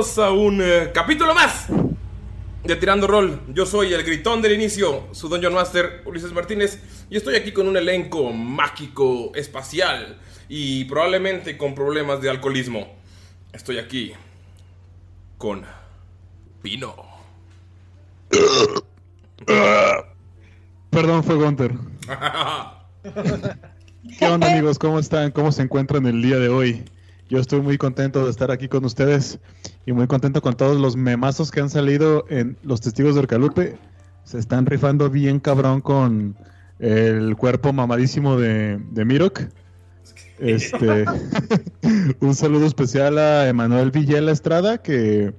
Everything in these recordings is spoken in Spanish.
Bienvenidos a un eh, capítulo más de Tirando Roll. Yo soy el gritón del inicio, su Dungeon Master Ulises Martínez, y estoy aquí con un elenco mágico, espacial y probablemente con problemas de alcoholismo. Estoy aquí con Pino. Perdón, fue Gunter. ¿Qué onda amigos? ¿Cómo están? ¿Cómo se encuentran el día de hoy? Yo estoy muy contento de estar aquí con ustedes y muy contento con todos los memazos que han salido en Los Testigos de Orcalupe. Se están rifando bien cabrón con el cuerpo mamadísimo de, de Mirok. Este, un saludo especial a Emanuel Villela Estrada que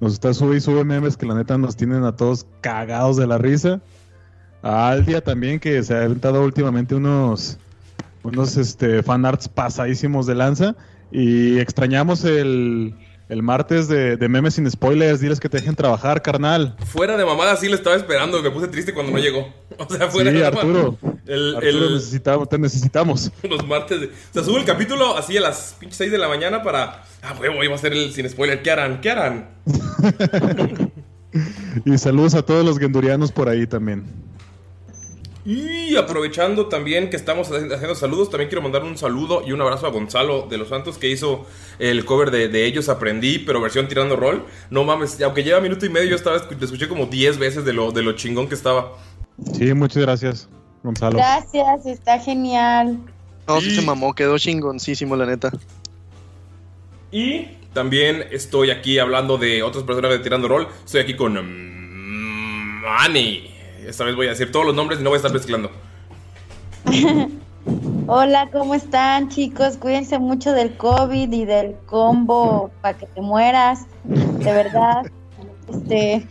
nos está sube y sube memes que la neta nos tienen a todos cagados de la risa. A Aldia también que se ha aventado últimamente unos unos este fanarts pasadísimos de lanza y extrañamos el, el martes de, de memes sin spoilers, diles que te dejen trabajar, carnal. Fuera de mamada sí lo estaba esperando, me puse triste cuando no llegó. O sea, fuera Sí, de Arturo. El, Arturo, el- necesitamos, te necesitamos. los martes. de- o sea, subo el capítulo así a las pinches 6 de la mañana para. Ah, huevo, iba a ser el sin spoiler. ¿Qué harán? ¿Qué harán? Y saludos a todos los gendurianos por ahí también. Y aprovechando también que estamos haci- haciendo saludos, también quiero mandar un saludo y un abrazo a Gonzalo de los Santos que hizo el cover de, de ellos Aprendí, pero versión tirando rol. No mames, aunque lleva minuto y medio, yo estaba te escuché como 10 veces de lo, de lo chingón que estaba. Sí, muchas gracias, Gonzalo. Gracias, está genial. No, sí se mamó, quedó chingoncísimo, la neta. Y también estoy aquí hablando de otros personajes de Tirando Rol. Estoy aquí con mm, Manny. Esta vez voy a decir todos los nombres y no voy a estar mezclando. Hola, ¿cómo están chicos? Cuídense mucho del COVID y del combo para que te mueras. De verdad. Este,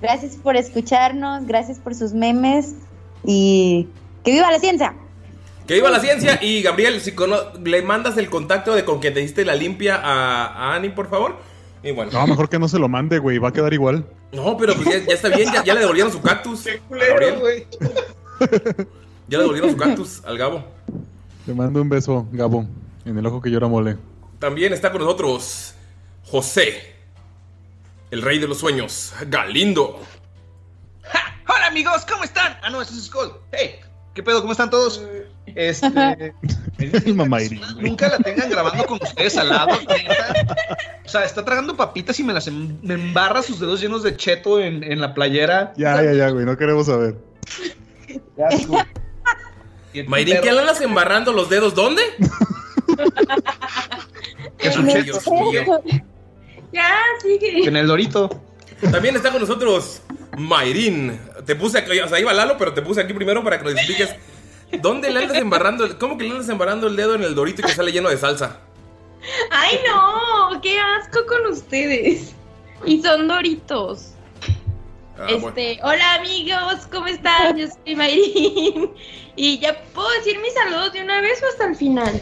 gracias por escucharnos, gracias por sus memes y que viva la ciencia. Que viva la ciencia y Gabriel, si le mandas el contacto de con quien te diste la limpia a, a Annie, por favor. Y bueno. No, mejor que no se lo mande, güey, va a quedar igual. No, pero pues ya, ya está bien, ya, ya le devolvieron su cactus. a Gabriel. Ya le devolvieron su cactus al Gabo. Te mando un beso, Gabo, en el ojo que llora mole. También está con nosotros José, el rey de los sueños, Galindo. Hola amigos, ¿cómo están? Ah, no, eso es Skull. Hey, ¿qué pedo? ¿Cómo están todos? Este. El mamairín. Nunca la tengan grabando con ustedes al lado. O sea, está tragando papitas y me las em- me embarra sus dedos llenos de cheto en, en la playera. Ya, ya, ya, güey, no queremos saber. Mayrin, ¿qué andas embarrando los dedos? ¿Dónde? Es un cheto. Ya, sigue. En el Dorito. También está con nosotros Mayrin. Te puse aquí, o sea, iba Lalo, pero te puse aquí primero para que nos expliques dónde le andas embarrando, el- cómo que le andas embarrando el dedo en el dorito y que sale lleno de salsa. Ay, no, qué asco con ustedes. Y son doritos. Ah, bueno. Este, hola amigos, ¿cómo están? Yo soy Mayrin. Y ya puedo decir mis saludos de una vez o hasta el final.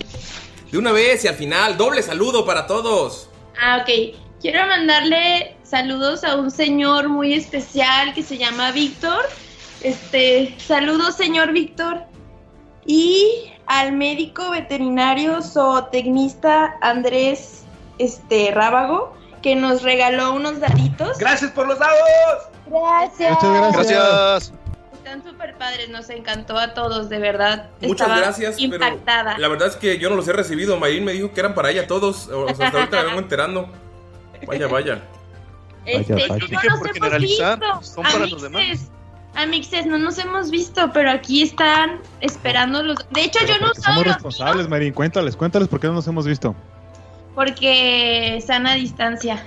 De una vez y al final, doble saludo para todos. Ah, ok. Quiero mandarle saludos a un señor muy especial que se llama Víctor. Este, saludos, señor Víctor. Y al médico veterinario zootecnista Andrés este, Rábago, que nos regaló unos daditos. ¡Gracias por los dados! Gracias. Muchas gracias. Gracias. Están súper padres, nos encantó a todos, de verdad. Muchas Estaba gracias, pero impactada. la verdad es que yo no los he recibido. Mayrin me dijo que eran para ella todos. O sea, hasta ahorita me vengo enterando. Vaya, vaya. Este, Vaya, vaya. no por hemos generalizar, visto. son para los Amixes, Amixes, no nos hemos visto, pero aquí están esperando los. De hecho, yo no usado somos los responsables, Marín. Cuéntales, cuéntales por qué no nos hemos visto. porque están a distancia.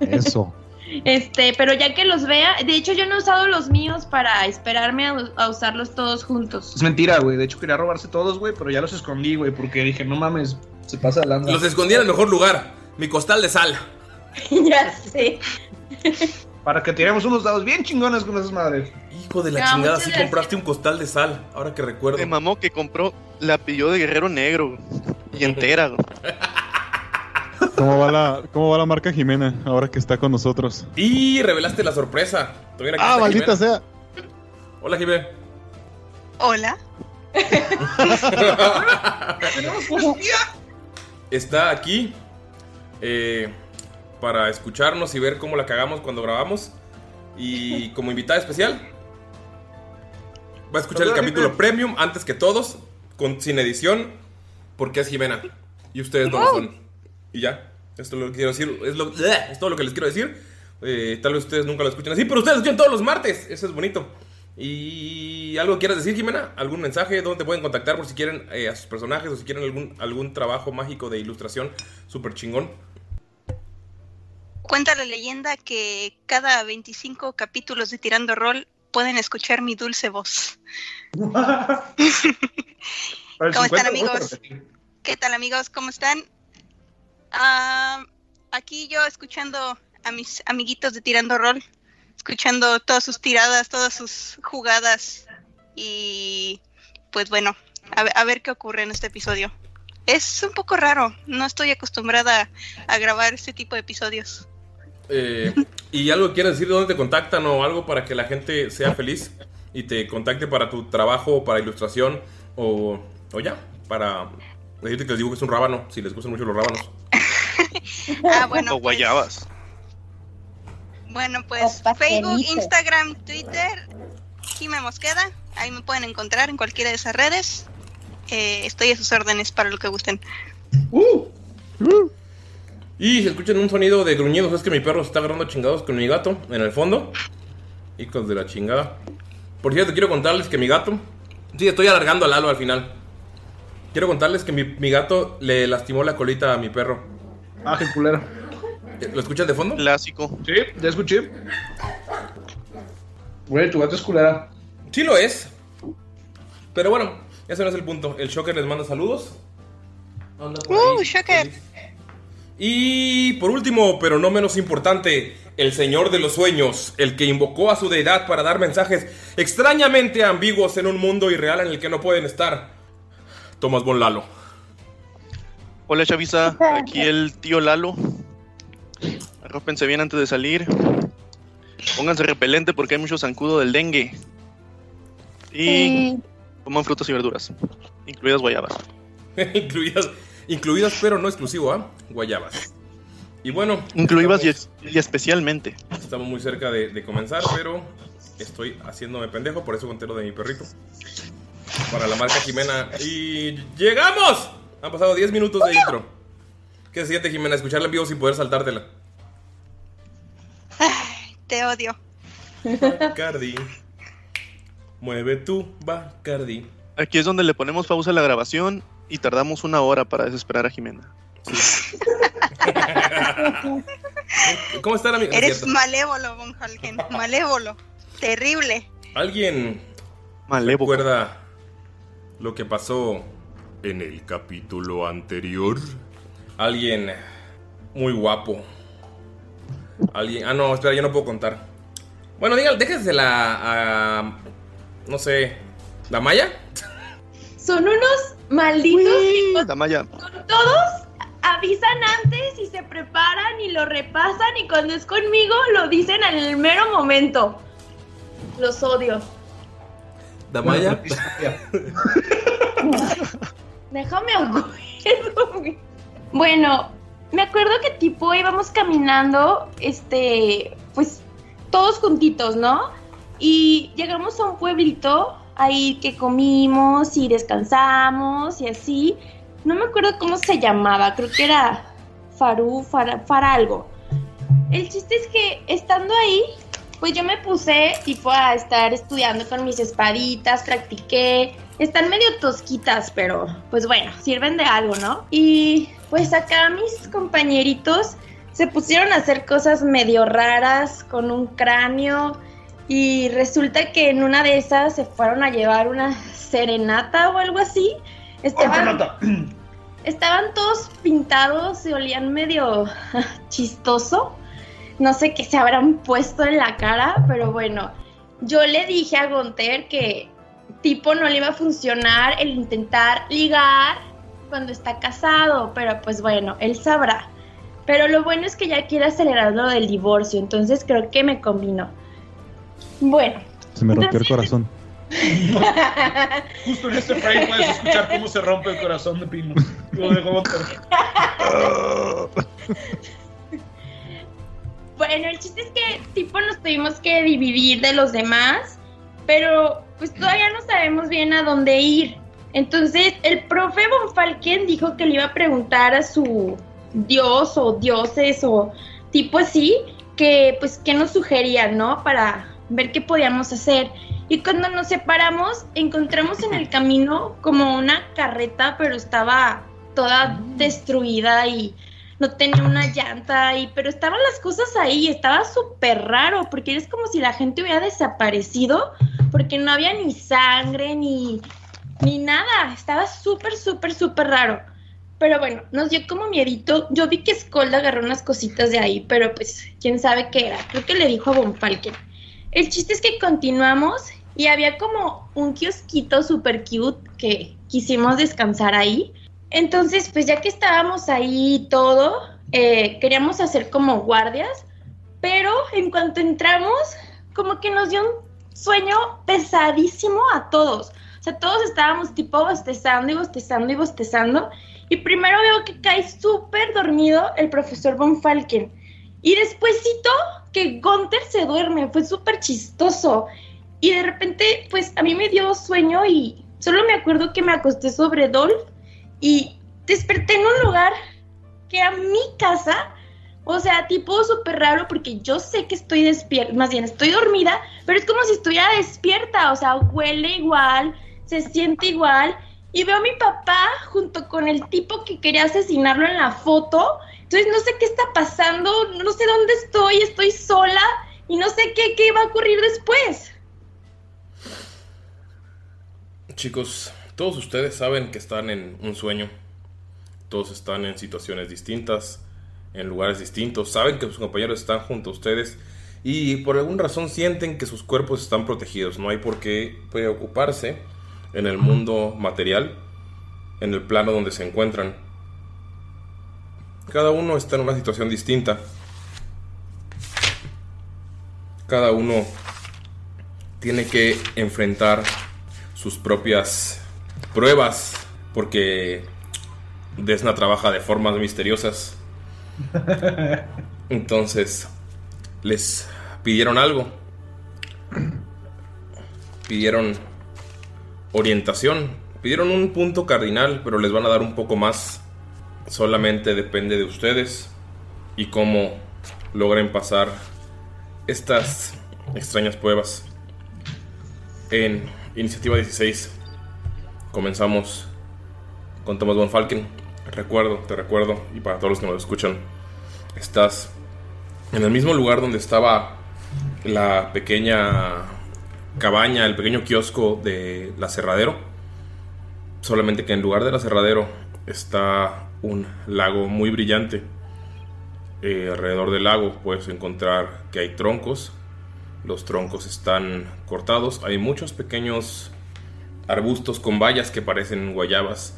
Eso. Este, pero ya que los vea, de hecho, yo no he usado los míos para esperarme a, a usarlos todos juntos. Es mentira, güey. De hecho, quería robarse todos, güey, pero ya los escondí, güey, porque dije, no mames, se pasa lanza. Los escondí en el mejor lugar. Mi costal de sal. ya sé. Para que tiremos unos dados bien chingones con esas madres. Hijo de la No, chingada, sí compraste un costal de sal. Ahora que recuerdo. Me mamó que compró la pilló de Guerrero Negro. Y entera. ¿Cómo va la, cómo va la marca Jimena ahora que está con nosotros? Y revelaste la sorpresa. Ah, maldita Jimena. sea. Hola, Jimena. Hola. Está aquí eh, para escucharnos y ver cómo la cagamos cuando grabamos. Y como invitada especial, va a escuchar el capítulo premium antes que todos, con, sin edición, porque es Jimena. Y ustedes no lo son. Y ya, esto es lo que quiero decir. Es, lo- es todo lo que les quiero decir. Eh, tal vez ustedes nunca lo escuchen así, pero ustedes lo escuchan todos los martes. Eso es bonito. ¿Y algo quieras decir, Jimena? ¿Algún mensaje? ¿Dónde te pueden contactar por si quieren eh, a sus personajes o si quieren algún, algún trabajo mágico de ilustración súper chingón? Cuenta la leyenda que cada 25 capítulos de Tirando Rol pueden escuchar mi dulce voz. ¿Cómo 50, están, amigos? ¿Qué tal amigos? ¿Cómo están? Ah, aquí yo escuchando a mis amiguitos de Tirando Rol, escuchando todas sus tiradas, todas sus jugadas y pues bueno, a, a ver qué ocurre en este episodio. Es un poco raro, no estoy acostumbrada a grabar este tipo de episodios. Eh, ¿Y algo quieres decir? ¿Dónde te contactan o algo para que la gente sea feliz y te contacte para tu trabajo, para ilustración o, o ya? Para decirte que les digo que es un rábano, si les gustan mucho los rábanos. Ah, bueno, O guayabas. Bueno, pues O Facebook. Instagram, Twitter, Jime Mosqueda. Ahí me pueden encontrar en cualquiera de esas redes. Eh, estoy a sus órdenes para lo que gusten. Y si escuchan un sonido de gruñidos, es que mi perro se está agarrando a chingados con mi gato en el fondo. Hijos de la chingada. Por cierto, quiero contarles que mi gato. Sí, estoy alargando al halo al final. Quiero contarles que mi, mi gato le lastimó la colita a mi perro. Ah, qué culero. ¿Lo escuchan de fondo? Clásico. Sí, ya escuché. Güey, tu gato es culera. Sí lo es. Pero bueno, ese no es el punto. El Shocker les manda saludos. Anda por ¡Uh, ahí, Shocker! Y por último, pero no menos importante, el Señor de los Sueños, el que invocó a su deidad para dar mensajes extrañamente ambiguos en un mundo irreal en el que no pueden estar. Tomás Bon Lalo. Hola Chavisa, aquí el tío Lalo. Arrópense bien antes de salir. Pónganse repelente porque hay mucho zancudo del dengue. Y coman frutas y verduras, incluidas guayabas. incluidas, incluidas, pero no exclusivo, ¿ah? Guayabas. Y bueno, Incluidas y, estamos- es- y especialmente. Estamos muy cerca de, de comenzar, pero estoy haciéndome pendejo, por eso conté lo de mi perrito. Para la marca Jimena. ¡Y llegamos! Han pasado 10 minutos de intro. ¿Qué se siente, Jimena, escucharla en vivo sin poder saltártela? Te odio. Bacardi. Mueve tu Bacardi. Aquí es donde le ponemos pausa a la grabación y tardamos una hora para desesperar a Jimena. ¿Cómo está la amiga? Eres malévolo, Von Falken. Malévolo. Terrible. ¿Alguien recuerda lo que pasó en el capítulo anterior? Alguien muy guapo. Alguien. Ah, no, espera, yo no puedo contar. Bueno, dígale, déjesela a. No sé. ¿La Maya? Son unos malditos Damaya. con todos avisan antes y se preparan y lo repasan y cuando es conmigo lo dicen en el mero momento. Los odio. ¿Damaya? Déjame acuerdo. Bueno, me acuerdo que tipo íbamos caminando, este, pues todos juntitos, ¿no? Y llegamos a un pueblito ahí que comimos y descansamos y así. No me acuerdo cómo se llamaba, creo que era Farú, Fara, Fara algo. El chiste es que estando ahí, pues yo me puse tipo a estar estudiando con mis espaditas, practiqué. Están medio tosquitas, pero pues bueno, sirven de algo, ¿no? Y pues acá mis compañeritos se pusieron a hacer cosas medio raras con un cráneo y resulta que en una de esas se fueron a llevar una serenata o algo así. Estaban, estaban todos pintados y olían medio chistoso. No sé qué se habrán puesto en la cara, pero bueno, yo le dije a Gonter que tipo no le iba a funcionar el intentar ligar cuando está casado, pero pues bueno, él sabrá. Pero lo bueno es que ya quiere acelerar lo del divorcio, entonces creo que me combinó. Bueno, Se me rompió el corazón. Justo en este frame puedes escuchar cómo se rompe el corazón de Pino. Bueno, el chiste es que tipo nos tuvimos que dividir de los demás, pero pues todavía no sabemos bien a dónde ir. Entonces el profe Von Falken dijo que le iba a preguntar a su dios o dioses o tipo así, que pues qué nos sugerían, ¿no? Para ver qué podíamos hacer. Y cuando nos separamos, encontramos en el camino como una carreta, pero estaba toda destruida y no tenía una llanta, y, pero estaban las cosas ahí, estaba súper raro, porque es como si la gente hubiera desaparecido, porque no había ni sangre, ni, ni nada, estaba súper, súper, súper raro. Pero bueno, nos dio como miedito. Yo vi que Skold agarró unas cositas de ahí, pero pues quién sabe qué era. Creo que le dijo a Von Falken. El chiste es que continuamos y había como un kiosquito súper cute que quisimos descansar ahí. Entonces, pues ya que estábamos ahí todo, eh, queríamos hacer como guardias, pero en cuanto entramos, como que nos dio un sueño pesadísimo a todos. O sea, todos estábamos tipo bostezando y bostezando y bostezando. Y primero veo que cae súper dormido el profesor Von Falken. Y despuésito que Gunther se duerme, fue súper chistoso. Y de repente, pues a mí me dio sueño y solo me acuerdo que me acosté sobre Dolph y desperté en un lugar que era mi casa. O sea, tipo súper raro porque yo sé que estoy despierta, más bien estoy dormida, pero es como si estuviera despierta. O sea, huele igual, se siente igual. Y veo a mi papá junto con el tipo que quería asesinarlo en la foto. Entonces no sé qué está pasando, no sé dónde estoy, estoy sola y no sé qué, qué va a ocurrir después. Chicos, todos ustedes saben que están en un sueño. Todos están en situaciones distintas, en lugares distintos. Saben que sus compañeros están junto a ustedes y por alguna razón sienten que sus cuerpos están protegidos. No hay por qué preocuparse en el mundo material, en el plano donde se encuentran. Cada uno está en una situación distinta. Cada uno tiene que enfrentar sus propias pruebas porque Desna trabaja de formas misteriosas. Entonces, les pidieron algo. Pidieron orientación. Pidieron un punto cardinal, pero les van a dar un poco más. Solamente depende de ustedes y cómo logren pasar estas extrañas pruebas. En Iniciativa 16 comenzamos con Thomas Von Falken. Recuerdo, te recuerdo, y para todos los que nos escuchan, Estás en el mismo lugar donde estaba la pequeña cabaña, el pequeño kiosco de la Cerradero. Solamente que en lugar de la Cerradero está un lago muy brillante. Eh, alrededor del lago puedes encontrar que hay troncos. Los troncos están cortados. Hay muchos pequeños arbustos con bayas que parecen guayabas.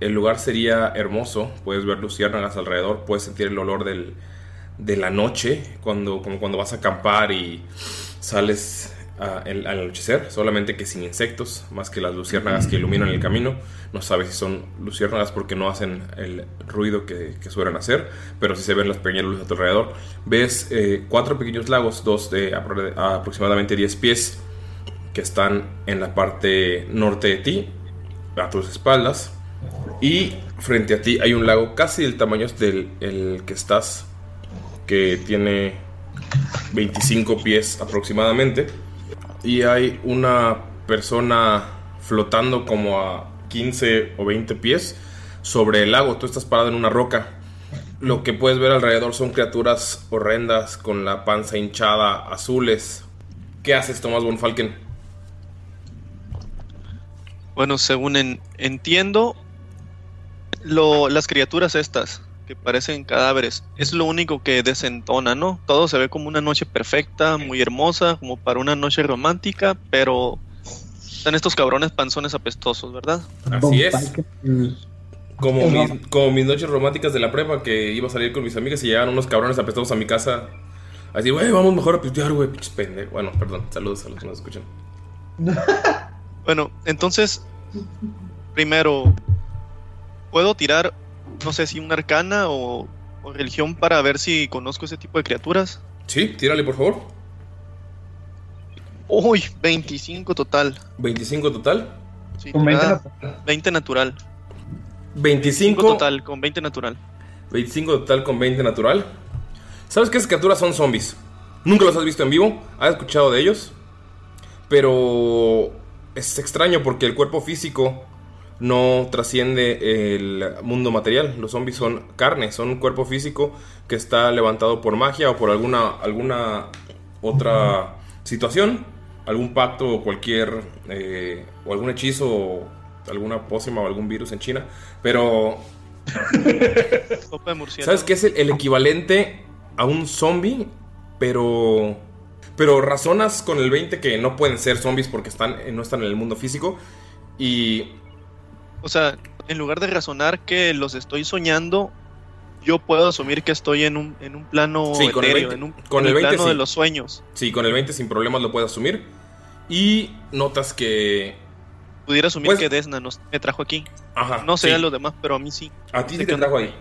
El lugar sería hermoso. Puedes ver luciérnagas alrededor. Puedes sentir el olor del, de la noche, cuando, como cuando vas a acampar y sales al anochecer, solamente que sin insectos, más que las luciérnagas que iluminan el camino. No sabes si son luciérnagas porque no hacen el ruido que, suelen hacer, pero sí se ven las pequeñas luces a tu alrededor. Ves eh, cuatro pequeños lagos, dos de apro- aproximadamente 10 pies, que están en la parte norte de ti, a tus espaldas. Y frente a ti hay un lago casi del tamaño del el que estás, que tiene 25 pies aproximadamente. Y hay una persona flotando como a 15 o 20 pies sobre el lago. Tú estás parado en una roca. Lo que puedes ver alrededor son criaturas horrendas con la panza hinchada, azules. ¿Qué haces, Tomás von Falken? Bueno, según en- entiendo, lo, las criaturas estas, que parecen cadáveres, es lo único que desentona, ¿no? Todo se ve como una noche perfecta, muy hermosa, como para una noche romántica, pero están estos cabrones panzones apestosos, ¿verdad? Así es. Como mis, como mis noches románticas de la prepa que iba a salir con mis amigas y llegaban unos cabrones apestosos a mi casa. Así, güey, vamos mejor a pistear, güey, pinches pendejos. Bueno, perdón, saludos a los que nos escuchan. Bueno, entonces, primero, ¿puedo tirar, no sé si una arcana o, o religión para ver si conozco ese tipo de criaturas? Sí, tírale, por favor. Uy, 25 total. ¿25 total? Sí, Con 20 ah, 20 natural. 25 total, con 20 natural. 25 total con 20 natural. ¿Sabes qué esas criaturas son zombies? Nunca los has visto en vivo, has escuchado de ellos. Pero es extraño porque el cuerpo físico no trasciende el mundo material. Los zombies son carne, son un cuerpo físico que está levantado por magia o por alguna, alguna otra situación, algún pacto o cualquier, eh, o algún hechizo, o alguna pócima o algún virus en China. Pero. ¿Sabes qué es el, el equivalente a un zombie? Pero. Pero razonas con el 20 que no pueden ser zombies porque están, no están en el mundo físico. Y. O sea, en lugar de razonar que los estoy soñando, yo puedo asumir que estoy en un, en un plano Sí, con el etéreo, 20, en un con en el 20 plano de los sueños. Sí, con el 20 sin problemas lo puedes asumir. Y notas que. Pudiera asumir Pues- que Desna nos, me trajo aquí. Ajá. No sé sí. a los demás, pero a mí sí. A ti sí te trajo ahí.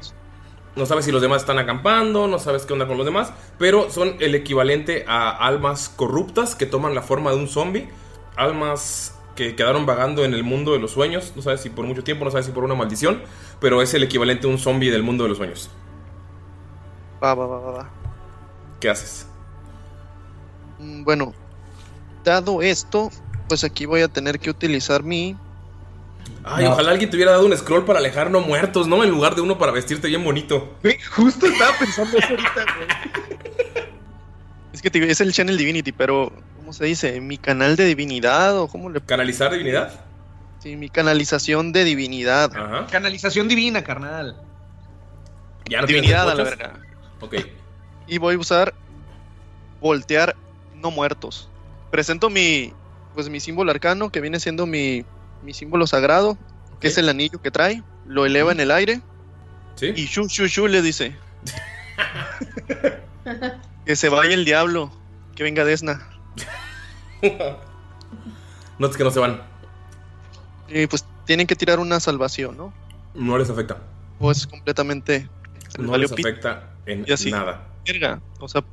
No sabes si los demás están acampando, no sabes qué onda con los demás, pero son el equivalente a almas corruptas que toman la forma de un zombie, almas que quedaron vagando en el mundo de los sueños, no sabes si por mucho tiempo, no sabes si por una maldición, pero es el equivalente a un zombie del mundo de los sueños. Va, va, va, va, va. ¿Qué haces? Mm, Bueno, dado esto, pues aquí voy a tener que utilizar mi. Ay, No. ojalá alguien te hubiera dado un scroll para alejar no muertos, ¿no? En lugar de uno para vestirte bien bonito. justo estaba pensando eso ahorita, güey. Es que te es el Channel Divinity, pero ¿cómo se dice? ¿Mi canal de divinidad o cómo le. ¿Canalizar divinidad? Sí, mi canalización de divinidad. Ajá. Canalización divina, carnal. Ya no divinidad a la verga. Ok. Y voy a usar voltear no muertos. Presento mi pues mi símbolo arcano que viene siendo mi, mi símbolo sagrado, que es el anillo que trae, lo eleva en el aire. ¿Sí? Y shu shu shu le dice que se vaya el diablo, que venga Desna. Notas que no se van, Y pues tienen que tirar una salvación, ¿no? no les afecta. O es completamente No les afecta en Y así. nada. Verga, O sea,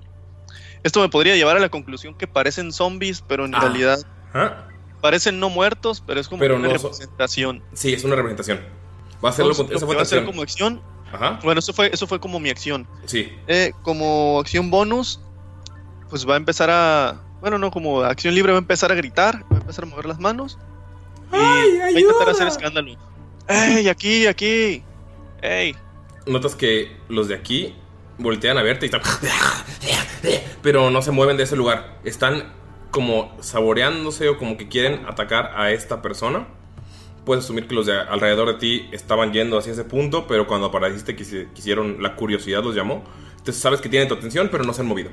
esto me podría llevar a la conclusión que parecen zombies, pero en Ah. realidad Ajá. parecen no muertos, pero es como Pero una no so- representación. Sí, es una representación. Va a ser lo, Entonces, lo fue va a ser como acción. Ajá. Bueno, eso fue, eso fue como mi acción. Sí. Eh, como acción bonus, pues va a empezar a. Bueno, no, como acción libre va a empezar a gritar, va a empezar a mover las manos. Y va a intentar hacer escándalo. ¡Ey, aquí, aquí! ¡Ey! Notas que los de aquí voltean a verte y están... Pero no se mueven de ese lugar. Están como saboreándose o como que quieren atacar a esta persona. Puedes asumir que los de alrededor de ti estaban yendo hacia ese punto, pero cuando apareciste quisi- quisieron, la curiosidad los llamó. Entonces sabes que tienen tu atención, pero no se han movido.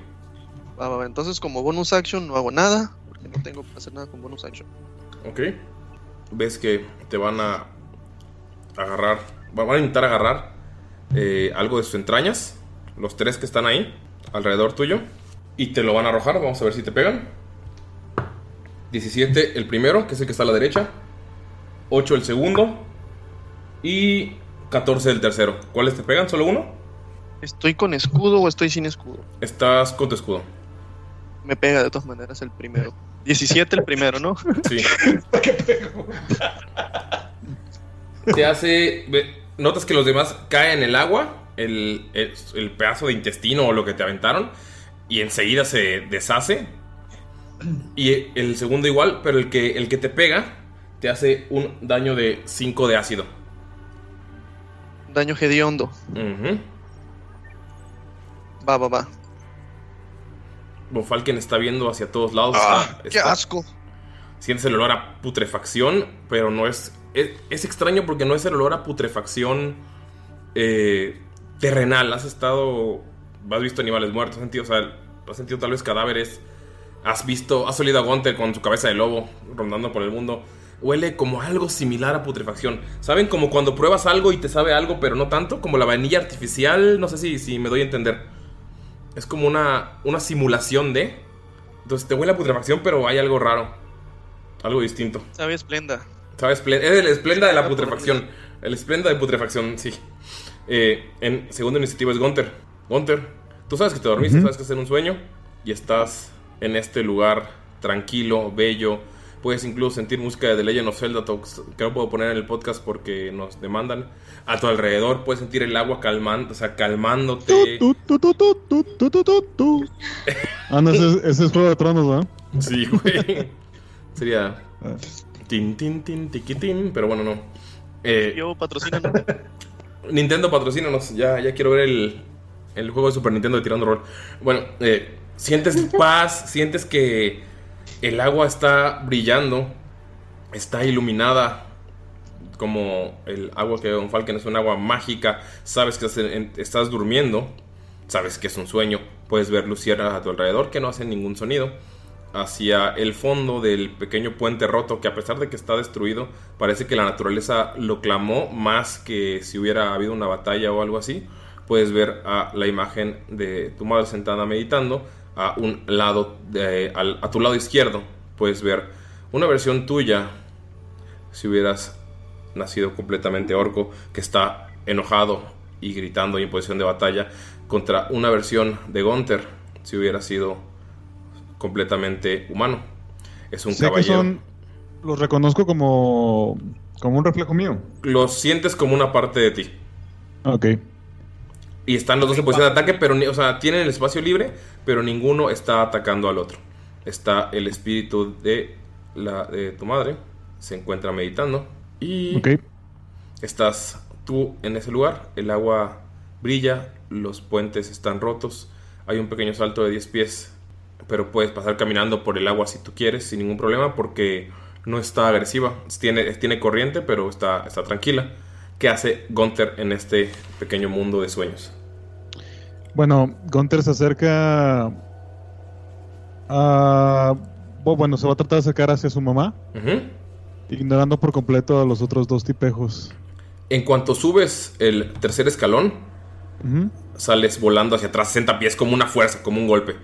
Va, va, va. Entonces, como bonus action, no hago nada. Porque no tengo que hacer nada con bonus action. Ok. Ves que te van a agarrar. Van a intentar agarrar eh, algo de sus entrañas. Los tres que están ahí, alrededor tuyo. Y te lo van a arrojar. Vamos a ver si te pegan. 17 el primero, que es el que está a la derecha. 8 el segundo. Y 14 el tercero. ¿Cuáles te pegan? ¿Solo uno? ¿Estoy con escudo o estoy sin escudo? Estás con tu escudo. Me pega de todas maneras el primero. 17 el primero, ¿no? Sí. Te hace. Notas que los demás caen en el agua, el, el- el pedazo de intestino o lo que te aventaron, y enseguida se deshace. Y el segundo igual, pero el que, el que te pega te hace un daño de 5 de ácido. Daño hediondo. Va, va, va. Von Falken está viendo hacia todos lados. Ah, está- ¡Qué está- asco! Sientes el olor a putrefacción, pero no es, es. es extraño porque no es el olor a putrefacción eh, terrenal. Has estado. Has visto animales muertos, has sentido, o sea, has sentido tal vez cadáveres. Has visto. Has olido a Gunther con su cabeza de lobo rondando por el mundo. Huele como algo similar a putrefacción. ¿Saben? Como cuando pruebas algo y te sabe algo, pero no tanto. Como la vainilla artificial. No sé si, si me doy a entender. Es como una, una simulación de. Entonces te huele a putrefacción, pero hay algo raro. Algo distinto. Sabe esplenda. Sabe Es el esplenda de la putrefacción. El esplenda de putrefacción, sí. Eh, en segunda iniciativa es Gunter. Gunter, tú sabes que te dormiste, sabes que es en un sueño. Y estás en este lugar tranquilo, bello. Puedes incluso sentir música de The Legend of Zelda que no puedo poner en el podcast porque nos demandan. A tu alrededor puedes sentir el agua calmando, o sea, calmándote. ah, no, ese, ese es Juego de Tronos, ¿no? Sí, güey. Sería. Ah. Tin, tin, tin, tiquitín, pero bueno, no. Eh, Yo patrocino. Nintendo patrocínanos. Ya, ya quiero ver el, el juego de Super Nintendo de tirando rol. Bueno, eh, sientes paz, sientes que el agua está brillando, está iluminada como el agua que Don Falken es un agua mágica. Sabes que estás, en- estás durmiendo, sabes que es un sueño. Puedes ver luciernas a tu alrededor que no hacen ningún sonido. Hacia el fondo del pequeño puente roto que a pesar de que está destruido, parece que la naturaleza lo clamó más que si hubiera habido una batalla o algo así. Puedes ver a la imagen de tu madre sentada meditando a un lado, de- al- a tu lado izquierdo. Puedes ver una versión tuya si hubieras nacido completamente orco, que está enojado y gritando y en posición de batalla, contra una versión de Gunther, si hubiera sido completamente humano. Es un Sé que caballero. son. Los reconozco como. como un reflejo mío. Los sientes como una parte de ti. Ok. Y están los dos en posición de ataque, pero ni- o sea, tienen el espacio libre, pero ninguno está atacando al otro. Está el espíritu de la de tu madre, se encuentra meditando y estás tú en ese lugar, el agua brilla, los puentes están rotos, hay un pequeño salto de 10 pies, pero puedes pasar caminando por el agua si tú quieres, sin ningún problema, porque no está agresiva, tiene, tiene corriente, pero está, está tranquila. ¿Qué hace Gunther en este pequeño mundo de sueños? Bueno, Gunther se acerca a... bu- Bueno, se va a tratar de acercar hacia su mamá, Ujú. ignorando por completo a los otros dos tipejos. En cuanto subes el tercer escalón, sales volando hacia atrás 60 pies como una fuerza, como un golpe.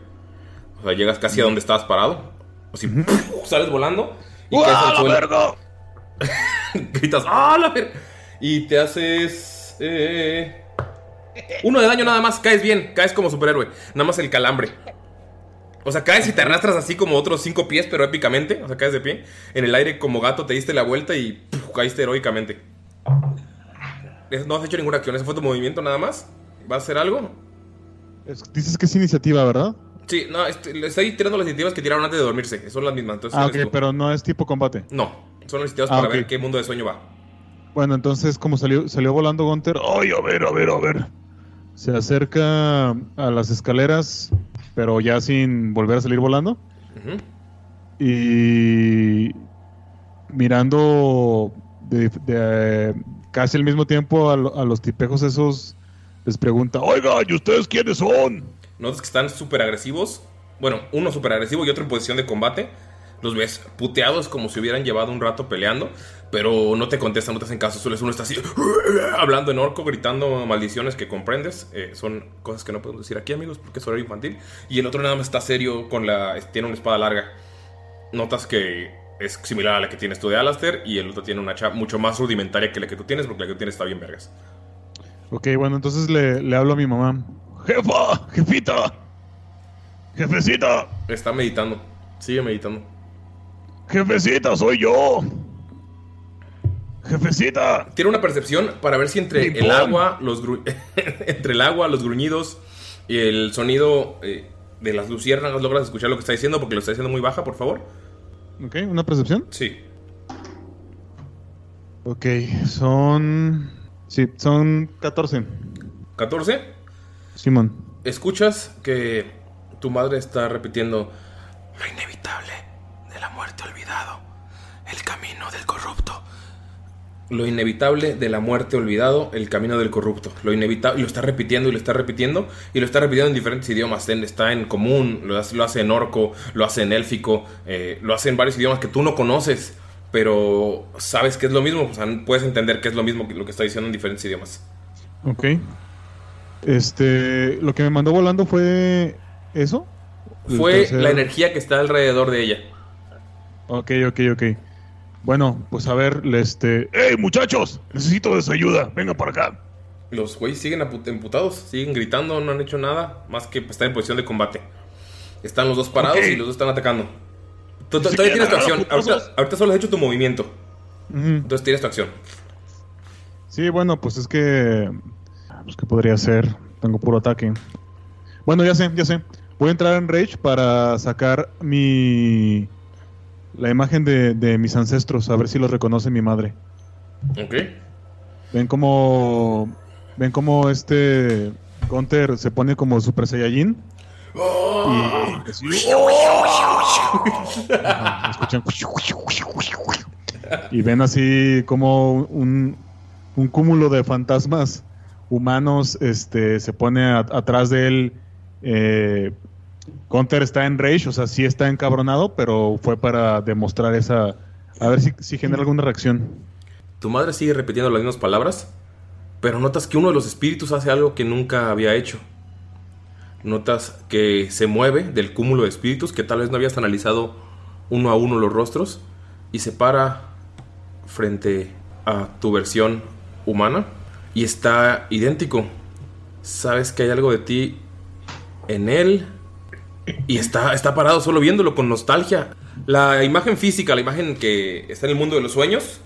O sea, llegas casi a donde estabas parado. O si sales volando y caes al suelo. Gritas, ¡ah, la verga! Y te haces. eh, uno de daño nada más, caes bien, caes como superhéroe. Nada más el calambre. O sea, caes y te arrastras así como otros cinco pies, pero épicamente. O sea, caes de pie. En el aire como gato te diste la vuelta y ¡puf! caíste heroicamente. No has hecho ninguna acción, ese fue tu movimiento nada más. ¿Vas a hacer algo? Es- dices que es iniciativa, ¿verdad? Sí, no, este, estoy tirando las iniciativas que tiraron antes de dormirse. Son las mismas. Entonces, Ah, ok, tú. pero no es tipo combate. No, son las iniciativas Ah, para ok. ver qué mundo de sueño va. Bueno, entonces como salió, salió volando Gunther, ¡ay, a ver, a ver, a ver! se acerca a las escaleras, pero ya sin volver a salir volando. Ujú. Y mirando de, de, casi al mismo tiempo a, a los tipejos esos, les pregunta, oiga, ¿y ustedes quiénes son? Notas que están súper agresivos. Bueno, uno súper agresivo y otro en posición de combate. Los ves puteados como si hubieran llevado un rato peleando. Pero no te contestan, no te hacen caso. Solo uno está así, hablando en orco, gritando maldiciones que comprendes. Eh, son cosas que no podemos decir aquí, amigos, porque es horario infantil. Y el otro nada más está serio con la. Tiene una espada larga. Notas que es similar a la que tienes tú de Alastair. Y el otro tiene una hacha mucho más rudimentaria que la que tú tienes, porque la que tú tienes está bien vergas. Ok, bueno, entonces le, le hablo a mi mamá. Jefa, jefita, jefecita, Está meditando. Sigue meditando. jefecita, soy yo. Jefecita. Tiene una percepción para ver si entre el agua, los gru- entre el agua, los gruñidos y el sonido eh, de las luciérnagas logras escuchar lo que está diciendo porque lo está diciendo muy baja, por favor. Ok, ¿una percepción? Sí. Ok, son... Sí, son 14. 14. Simón. Escuchas que tu madre está repitiendo lo inevitable de la muerte olvidado, el camino del corrupto. Lo inevitable de la muerte olvidado, el camino del corrupto. Lo inevitable, y lo está repitiendo y lo está repitiendo y lo está repitiendo en diferentes idiomas. Está en común, lo hace, lo hace en orco, lo hace en élfico, eh, lo hace en varios idiomas que tú no conoces, pero sabes que es lo mismo. O sea, puedes entender que es lo mismo que lo que está diciendo en diferentes idiomas. Ok. Este, lo que me mandó volando fue eso. Fue tercer- la energía que está alrededor de ella. Ok, ok, ok. Bueno, pues a ver, este... ¡Hey, muchachos! Necesito de su ayuda. Venga para acá. Los güeyes siguen emputados, siguen gritando, no han hecho nada más que estar en posición de combate. Están los dos parados y los dos están atacando. Tú- Todavía tienes tu acción. Ahorita, ahorita solo has hecho tu movimiento. Entonces tienes tu acción. Sí, bueno, pues es que... Pues que podría ser. Tengo puro ataque. Bueno, ya sé, ya sé. Voy a entrar en Rage para sacar mi... La imagen de, de mis ancestros, a ver si los reconoce mi madre. Ok. Ven como... Ven como este... Gunter se pone como Super Saiyajin. Y... escuchan. Y ven así como un, un cúmulo de fantasmas humanos este, se pone a- atrás de él. Eh, Gunter está en rage, o sea, sí está encabronado, pero fue para demostrar esa... A ver si, si genera alguna reacción. Tu madre sigue repitiendo las mismas palabras, pero notas que uno de los espíritus hace algo que nunca había hecho. Notas que se mueve del cúmulo de espíritus, que tal vez no habías analizado uno a uno los rostros, y se para frente a tu versión humana y está idéntico. Sabes que hay algo de ti en él y está, está parado solo viéndolo con nostalgia. La imagen física, la imagen que está en el mundo de los sueños,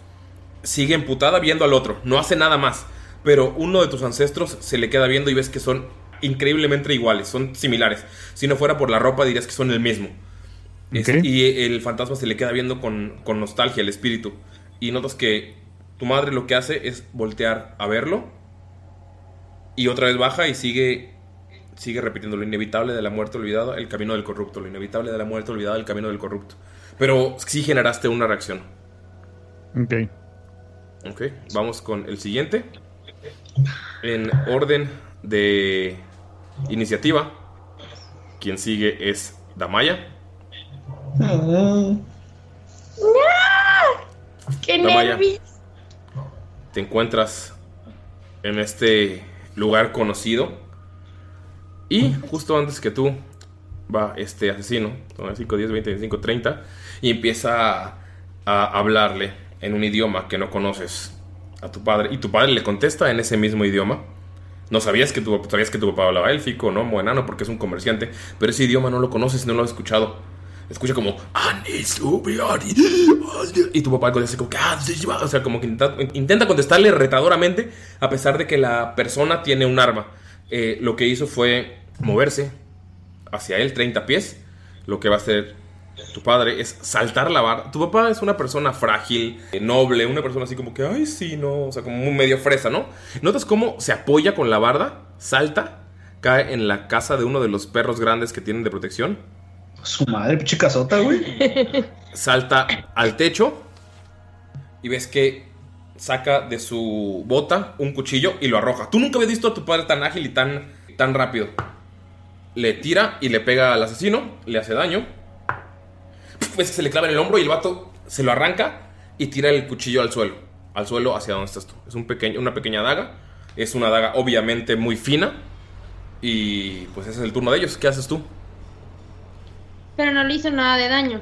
sigue emputada viendo al otro, no hace nada más. Pero uno de tus ancestros se le queda viendo y ves que son increíblemente iguales, son similares. Si no fuera por la ropa dirías que son el mismo. Es- Ok. y el fantasma se le queda viendo con, con nostalgia, el espíritu. Y notas que tu madre lo que hace es voltear a verlo. Y otra vez baja y sigue, sigue repitiendo lo inevitable de la muerte olvidada, el camino del corrupto. Lo inevitable de la muerte olvidada, el camino del corrupto. Pero sí generaste una reacción. Ok. Ok, vamos con el siguiente. En orden de iniciativa, quien sigue es Damaya. ¡Qué Damaya. nervios! Te encuentras en este lugar conocido. Y justo antes que tú va este asesino, son 5, 10, 20, 25, 30, y empieza a, a hablarle en un idioma que no conoces a tu padre. Y tu padre le contesta en ese mismo idioma. No sabías que tu, sabías que tu papá hablaba élfico, ¿no? Moenano, porque es un comerciante. Pero ese idioma no lo conoces, no lo has escuchado. Escucha como... Y tu papá contesta como. "Ah, O sea, como que intenta, intenta contestarle retadoramente a pesar de que la persona tiene un arma. Eh, lo que hizo fue moverse hacia él 30 pies. Lo que va a hacer tu padre es saltar la barra. Tu papá es una persona frágil, eh, noble, una persona así como que, ay, sí, no, o sea, como muy medio fresa, ¿no? Notas cómo se apoya con la barda salta, cae en la casa de uno de los perros grandes que tienen de protección. Su madre, pinche casota, güey. Salta al techo y ves que saca de su bota un cuchillo y lo arroja. Tú nunca habías visto a tu padre tan ágil y tan, tan rápido. Le tira y le pega al asesino, le hace daño. Que se le clava en el hombro y el vato se lo arranca y tira el cuchillo al suelo. Al suelo hacia donde estás tú. Es un pequeño, una pequeña daga. Es una daga obviamente muy fina. Y pues ese es el turno de ellos. ¿Qué haces tú? Pero no le hizo nada de daño.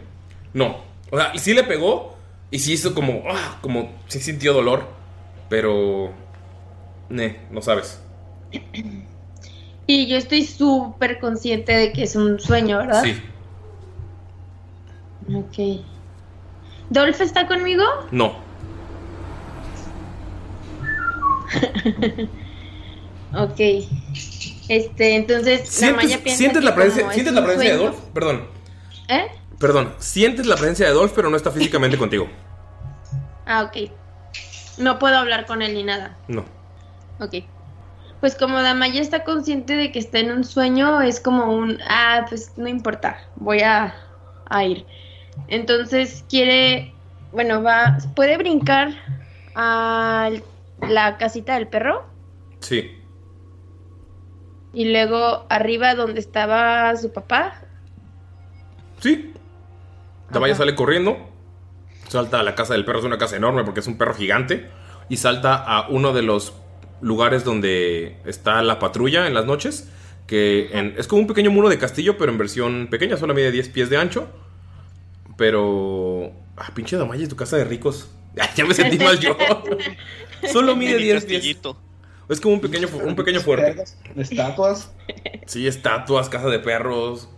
No. O sea, sí le pegó y sí hizo como. ah, como. Sí sintió dolor. Pero. Ne, no sabes. Y yo estoy súper consciente de que es un sueño, ¿verdad? Sí. Ok. ¿Dolph está conmigo? No. Ok. Este, entonces la Maya ¿Sientes, piensa la presencia, como es sientes la presencia de Dolph? Perdón. ¿Eh? Perdón. Sientes la presencia de Dolph, pero no está físicamente contigo. Ah, ok. No puedo hablar con él ni nada. No. Ok. Pues como Damaya está consciente de que está en un sueño, es como un, ah, pues no importa, voy a, a ir. Entonces quiere, bueno, va, puede brincar a la casita del perro Sí. y luego arriba donde estaba su papá. Sí. Damaya sale corriendo. Salta a la casa del perro. Es una casa enorme porque es un perro gigante. Y salta a uno de los lugares donde está la patrulla en las noches. Que en- es como un pequeño muro de castillo, pero en versión pequeña. Solo mide 10 pies de ancho. Pero. Ah, pinche Damaya, es tu casa de ricos. Ya me sentí mal yo. Solo mide Mini 10 pies. Es como un pequeño, un pequeño fuerte. Estatuas. Sí, estatuas, casa de perros.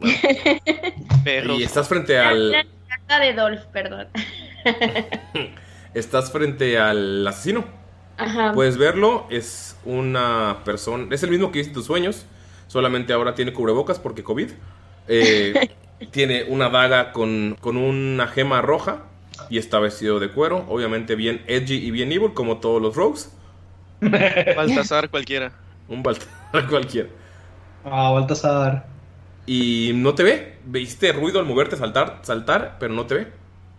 Perros. Y estás frente al. La casa de Dolph, perdón. Estás frente al asesino. Ajá. Puedes verlo, es una persona, es el mismo que viste en tus sueños, solamente ahora tiene cubrebocas porque COVID. Eh, tiene una daga con, con una gema roja y está vestido de cuero, obviamente bien edgy y bien evil como todos los rogues. Baltasar cualquiera. Un Baltasar cualquiera. Ah, Baltasar. Y no te ve, viste ruido al moverte, saltar, saltar, pero no te ve.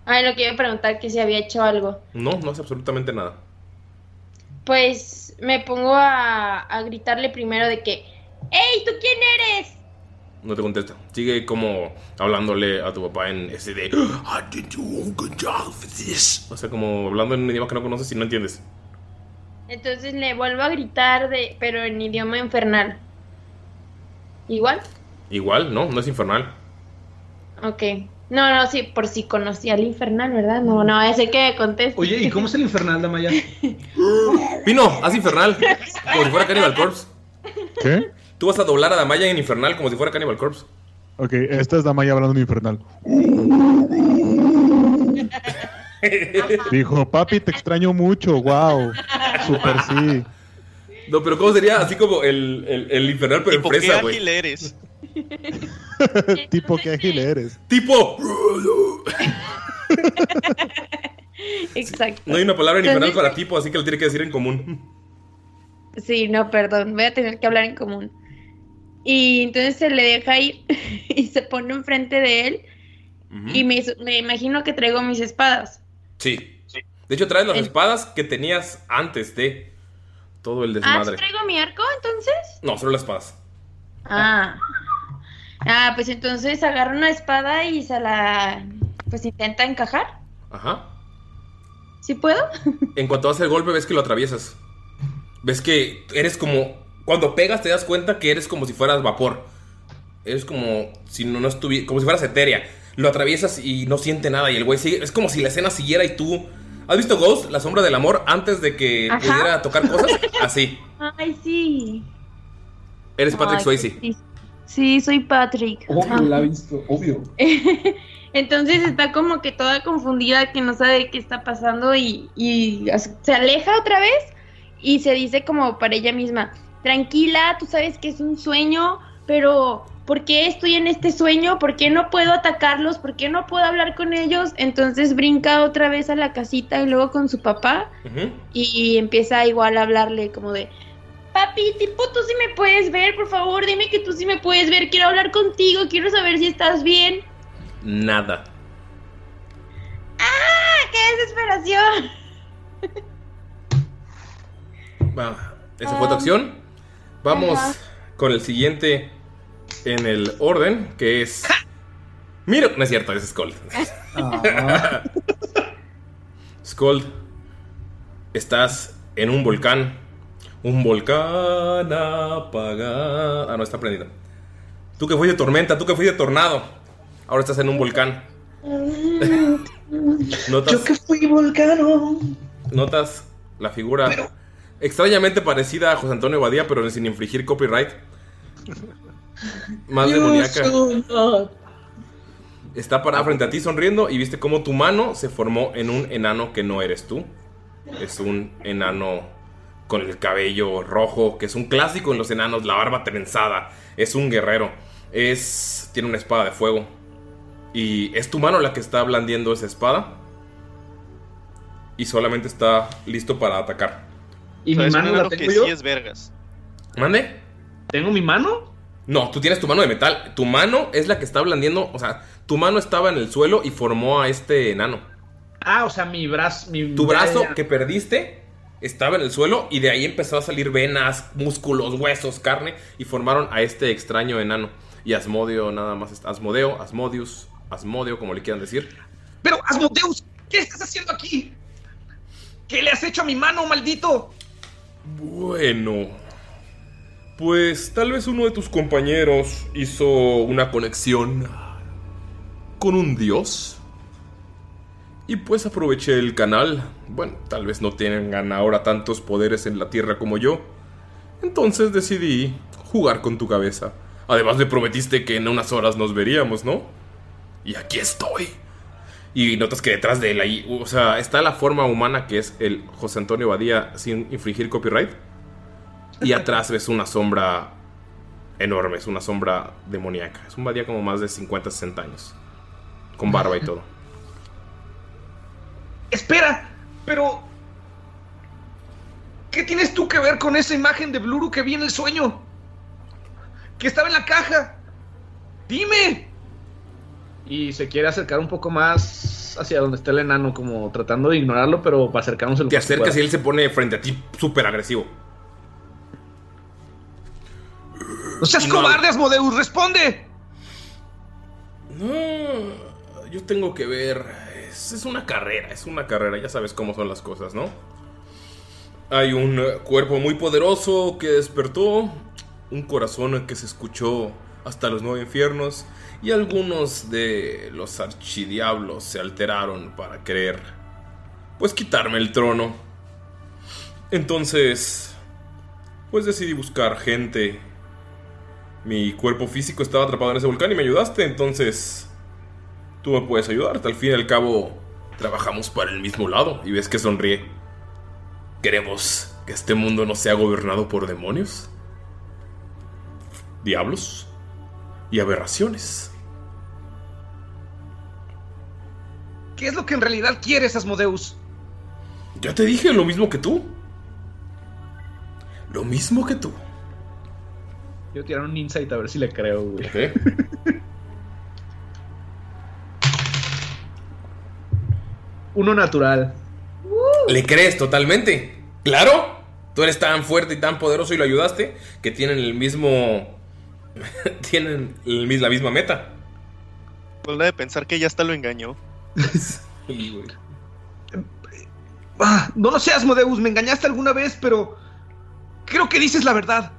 Ay, lo que iba a preguntar que si había hecho algo. No, no hace absolutamente nada. Pues me pongo a, a gritarle primero de que, ¡Ey, ¿tú quién eres? No te contesta. Sigue como hablándole a tu papá en ese de. "I did do a good job for this". O sea, como hablando en un idioma que no conoces y no entiendes. Entonces le vuelvo a gritar, de, pero en idioma infernal. ¿Igual? Igual, ¿no? No es infernal. Ok. No, no, sí, por si conocía al infernal, ¿verdad? No, no, ese que conteste. Oye, ¿y cómo es el infernal, Damaya? Pino, haz infernal. Como si fuera Cannibal Corpse. ¿Qué? Tú vas a doblar a Damaya en infernal como si fuera Cannibal Corpse. Ok, esta es Damaya hablando en infernal. Dijo, papi, te extraño mucho, wow. Super sí. No, pero ¿cómo sería? Así como el, el, el infernal, pero en ¿Por qué fresa, güey. ágil eres? tipo, qué ágil eres. Tipo. Exacto. No hay una palabra en infernal para tipo, así que lo tiene que decir en común. Sí, no, perdón, voy a tener que hablar en común. Y entonces se le deja ir y se pone enfrente de él y me, me imagino que traigo mis espadas. Sí. De hecho, traes las El- espadas que tenías antes de todo el Ah, ¿sí desmadre. traigo mi arco entonces? No, solo las espadas. Ah. Ah, pues entonces agarra una espada y se la pues intenta encajar. Ajá. ¿Sí puedo? En cuanto hace el golpe, ves que lo atraviesas. Ves que eres como. Cuando pegas, te das cuenta que eres como si fueras vapor. Eres como si no, no estuviera. Como si fueras etérea. Lo atraviesas y no siente nada. Y el güey sigue. Es como si la escena siguiera y tú. ¿Has visto Ghost, la sombra del amor, antes de que Ajá. pudiera tocar cosas? Así. Ay, sí. Eres Patrick Ay, Swayze. sí. Sí, soy Patrick. Obvio, la ha visto, obvio. Entonces está como que toda confundida, que no sabe qué está pasando y, y se aleja otra vez y se dice como para ella misma, tranquila, tú sabes que es un sueño, pero ¿por qué estoy en este sueño? ¿Por qué no puedo atacarlos? ¿Por qué no puedo hablar con ellos? Entonces brinca otra vez a la casita y luego con su papá y empieza igual a hablarle como de, papi, tipo, tú sí me puedes ver, por favor, dime que tú sí me puedes ver. Quiero hablar contigo, quiero saber si estás bien. Nada. ¡Ah! ¡Qué desesperación! Va, esa fue tu acción. Vamos Ajá. con el siguiente en el orden, que es. Mira, no es cierto, es Skull. Skull, estás en un volcán. Un volcán apagado. Ah, no, está prendido. Tú que fuiste tormenta, tú que fuiste tornado. Ahora estás en un volcán. Notas, Yo que fui volcano. notas la figura extrañamente parecida a José Antonio Badía, pero sin infligir copyright. Más demoníaca. Está parada frente a ti sonriendo y viste cómo tu mano se formó en un enano que no eres tú. Es un enano con el cabello rojo, que es un clásico en los enanos, la barba trenzada. Es un guerrero. Es tiene una espada de fuego. Y es tu mano la que está blandiendo esa espada. Y solamente está listo para atacar. ¿Y mi ¿Sabes mano la tengo que yo? sí es vergas. ¿Mande? ¿Tengo mi mano? No, tú tienes tu mano de metal. Tu mano es la que está blandiendo. O sea, tu mano estaba en el suelo y formó a este enano. Ah, o sea, mi brazo. Mi, Tu ya, brazo ya. que perdiste estaba en el suelo y de ahí empezó a salir venas, músculos, huesos, carne y formaron a este extraño enano. Y Asmodio nada más. está- Asmodeo, Asmodius, Asmodio, como le quieran decir. Pero, Asmodeus, ¿qué estás haciendo aquí? ¿Qué le has hecho a mi mano, maldito? Bueno. Pues tal vez uno de tus compañeros hizo una conexión con un dios. Y pues aproveché el canal. Bueno, tal vez no tengan ahora tantos poderes en la tierra como yo. Entonces decidí jugar con tu cabeza. Además me prometiste que en unas horas nos veríamos, ¿no? Y aquí estoy. Y notas que detrás de él ahí, o sea, está la forma humana que es el José Antonio Badía sin infringir copyright. Y atrás ves una sombra enorme, es una sombra demoníaca. Es un Badía como más de 50, 60 años. Con barba y todo. Espera, pero. ¿Qué tienes tú que ver con esa imagen de Bluru que vi en el sueño? Que estaba en la caja. Dime. Y se quiere acercar un poco más hacia donde está el enano, como tratando de ignorarlo, pero para acercarnos el Te acercas y él se pone frente a ti súper agresivo. ¡No seas No. cobarde, Asmodeus! ¡Responde! No, yo tengo que ver. Es, una carrera, es una carrera, ya sabes cómo son las cosas, ¿no? Hay un eh, cuerpo muy poderoso que despertó, un corazón que se escuchó hasta los nueve infiernos y algunos de los archidiablos se alteraron para querer, pues quitarme el trono. Entonces, pues decidí buscar gente. Mi cuerpo físico estaba atrapado en ese volcán y me ayudaste, entonces tú me puedes ayudar. Al fin y al cabo, trabajamos para el mismo lado y ves que sonríe. ¿Queremos que este mundo no sea gobernado por demonios? Diablos y aberraciones. ¿Qué es lo que en realidad quieres, Asmodeus? Ya te dije lo mismo que tú. Lo mismo que tú. Quiero tirar un insight a ver si le creo, güey. Uno natural. Le crees totalmente. Claro. Tú eres tan fuerte y tan poderoso y lo ayudaste que tienen el mismo... tienen el la misma meta. Vuelve de pensar que ya hasta lo engañó. Ah, no lo sé, Asmodeus, me engañaste alguna vez, pero creo que dices la verdad.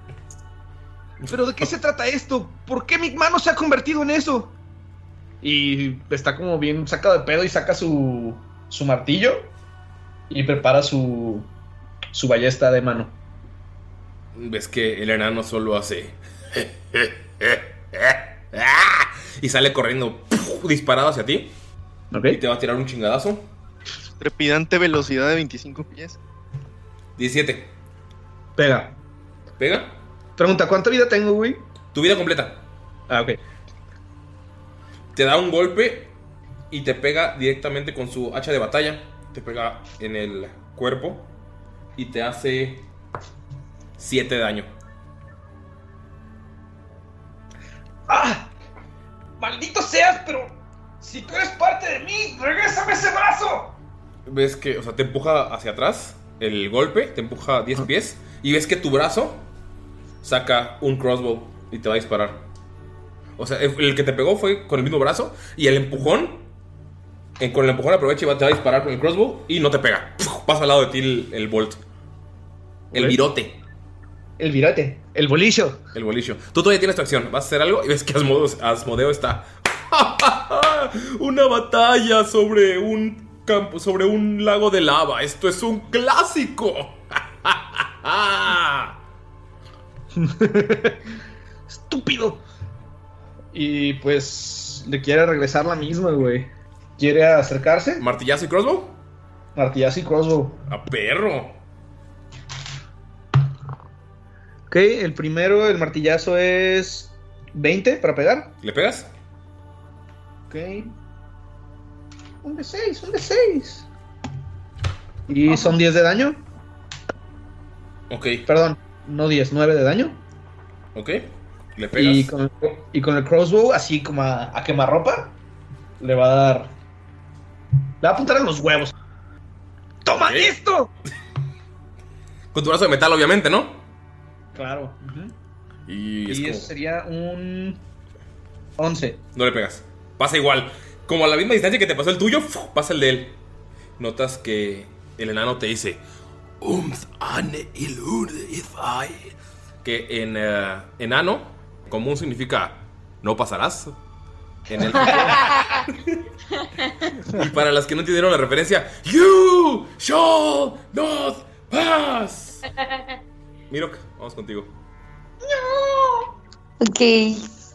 ¿Pero de qué se trata esto? ¿Por qué mi mano se ha convertido en eso? Y está como bien sacado de pedo y saca su, su martillo y prepara su, su ballesta de mano. Ves que el enano solo hace... y sale corriendo disparado hacia ti. Y te va a tirar un chingadazo. Trepidante velocidad de 25 pies. 17. Pega. ¿Pega? Pregunta, ¿cuánta vida tengo, güey? Tu vida completa. Ah, ok. Te da un golpe y te pega directamente con su hacha de batalla. Te pega en el cuerpo y te hace 7 de daño. ¡Ah! ¡Maldito seas, pero si tú eres parte de mí, regrésame ese brazo! Ves que, o sea, te empuja hacia atrás el golpe, te empuja 10 pies y ves que tu brazo saca un crossbow y te va a disparar. O sea, el que te pegó fue con el mismo brazo y el empujón, en- con el empujón aprovecha y va, te va a disparar con el crossbow y no te pega. Pasa al lado de ti el, el bolt. El virote. El virote, el bolillo. El bolillo. Tú todavía tienes tu acción. Vas a hacer algo y ves que Asmodeo, Asmodeo está. Una batalla sobre un campo, sobre un lago de lava. Esto es un clásico. Estúpido. Y pues le quiere regresar la misma, güey. ¿Quiere acercarse? ¿Martillazo y crossbow? Martillazo y crossbow. A perro. Ok, el primero, el martillazo es 20 para pegar. ¿Le pegas? Ok. Un de 6, un de 6. Y son 10 de daño. Ok. Perdón, no 10, 9 de daño. Ok. Le pegas. Y con, el, y con el crossbow, así como a, a quemarropa, le va a dar. Le va a apuntar a los huevos. ¡Toma esto! Con tu brazo de metal, obviamente, ¿no? Claro. Y, es Y como- eso sería un 11. No le pegas. Pasa igual. Como a la misma distancia que te pasó el tuyo, pasa el de él. Notas que el enano te dice. Que en eh, enano, común significa no pasarás. En el- y para las que no entendieron la referencia, You shall not pass. Mirok, vamos contigo. Ok.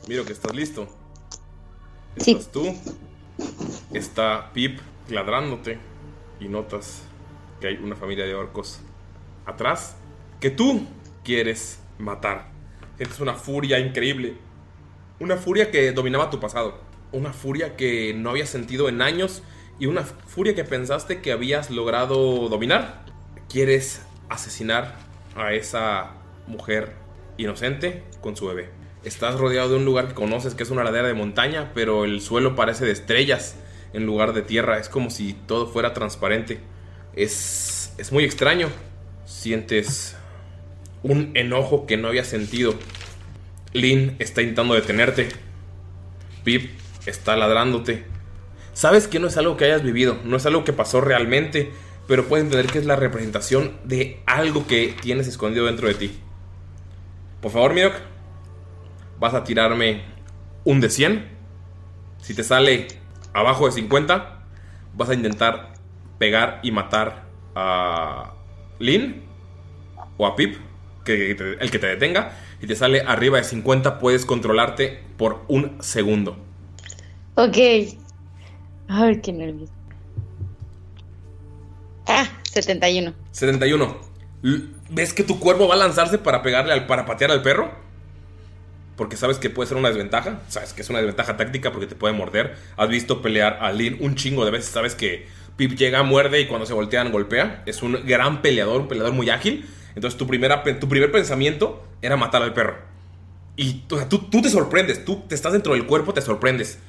Miro que estás listo. Sí. Estás tú. Está Pip ladrándote. Y notas que hay una familia de orcos atrás que tú quieres matar. Sientes una furia increíble. Una furia que dominaba tu pasado. Una furia que no habías sentido en años. Y una furia que pensaste que habías logrado dominar. Quieres asesinar a esa mujer inocente con su bebé. Estás rodeado de un lugar que conoces que es una ladera de montaña, pero el suelo parece de estrellas en lugar de tierra. Es como si todo fuera transparente. Es, es muy extraño. Sientes un enojo que no habías sentido. Lynn está intentando detenerte. Pip está ladrándote. Sabes que no es algo que hayas vivido, no es algo que pasó realmente, pero puedes entender que es la representación de algo que tienes escondido dentro de ti. Por favor, Mirok, vas a tirarme un de 100. Si te sale abajo de 50, vas a intentar pegar y matar a Lynn o a Pip, que el que te detenga. Si te sale arriba de 50, puedes controlarte por un segundo. Ok. Ay, qué nervios. Ah, 71. 71. L- ¿Ves que tu cuerpo va a lanzarse para pegarle al, para patear al perro? Porque sabes que puede ser una desventaja. Sabes que es una desventaja táctica porque te puede morder. Has visto pelear a Lin un chingo de veces. Sabes que Pip llega, muerde y cuando se voltean golpea. Es un gran peleador, un peleador muy ágil. Entonces tu, primera, tu primer pensamiento era matar al perro. Y tú, tú te sorprendes. Tú te estás dentro del cuerpo, te sorprendes.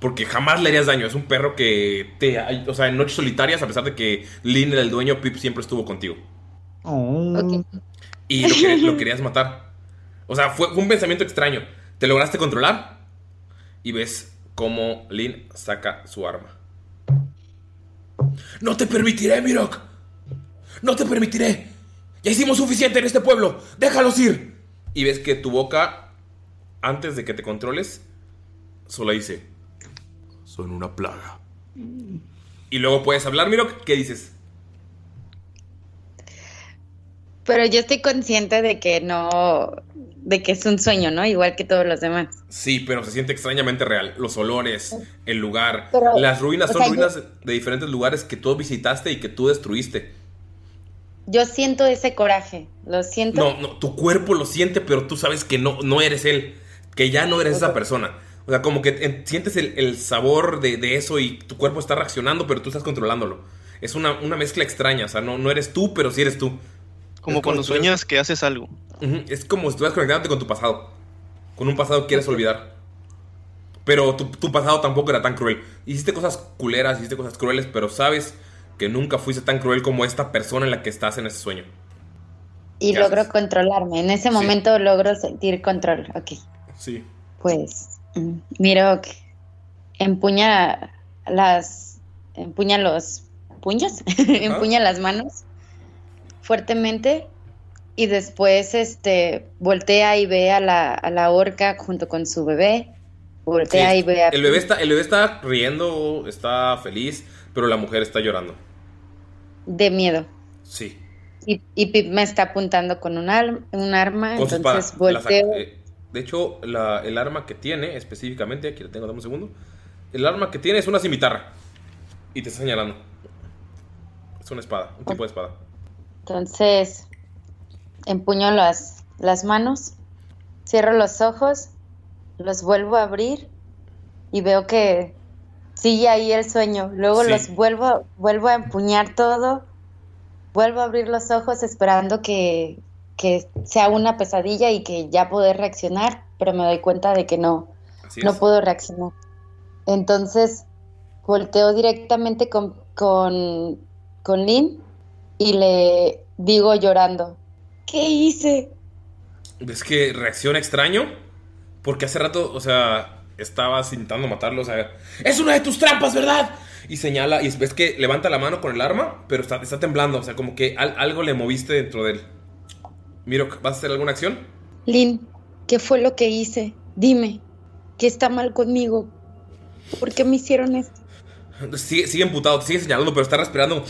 Porque jamás le harías daño. Es un perro que te... O sea, en noches solitarias, a pesar de que Lin era el dueño, Pip siempre estuvo contigo. Y lo, que- lo querías matar. O sea, fue, fue un pensamiento extraño. Te lograste controlar. Y ves cómo Lin saca su arma. No te permitiré, Mirok. No te permitiré. Ya hicimos suficiente en este pueblo. Déjalos ir. Y ves que tu boca, antes de que te controles, solo dice: Son una plaga. Y luego puedes hablar, Mirok. ¿Qué dices? Pero yo estoy consciente de que no, de que es un sueño, ¿no? Igual que todos los demás. Sí, pero se siente extrañamente real. Los olores, el lugar. Pero, las ruinas son sea, yo- ruinas de diferentes lugares que tú visitaste y que tú destruiste. Yo siento ese coraje, lo siento. No, no, tu cuerpo lo siente, pero tú sabes que no, no eres él. Que ya no eres esa persona. O sea, como que en- sientes el, el sabor de, de eso y tu cuerpo está reaccionando, pero tú estás controlándolo. Es una, una mezcla extraña. O sea, no, no eres tú, pero sí eres tú. Como cuando sueñas que haces algo. Es como si estuvieras conectándote con tu pasado. Con un pasado que quieres olvidar. Pero tu, tu pasado tampoco era tan cruel. Hiciste cosas culeras, hiciste cosas crueles, pero sabes que nunca fuiste tan cruel como esta persona en la que estás en ese sueño. Y ¿Qué logro controlarme. En ese momento logro sentir control. Ok. Sí. Pues miro que empuña las. empuña los puños, empuña las manos fuertemente y después este voltea y ve a la, a la orca junto con su bebé. Voltea Sí, y ve a el, bebé está, el bebé está riendo, está feliz, pero la mujer está llorando. de miedo. Sí. Y, y Pip me está apuntando con un, al- un arma, Con entonces volteo. eh, de hecho, la- el arma que tiene específicamente, aquí la tengo, dame un segundo. El arma que tiene es una cimitarra. Y te está señalando. Es una espada, un tipo de espada. Entonces, empuño las, las manos, cierro los ojos, los vuelvo a abrir y veo que sigue ahí el sueño. Luego Sí. los vuelvo, vuelvo a empuñar todo, vuelvo a abrir los ojos esperando que, que sea una pesadilla y que ya poder reaccionar, pero me doy cuenta de que no, Así no es. puedo reaccionar. Entonces, volteo directamente con, con, con Lynn y le digo llorando, ¿qué hice? ¿Ves que reacciona extraño? Porque hace rato, o sea, estabas intentando matarlo, o sea, es una de tus trampas, ¿verdad? Y señala, y ves que levanta la mano con el arma, pero está, está temblando, o sea, como que al- algo le moviste dentro de él. Miro, ¿vas a hacer alguna acción? Lynn, ¿qué fue lo que hice? Dime, ¿qué está mal conmigo? ¿Por qué me hicieron esto? Sigue, sigue emputado, te sigue señalando, pero está respirando.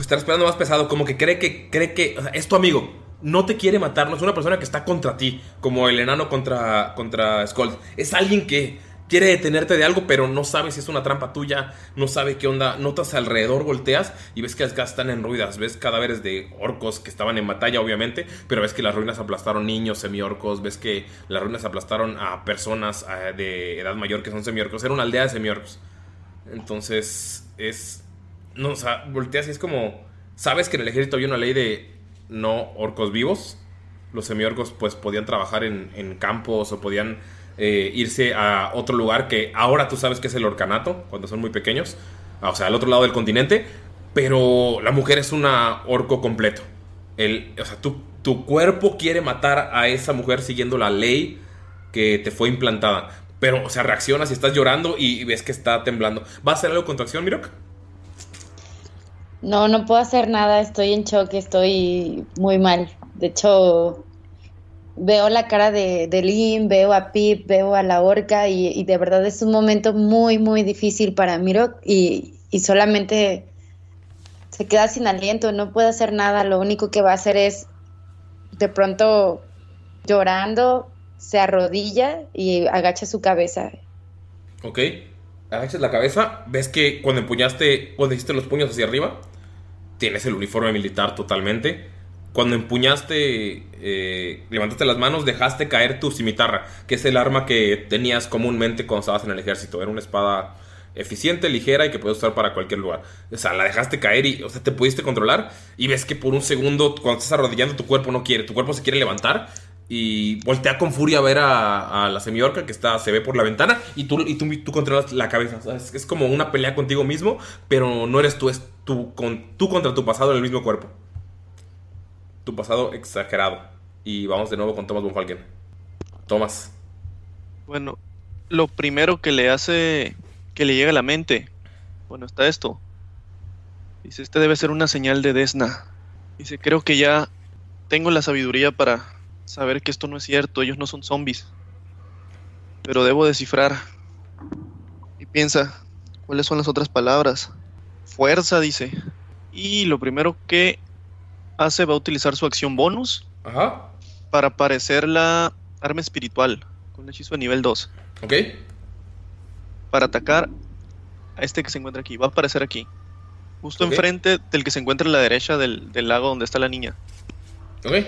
Está respirando más pesado, como que cree que, cree que es tu amigo. No te quiere matar, no es una persona que está contra ti, como el enano contra, contra Skull. Es alguien que quiere detenerte de algo, pero no sabe si es una trampa tuya, no sabe qué onda. Notas alrededor, volteas y ves que las casas están en ruinas. Ves cadáveres de orcos que estaban en batalla, obviamente, pero ves que las ruinas aplastaron niños semiorcos. Ves que las ruinas aplastaron a personas eh, de edad mayor que son semiorcos. Era una aldea de semiorcos. Entonces, es. No, o sea, volteas y es como. Sabes que en el ejército había una ley de no orcos vivos. Los semiorcos, pues, podían trabajar en, en campos o podían eh, irse a otro lugar que ahora tú sabes que es el orcanato, cuando son muy pequeños. O sea, al otro lado del continente. Pero la mujer es una orco completo. El, o sea, tu, tu cuerpo quiere matar a esa mujer siguiendo la ley que te fue implantada. Pero, o sea, reaccionas y estás llorando y ves que está temblando. ¿Va a hacer algo con tu acción, Mirok? No, no puedo hacer nada, estoy en shock, estoy muy mal. De hecho, veo la cara de, de Lynn, veo a Pip, veo a la orca y, y de verdad es un momento muy, muy difícil para Miro y, y solamente se queda sin aliento, no puede hacer nada, lo único que va a hacer es de pronto llorando, se arrodilla y agacha su cabeza. Ok. Agachas la cabeza. Ves que cuando empuñaste, cuando hiciste los puños hacia arriba, tienes el uniforme militar totalmente. Cuando empuñaste, eh, levantaste las manos, dejaste caer tu cimitarra, que es el arma que tenías comúnmente cuando estabas en el ejército. Era una espada eficiente, ligera y que puedes usar para cualquier lugar. O sea, la dejaste caer y, o sea, te pudiste controlar y ves que por un segundo, cuando estás arrodillando, tu cuerpo no quiere, tu cuerpo se quiere levantar y voltea con furia a ver a, la semiorca que está, se ve por la ventana y tú, y tú, tú controlas la cabeza. O sea, es, es como una pelea contigo mismo, pero no eres tú, es tú, con, tú contra tu pasado en el mismo cuerpo. Tu pasado exagerado. Y vamos de nuevo con Thomas Bonfalken. Thomas. Bueno, lo primero que le hace que le llega a la mente, bueno, está esto. Dice, este debe ser una señal de Desna. Dice, creo que ya tengo la sabiduría para saber que esto no es cierto, ellos no son zombies. Pero debo descifrar. Y piensa, ¿cuáles son las otras palabras? Fuerza, dice. Y lo primero que hace va a utilizar su acción bonus. Ajá. Para aparecer la arma espiritual. Con un hechizo de nivel 2. Ok. Para atacar a este que se encuentra aquí. Va a aparecer aquí. Justo enfrente del que se encuentra a la derecha del, del lago donde está la niña. Ok.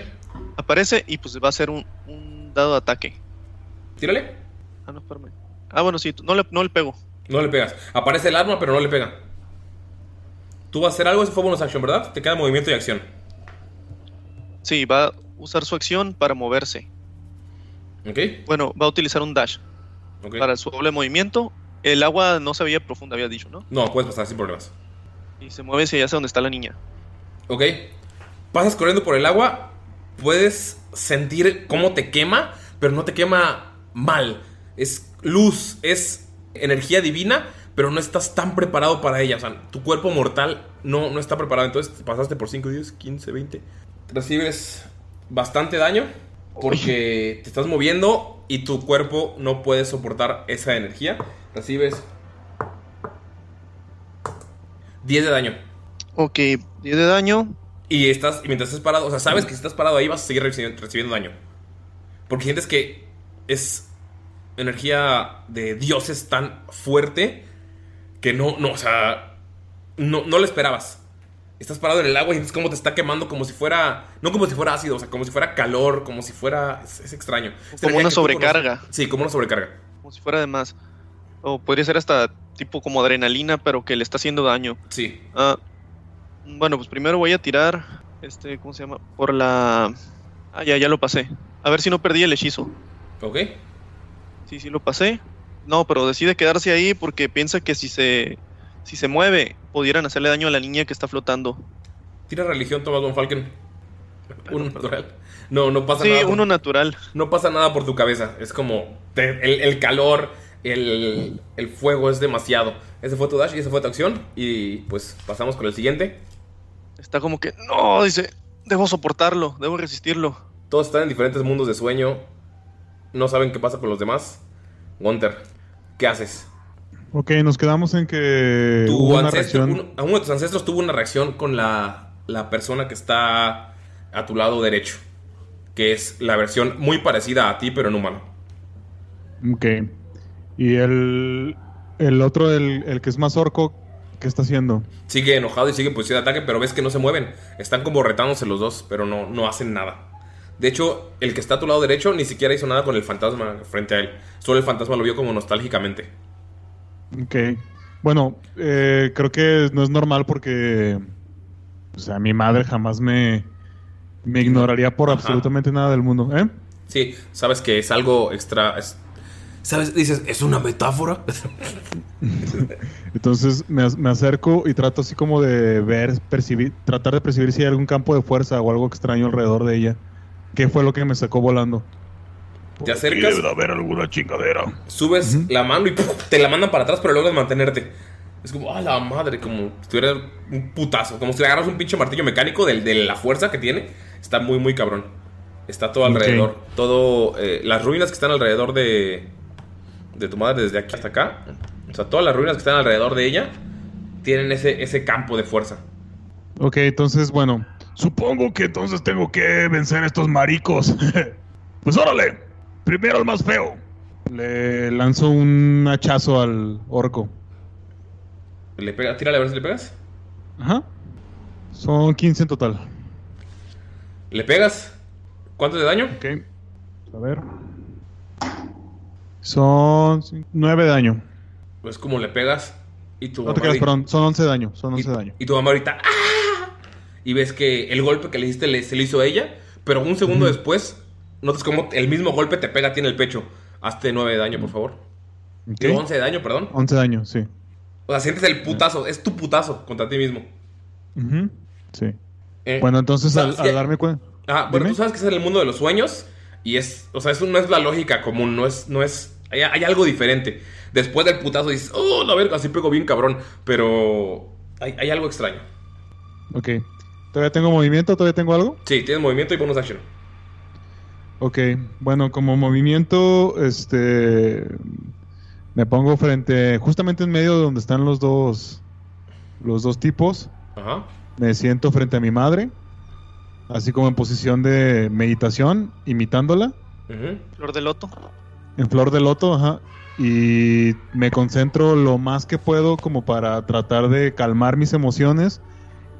Aparece y pues va a ser un, un dado de ataque. Tírale. Ah, no, espérame. Ah, bueno, sí, no le, no le pego. No le pegas. Aparece el arma, pero no le pega. Tú vas a hacer algo, ese fue bonus action, ¿verdad? Te queda movimiento y acción. Sí, va a usar su acción para moverse. Ok. Bueno, va a utilizar un dash. Ok. Para su doble movimiento. El agua no se veía profunda, había dicho, ¿no? No, puedes pasar sin problemas. Y se mueve hacia donde está la niña. Ok. Pasas corriendo por el agua. Puedes sentir cómo te quema, pero no te quema mal. Es luz, es energía divina, pero no estás tan preparado para ella. O sea, tu cuerpo mortal no, no está preparado. Entonces pasaste por 5, 10, 15, 20. Recibes bastante daño porque te estás moviendo y tu cuerpo no puede soportar esa energía. Recibes 10 de daño. Ok, 10 de daño. Y estás, y mientras estés parado, o sea, sabes que si estás parado ahí vas a seguir recibiendo, recibiendo daño. Porque sientes que es energía de dioses tan fuerte que no, no, o sea, no, no lo esperabas. Estás parado en el agua y sientes cómo te está quemando como si fuera, no como si fuera ácido, o sea, como si fuera calor, como si fuera, es, es extraño. Es Como una sobrecarga. Sí, como una sobrecarga. Como si fuera de más. O podría ser hasta tipo como adrenalina, pero que le está haciendo daño. Sí. Ah, bueno, pues primero voy a tirar. Este, ¿cómo se llama? Por la. Ah, ya, ya lo pasé. A ver si no perdí el hechizo. Ok. Sí, sí lo pasé. No, pero decide quedarse ahí porque piensa que si se. Si se mueve, pudieran hacerle daño a la niña que está flotando. Tira religión, Thomas Von Falken. Un natural. No, no pasa Sí, nada. por- uno natural. No pasa nada por tu cabeza. Es como te- el, el calor, el, el fuego es demasiado. Ese fue tu dash y esa fue tu acción. Y pues pasamos con el siguiente. Está como que. No, dice. Debo soportarlo, debo resistirlo. Todos están en diferentes mundos de sueño. No saben qué pasa con los demás. Gunter, ¿qué haces? Ok, nos quedamos en que Tu hubo una reacción. uno, a uno de tus ancestros tuvo una reacción con la, la persona que está a tu lado derecho. Que es la versión muy parecida a ti, pero en humano. Ok. Y el, el otro, el, el que es más orco, ¿qué está haciendo? Sigue enojado y sigue en posición de ataque, pero ves que no se mueven. Están como retándose los dos, pero no, no hacen nada. De hecho, el que está a tu lado derecho ni siquiera hizo nada con el fantasma frente a él. Solo el fantasma lo vio como nostálgicamente. Ok. Bueno, eh, creo que no es normal porque. O sea, mi madre jamás me, me ignoraría por Ajá. absolutamente nada del mundo. ¿Eh? Sí, sabes que es algo extra. es- ¿Sabes? Dices, ¿es una metáfora? Entonces me, me acerco y trato así como de ver, percibir, tratar de percibir si hay algún campo de fuerza o algo extraño alrededor de ella. ¿Qué fue lo que me sacó volando? Te acercas. Debe de haber alguna chingadera. Subes la mano y te la mandan para atrás, pero logras mantenerte. Es como, ah, la madre, como si tuviera un putazo. Como si le agarras un pinche martillo mecánico del- de, la fuerza que tiene. Está muy, muy cabrón. Está todo alrededor. Todo. eh, las ruinas que están alrededor de. De tu madre desde aquí hasta acá. O sea, todas las ruinas que están alrededor de ella. Tienen ese, ese campo de fuerza. Ok, entonces, bueno. Supongo que entonces tengo que vencer a estos maricos. pues órale. Primero el más feo. Le lanzo un hachazo al orco. Le pega, tírale a ver si le pegas. Ajá. Son 15 en total. ¿Le pegas? ¿Cuánto de daño? Ok. A ver. Son 9 de daño. Pues como le pegas. Y tu No te creas, perdón. Son 11 de daño. Son 11 de daño. Y tu mamá ahorita. ¡ah! Y ves que el golpe que le hiciste le- se le hizo a ella. Pero un segundo después, notas como el mismo golpe te pega a ti en el pecho. Hazte 9 de daño, por favor. Ok. Digo, 11 de daño, perdón. 11 de daño, sí. O sea, sientes el putazo. Es tu putazo contra ti mismo. Ujú, Sí. Eh, Bueno, entonces al, darme cuenta. Ah, bueno, tú sabes que es en el mundo de los sueños. Y es. O sea, eso no es la lógica común. No es. No es hay, hay algo diferente. Después del putazo dices, oh, la verga, así pego bien cabrón. Pero. Hay, hay algo extraño. Ok. ¿Todavía tengo movimiento? ¿Todavía tengo algo? Sí, tienes movimiento y bonus action. Ok. Bueno, como movimiento, este. Me pongo frente. Justamente en medio de donde están los dos. Los dos tipos. Ajá. Me siento frente a mi madre. Así como en posición de meditación, imitándola. Flor de loto. En flor de loto, ajá. Y me concentro lo más que puedo como para tratar de calmar mis emociones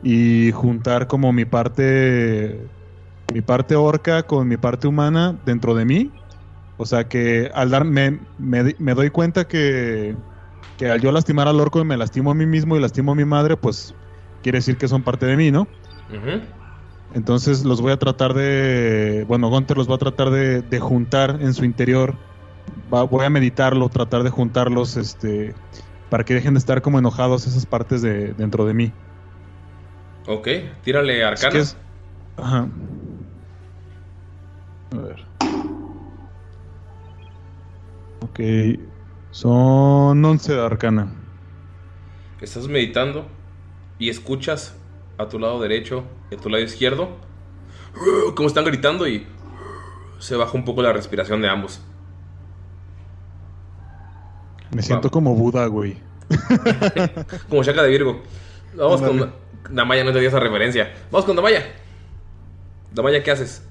y juntar como mi parte mi parte orca con mi parte humana dentro de mí. O sea que al dar me, me, me doy cuenta que, que al yo lastimar al orco y me lastimo a mí mismo y lastimo a mi madre, pues quiere decir que son parte de mí, ¿no? Entonces los voy a tratar de. Bueno, Gunter los va a tratar de, de juntar en su interior. Va- voy a meditarlo, tratar de juntarlos este, para que dejen de estar como enojados esas partes de dentro de mí. Ok, tírale arcana. que es- Ajá. A ver. Ok. Son 11 de arcana. Estás meditando y escuchas a tu lado derecho y a tu lado izquierdo cómo están gritando y se baja un poco la respiración de ambos. Me siento como Buda, güey. Como Shaka de Virgo. Vamos con Damaya, no te di esa referencia. Vamos con Damaya. Damaya, ¿qué haces?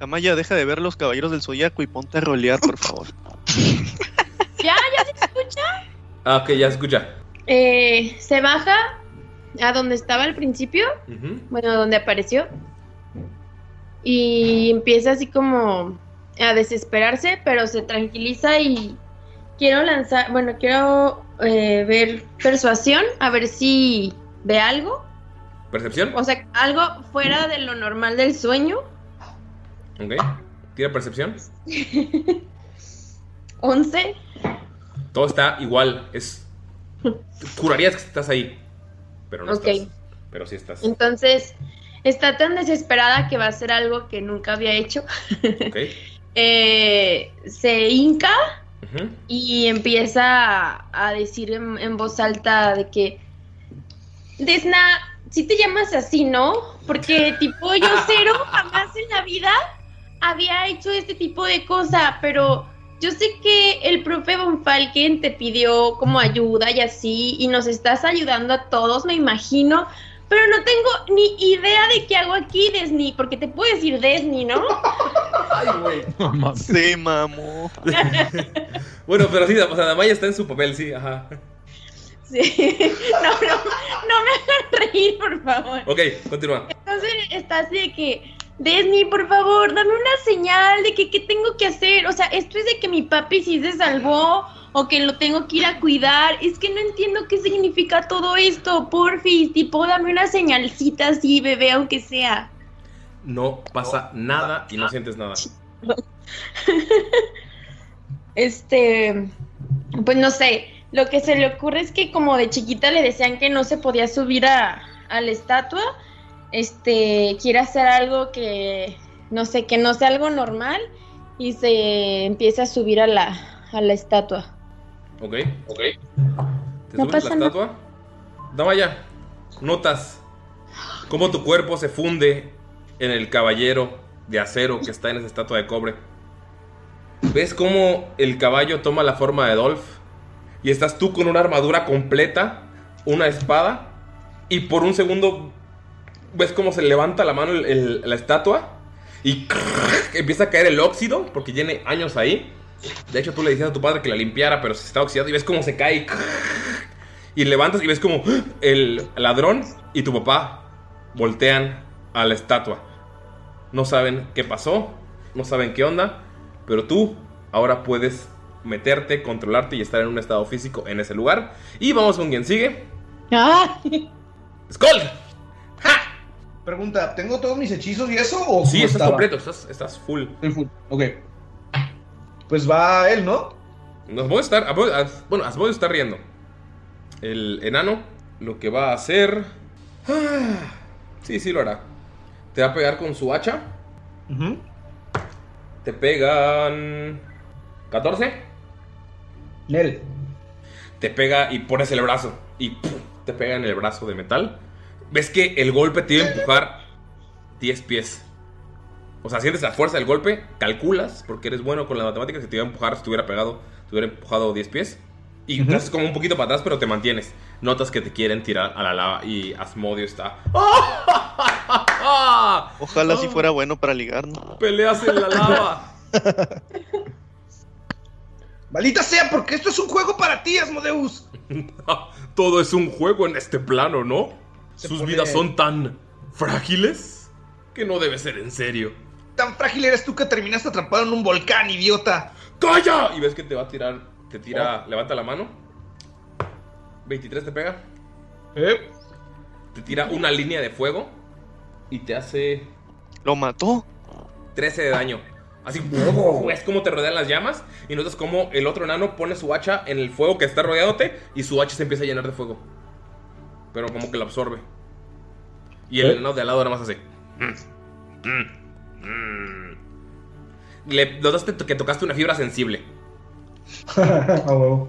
Amaya, deja de ver los caballeros del zodiaco y ponte a rolear, por favor. ¿Ya? ¿Ya se escucha? Ah, ok, ya se escucha. Eh, se baja a donde estaba al principio, bueno, donde apareció, y empieza así como a desesperarse, pero se tranquiliza y quiero lanzar, bueno, quiero eh, ver persuasión, a ver si ve algo, ¿Percepción? o sea, algo fuera de lo normal del sueño. Ok. Tira percepción. 11. Todo está igual. Es. Jurarías que estás ahí. Pero no Ok. estás. Pero sí estás. Entonces, está tan desesperada que va a hacer algo que nunca había hecho. Ok. Eh, se hinca y empieza a, a decir en, en voz alta de que Desna, si te llamas así, ¿no? Porque tipo yo cero jamás en la vida había hecho este tipo de cosa, pero yo sé que el profe Von Falken te pidió como ayuda y así, y nos estás ayudando a todos, me imagino, pero no tengo ni idea de qué hago aquí, Desni, porque te puedo decir Desni, ¿no? Sí, mamo. Bueno, pero sí, o sea, Damaya está en su papel, sí, ajá. Sí. No, no, no me hagan reír, por favor. Ok, continúa. Entonces está así de que, Desni, por favor, dame una señal de que qué tengo que hacer. O sea, esto es de que mi papi sí se salvó o que lo tengo que ir a cuidar. Es que no entiendo qué significa todo esto. Porfis, tipo, dame una señalcita así, bebé, aunque sea. No pasa nada y no sientes nada. Este, pues no sé, lo que se le ocurre es que como de chiquita le decían que no se podía subir a, a la estatua, este, quiere hacer algo que, no sé, que no sea algo normal y se empieza a subir a la, a la estatua. Ok, ok. ¿Te No subes pasa la nada. estatua? Damaya, notas cómo tu cuerpo se funde en el caballero de acero que está en esa estatua de cobre. ¿Ves cómo el caballo toma la forma de Dolph? Y estás tú con una armadura completa, una espada, y por un segundo ves cómo se levanta la mano el- el- la estatua y empieza a caer el óxido porque tiene años ahí. De hecho, tú le decías a tu padre que la limpiara, pero se está oxidando y ves cómo se cae. Y levantas y ves como el ladrón y tu papá voltean a la estatua. No saben qué pasó, no saben qué onda, pero tú ahora puedes meterte, controlarte y estar en un estado físico en ese lugar. Y vamos con quien sigue. ¡Ah! ¡Skull! Pregunta, ¿tengo todos mis hechizos y eso? O Sí, estás estaba? completo, estás, estás full. Estoy full, ok. Pues va él, ¿no? Nos voy a estar. Asboi- As- Bueno, Asboi está riendo. El enano lo que va a hacer. Ah, Sí, sí lo hará. Te va a pegar con su hacha. Te pegan. 14. Nel. Te pega y pones el brazo. Y ¡pum! te pega en el brazo de metal. Ves que el golpe te iba a empujar 10 pies. O sea, sientes la fuerza del golpe, calculas, porque eres bueno con las matemáticas, que te iba a empujar si te hubiera pegado, te hubiera empujado 10 pies. Y te haces como un poquito para atrás, pero te mantienes. Notas que te quieren tirar a la lava y Asmodio está. Ojalá si fuera bueno para ligar, ¿no? Peleas en la lava. Maldita sea, porque esto es un juego para ti, Asmodeus. Todo es un juego en este plano, ¿no? Sus pone- vidas son tan frágiles que no debe ser en serio. Tan frágil eres tú que terminaste atrapado en un volcán, idiota. ¡Calla! Y ves que te va a tirar. Te tira. Levanta la mano. 23 te pega. ¿Eh? Te tira una línea de fuego. y te hace. ¿Lo mató? 13 de daño. Así, es como te rodean las llamas. Y notas como el otro enano pone su hacha en el fuego que está rodeándote. Y su hacha se empieza a llenar de fuego. Pero como que lo absorbe. Y el ¿Eh? enano de al lado nada más hace. "Mm, mm, mm". Le notaste que tocaste una fibra sensible. A huevo.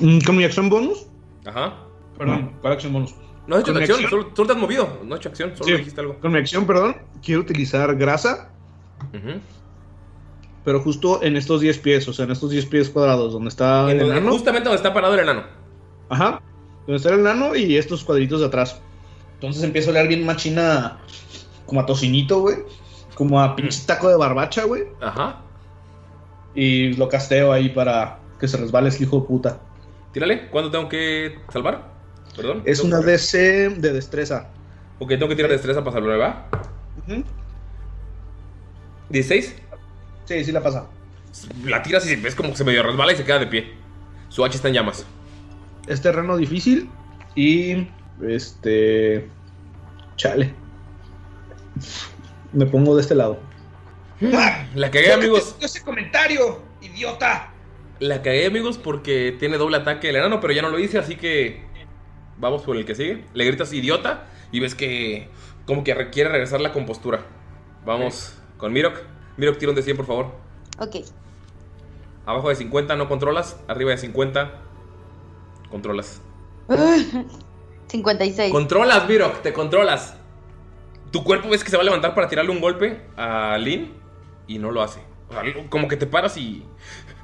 Mm, ¿Con mi acción bonus? Ajá. Perdón, ¿cuál acción bonus? No has hecho mi acción, solo, solo te has movido. No has hecho acción, solo Sí. dijiste algo. Con mi acción, perdón, quiero utilizar grasa, Ujú. pero justo en estos 10 pies, o sea, en estos 10 pies cuadrados, donde está el En donde- enano. justamente donde está parado el enano. Ajá, donde está el enano y estos cuadritos de atrás. Entonces empieza a oler bien machina, como a tocinito, güey. Como a pinche taco de barbacha, güey. Ajá. Y lo casteo ahí para que se resbale ese hijo de puta. Tírale. ¿Cuánto tengo que salvar? Perdón. Es una DC de destreza. Ok, tengo que tirar destreza para salvar, ¿va? Ujú. ¿16? Sí, sí la pasa. La tiras y ves como que se medio resbala y se queda de pie. Su hacha está en llamas. Es terreno difícil y este chale. Me pongo de este lado. La cagué, amigos. Ese comentario, idiota. La cagué, amigos, porque tiene doble ataque el enano, pero ya no lo hice, así que vamos por el que sigue. Le gritas idiota y ves que como que requiere regresar la compostura. Vamos con Mirok. Mirok, tira un de 100, por favor. Ok. Abajo de 50 no controlas, arriba de 50 controlas. 56. Controlas, Mirok, te controlas. Tu cuerpo ves que se va a levantar para tirarle un golpe a Lin y no lo hace. O sea, como que te paras y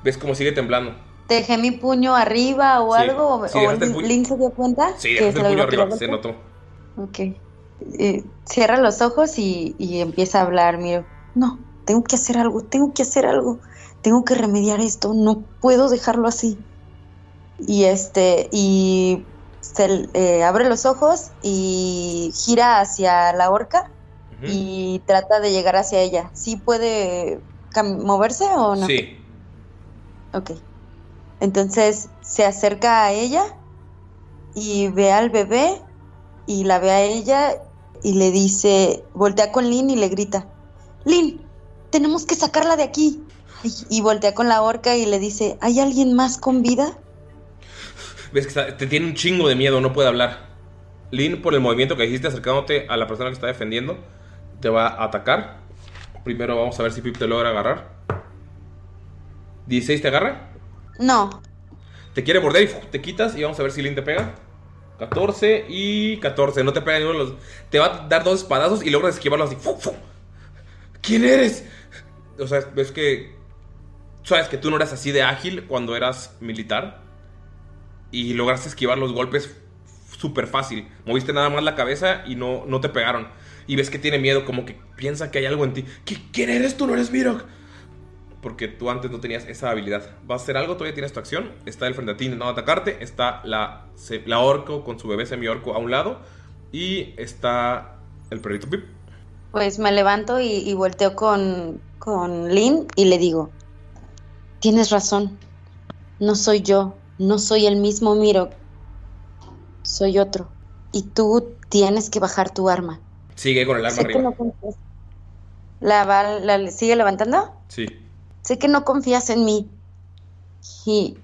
ves como sigue temblando. ¿Dejé mi puño arriba o Sí, algo? ¿O, sí, o dejaste el puño. Lin se dio cuenta? Sí, que dejaste se el puño arriba, se notó. Ok. Eh, cierra los ojos y, y empieza a hablar. Miro, no, tengo que hacer algo, tengo que hacer algo. Tengo que remediar esto, no puedo dejarlo así. Y este, y se eh, abre los ojos y gira hacia la horca y trata de llegar hacia ella. ¿Sí puede moverse o no? Sí. Ok. Entonces se acerca a ella y ve al bebé y la ve a ella y le dice, voltea con Lynn y le grita, Lynn, tenemos que sacarla de aquí. Y, y voltea con la horca y le dice, ¿hay alguien más con vida? Ves que está- te tiene un chingo de miedo, no puede hablar. Lin, por el movimiento que hiciste acercándote a la persona que está defendiendo, te va a atacar. Primero vamos a ver si Pip te logra agarrar. 16 te agarra. No, Te quiere morder y te quitas y vamos a ver si Lin te pega. 14 y 14. No te pega ninguno de los. Te va a dar dos espadazos y logras esquivarlo así. ¡fu, fu! ¿Quién eres? O sea, ves que. Sabes que tú no eras así de ágil cuando eras militar. Y lograste esquivar los golpes súper fácil. Moviste nada más la cabeza y no, no te pegaron. Y ves que tiene miedo, como que piensa que hay algo en ti. ¿Qui- ¿Quién eres tú? No eres Mirok. Porque tú antes no tenías esa habilidad. ¿Vas a hacer algo? Todavía tienes tu acción. Está el frente a ti intentando atacarte. Está la, la orco con su bebé semi-orco a un lado. Y está el perrito Pip. pues me levanto y, y volteo con, con Lynn y le digo, tienes razón, no soy yo, no soy el mismo Miro, soy otro. Y tú tienes que bajar tu arma. Sigue con el arma Sé que arriba. no confías. ¿La, va- la sigue levantando? Sí. Sé que no confías en mí. Y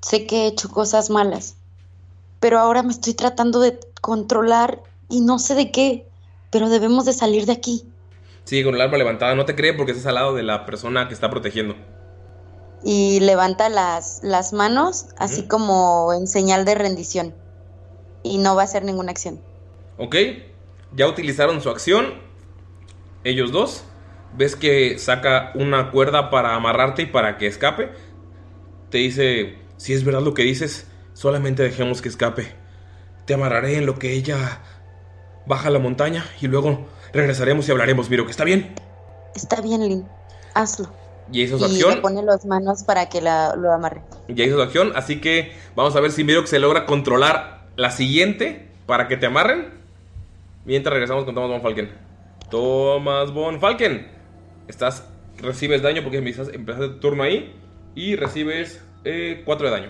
sé que he hecho cosas malas. Pero ahora me estoy tratando de controlar y no sé de qué. Pero debemos de salir de aquí. Sigue con el arma levantada. No te cree porque estás al lado de la persona que está protegiendo. Y levanta las, las manos, así como en señal de rendición. Y no va a hacer ninguna acción. ¿Ok? Ya utilizaron su acción. Ellos dos. Ves que saca una cuerda para amarrarte y para que escape. Te dice, si es verdad lo que dices, solamente dejemos que escape. Te amarraré en lo que ella baja la montaña y luego regresaremos y hablaremos. Miro que está bien. Está bien, Lynn. Hazlo. Y hizo su Y le acción. pone las manos para que la, lo amarre. Ya hizo su acción. Así que vamos a ver si Miro se logra controlar la siguiente para que te amarren. Mientras regresamos con Thomas Von Falken. Thomas Von Falken. Estás, recibes daño porque empiezas- empezaste tu turno ahí. Y recibes 4 de daño.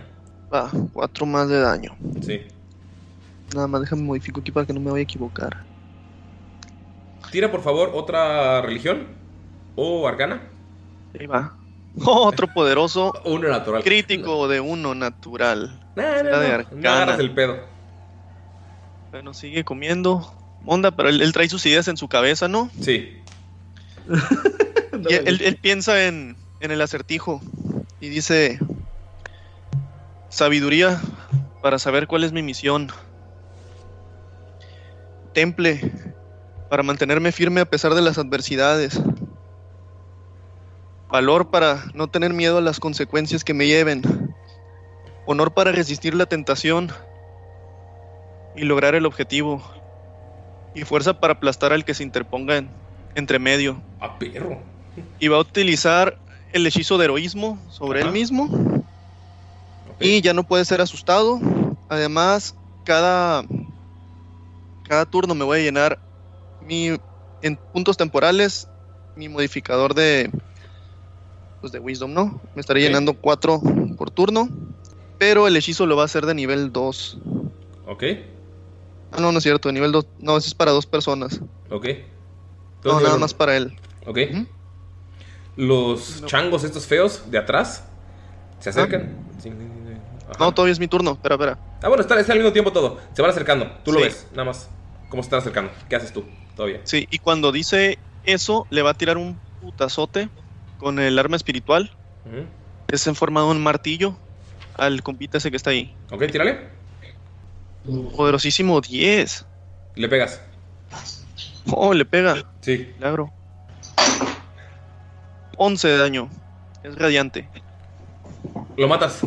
Va, 4 más de daño. Sí. Nada más déjame modifico aquí para que no me vaya a equivocar. Tira por favor otra religión o arcana. Ahí va. Otro poderoso. Uno natural. Crítico de uno natural. No, Será no, de no, no agarras el pedo. Bueno, sigue comiendo. Onda, pero él, él trae sus ideas en su cabeza, ¿no? Sí. Y él, él piensa en, en el acertijo y dice: Sabiduría para saber cuál es mi misión. Temple para mantenerme firme a pesar de las adversidades. Valor para no tener miedo a las consecuencias que me lleven. Honor para resistir la tentación y lograr el objetivo. Y fuerza para aplastar al que se interponga en- entre medio. A perro. Y va a utilizar el hechizo de heroísmo sobre él mismo. Y ya no puede ser asustado. Además, cada, cada turno me voy a llenar mi, en puntos temporales mi modificador de, pues de Wisdom, ¿no? Me estaré llenando 4 por turno. Pero el hechizo lo va a hacer de nivel 2. Ok. Ah, no, no es cierto, de nivel 2. No, ese es para dos personas. Ok. No, nada más para él. Ok. Los changos estos feos de atrás se acercan. Sí, Ajá. No, todavía es mi turno. Espera, espera. Ah, bueno, está, está al mismo tiempo todo. Se van acercando. Tú lo Sí. ves, nada más. ¿Cómo se están acercando? ¿Qué haces tú todavía? Sí, y cuando dice eso, le va a tirar un putazote con el arma espiritual. Es en forma de un martillo al compita ese que está ahí. Ok, tírale. Poderosísimo 10. Le pegas. Oh, le pega. Sí. Milagro. 11 de daño. Es radiante. Lo matas.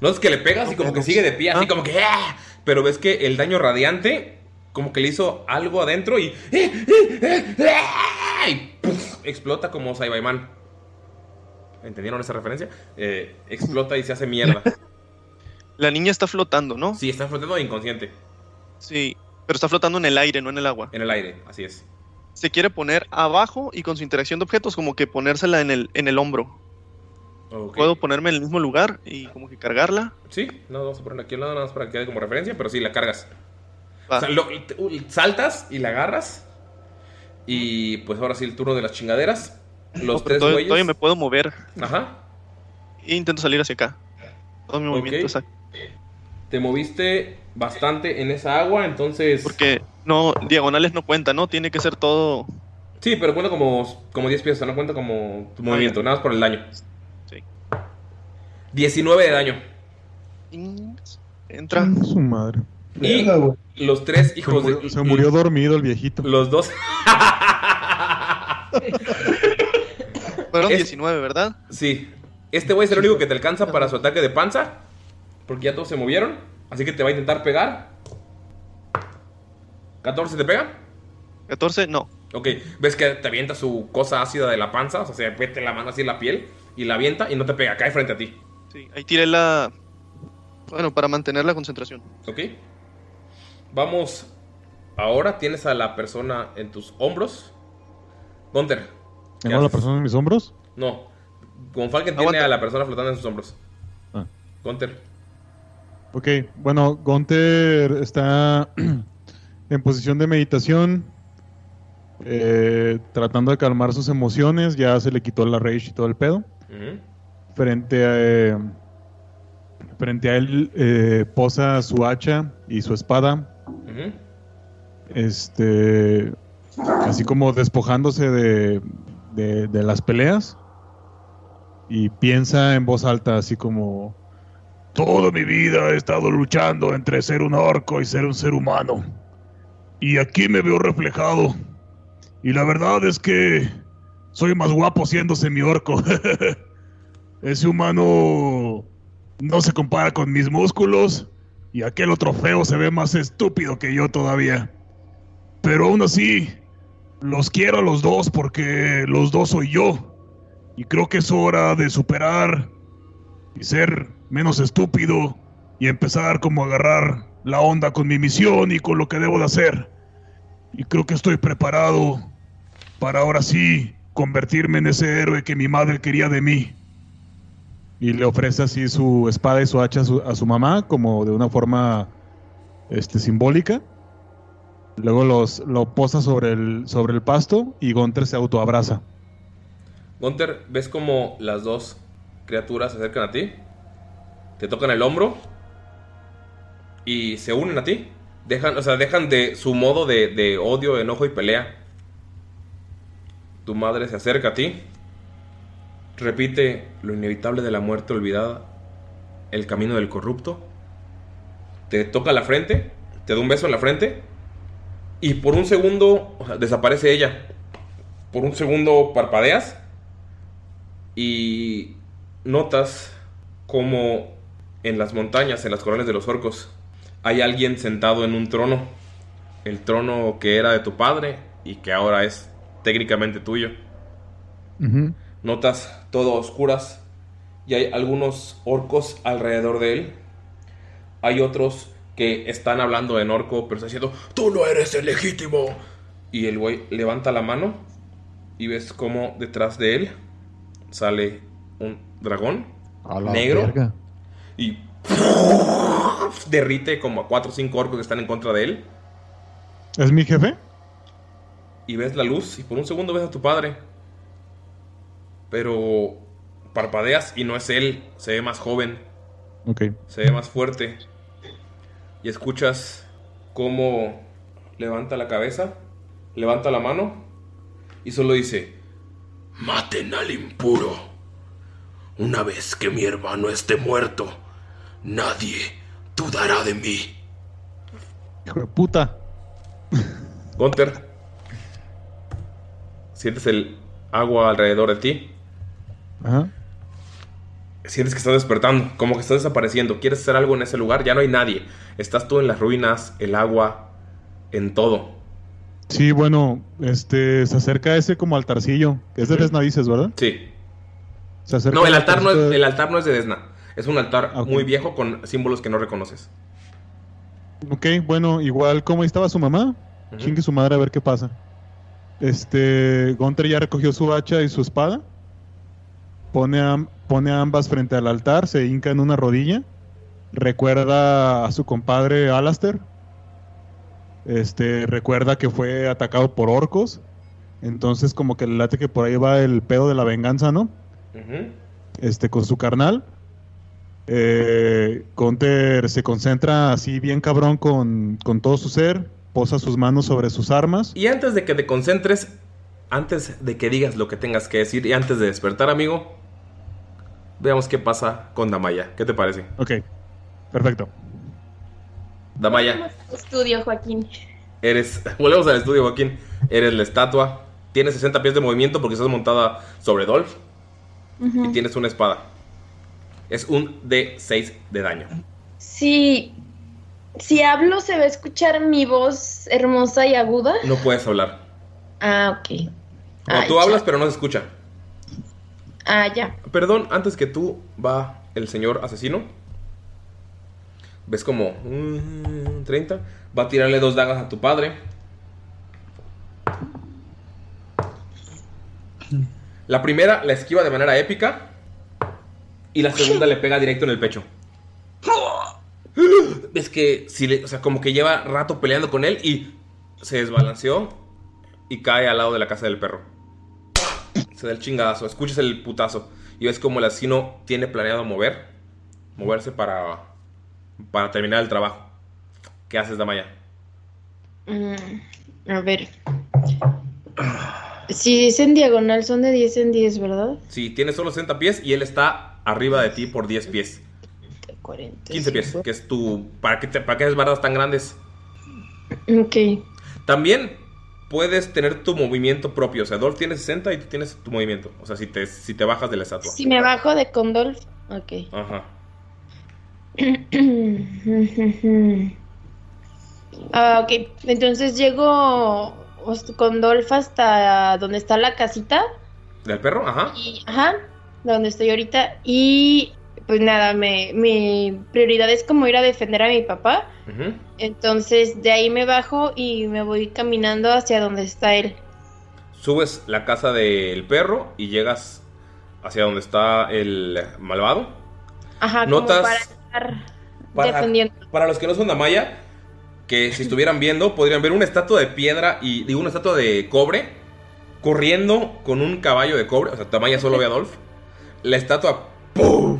No es que le pegas y como que sigue de pie, así como que. ¡ah! Pero ves que el daño radiante, como que le hizo algo adentro y. ¡eh, eh, eh, ah! y ¡puf! explota como Saibaiman. ¿Entendieron esa referencia? Eh, explota y se hace mierda. La niña está flotando, ¿no? Sí, está flotando inconsciente. Sí, pero está flotando en el aire, no en el agua. En el aire, así es. Se quiere poner abajo y con su interacción de objetos como que ponérsela en el, en el hombro. Puedo ponerme en el mismo lugar y como que cargarla. Sí, no, vamos a ponerla aquí al lado nada más para que quede como referencia, pero sí, la cargas. Va. O sea, lo- uh, saltas y la agarras. Y pues ahora sí, el turno de las chingaderas. Los tres todavía, güeyes. todavía me puedo mover. Ajá. E intento salir hacia acá. Todo mi movimiento Ok. exacto. Te moviste bastante en esa agua, entonces. Porque no, diagonales no cuenta, ¿no? Tiene que ser todo. Sí, pero cuenta como, como 10 pies, o sea, no cuenta como tu Ah, movimiento, nada más por el daño. Sí. 19 de daño. Entra. Su madre. Y los tres hijos se murió, de. se murió dormido el viejito. Los dos. Fueron Es- 19, ¿verdad? Sí. Este güey es el único que te alcanza para su ataque de panza. Porque ya todos se movieron. Así que te va a intentar pegar. ¿14 te pega? 14, no. Ok, ves que te avienta su cosa ácida de la panza. O sea, se mete la mano así en la piel. Y la avienta y no te pega, cae frente a ti. Sí, ahí tiré la. Bueno, para mantener la concentración. Ok. Vamos. Ahora tienes a la persona en tus hombros. Gunter. ¿qué ¿Tengo a la persona en mis hombros? No. Con Falken tiene a la persona flotando en sus hombros. Ah. Gunter. Ok, bueno, Gunter está en posición de meditación, eh, tratando de calmar sus emociones, ya se le quitó la rage y todo el pedo. Frente a, eh, frente a él eh, posa su hacha y su espada, Este, así como despojándose de, de- de las peleas y piensa en voz alta, así como... Toda mi vida he estado luchando entre ser un orco y ser un ser humano. Y aquí me veo reflejado. Y la verdad es que soy más guapo siendo semi-orco. Ese humano no se compara con mis músculos. Y aquel otro feo se ve más estúpido que yo todavía. Pero aún así, los quiero a los dos porque los dos soy yo. Y creo que es hora de superar y ser menos estúpido y empezar como a agarrar la onda con mi misión y con lo que debo de hacer. Y creo que estoy preparado para ahora sí convertirme en ese héroe que mi madre quería de mí. Y le ofrece así su espada y su hacha a su, mamá como de una forma este, simbólica. Luego los, lo posa sobre el, sobre el pasto y Gunter se autoabraza. Gunter, ves como las dos criaturas se acercan a ti, te tocan el hombro y se unen a ti. Dejan, o sea, dejan de su modo de, de odio, enojo y pelea. Tu madre se acerca a ti. Repite lo inevitable de la muerte olvidada. El camino del corrupto. Te toca la frente. Te da un beso en la frente. Y por un segundo desaparece ella. Por un segundo parpadeas. Y notas como en las montañas, en las coronas de los orcos, hay alguien sentado en un trono. El trono que era de tu padre y que ahora es técnicamente tuyo. Notas todo a oscuras y hay algunos orcos alrededor de él. Hay otros que están hablando en orco, pero están diciendo, tú no eres el legítimo. Y el güey levanta la mano y ves como detrás de él sale un dragón negro verga. y derrite como a 4 o 5 orcos que están en contra de él. ¿Es mi jefe? y ves la luz y por un segundo ves a tu padre. Pero parpadeas y no es él, se ve más joven, se ve más fuerte. Y escuchas cómo levanta la cabeza, levanta la mano y solo dice, Maten al impuro. Una vez que mi hermano esté muerto, nadie dudará de mí. Hijo de puta. Gunter, sientes el agua alrededor de ti, Ajá. sientes que estás despertando, como que estás desapareciendo, quieres hacer algo en ese lugar, ya no hay nadie, estás tú en las ruinas, el agua, en todo. Sí, bueno, este, se acerca ese como altarcillo, que es de Desna dices, ¿verdad? Sí. Se acerca No, el al altar no, es, de- el altar no es de Desna. Es un altar muy viejo con símbolos que no reconoces. Ok, bueno, igual como ahí estaba su mamá, chingue su madre a ver qué pasa. Este, Gunter ya recogió su hacha y su espada. Pone a, pone a ambas frente al altar, se hinca en una rodilla. Recuerda a su compadre Alastair. Este, recuerda que fue atacado por orcos. Entonces como que le late que por ahí va el pedo de la venganza, ¿no? este, con su carnal. Eh, Gunter se concentra así bien cabrón con, con todo su ser, posa sus manos sobre sus armas. Y antes de que te concentres, antes de que digas lo que tengas que decir y antes de despertar, amigo, veamos qué pasa con Damaya. ¿Qué te parece? Ok, perfecto. Damaya, Estudio, Joaquín. eres. Volvemos al estudio, Joaquín. Eres la estatua. Tienes 60 pies de movimiento porque estás montada sobre Dolph Ujú. y tienes una espada. Es un D6 de daño. Si, si hablo, ¿se va a escuchar mi voz hermosa y aguda? No puedes hablar. Ah, ok. No, Ay, tú hablas, pero no se escucha. Ah, ya. Perdón, antes que tú va el señor asesino. Ves como mm, 30. Va a tirarle dos dagas a tu padre. La primera la esquiva de manera épica. Y la segunda le pega directo en el pecho. Ves que, si le- o sea, como que lleva rato peleando con él y se desbalanceó y cae al lado de la casa del perro. Se da el chingadazo, escuchas el putazo y ves como el asesino tiene planeado mover, moverse para, para terminar el trabajo. ¿Qué haces, Damaya? Mm, a ver. Si es en diagonal, son de 10 en 10, ¿verdad? Sí, tiene solo 60 pies y él está arriba de ti por 10 pies. 15 pies, que es tu... ¿Para qué, te, para qué haces bardas tan grandes? Ok. También puedes tener tu movimiento propio. O sea, Dolph tiene 60 y tú tienes tu movimiento. O sea, si te, si te bajas de la estatua. Si me bajo de Condolf, ok. Ajá. ah, ok, entonces llego con Dolph hasta donde está la casita. ¿Del perro? Ajá. Y, ajá, donde estoy ahorita. Y pues nada, me, mi prioridad es como ir a defender a mi papá. Entonces de ahí me bajo y me voy caminando hacia donde está él. Subes la casa del perro y llegas hacia donde está el malvado. Ajá, Notas- como para estar Para, defendiendo. para los que no son Damaya, que si estuvieran viendo podrían ver una estatua de piedra y digo una estatua de cobre corriendo con un caballo de cobre, o sea, Tamaya solo ve a Dolph. La estatua ¡pum!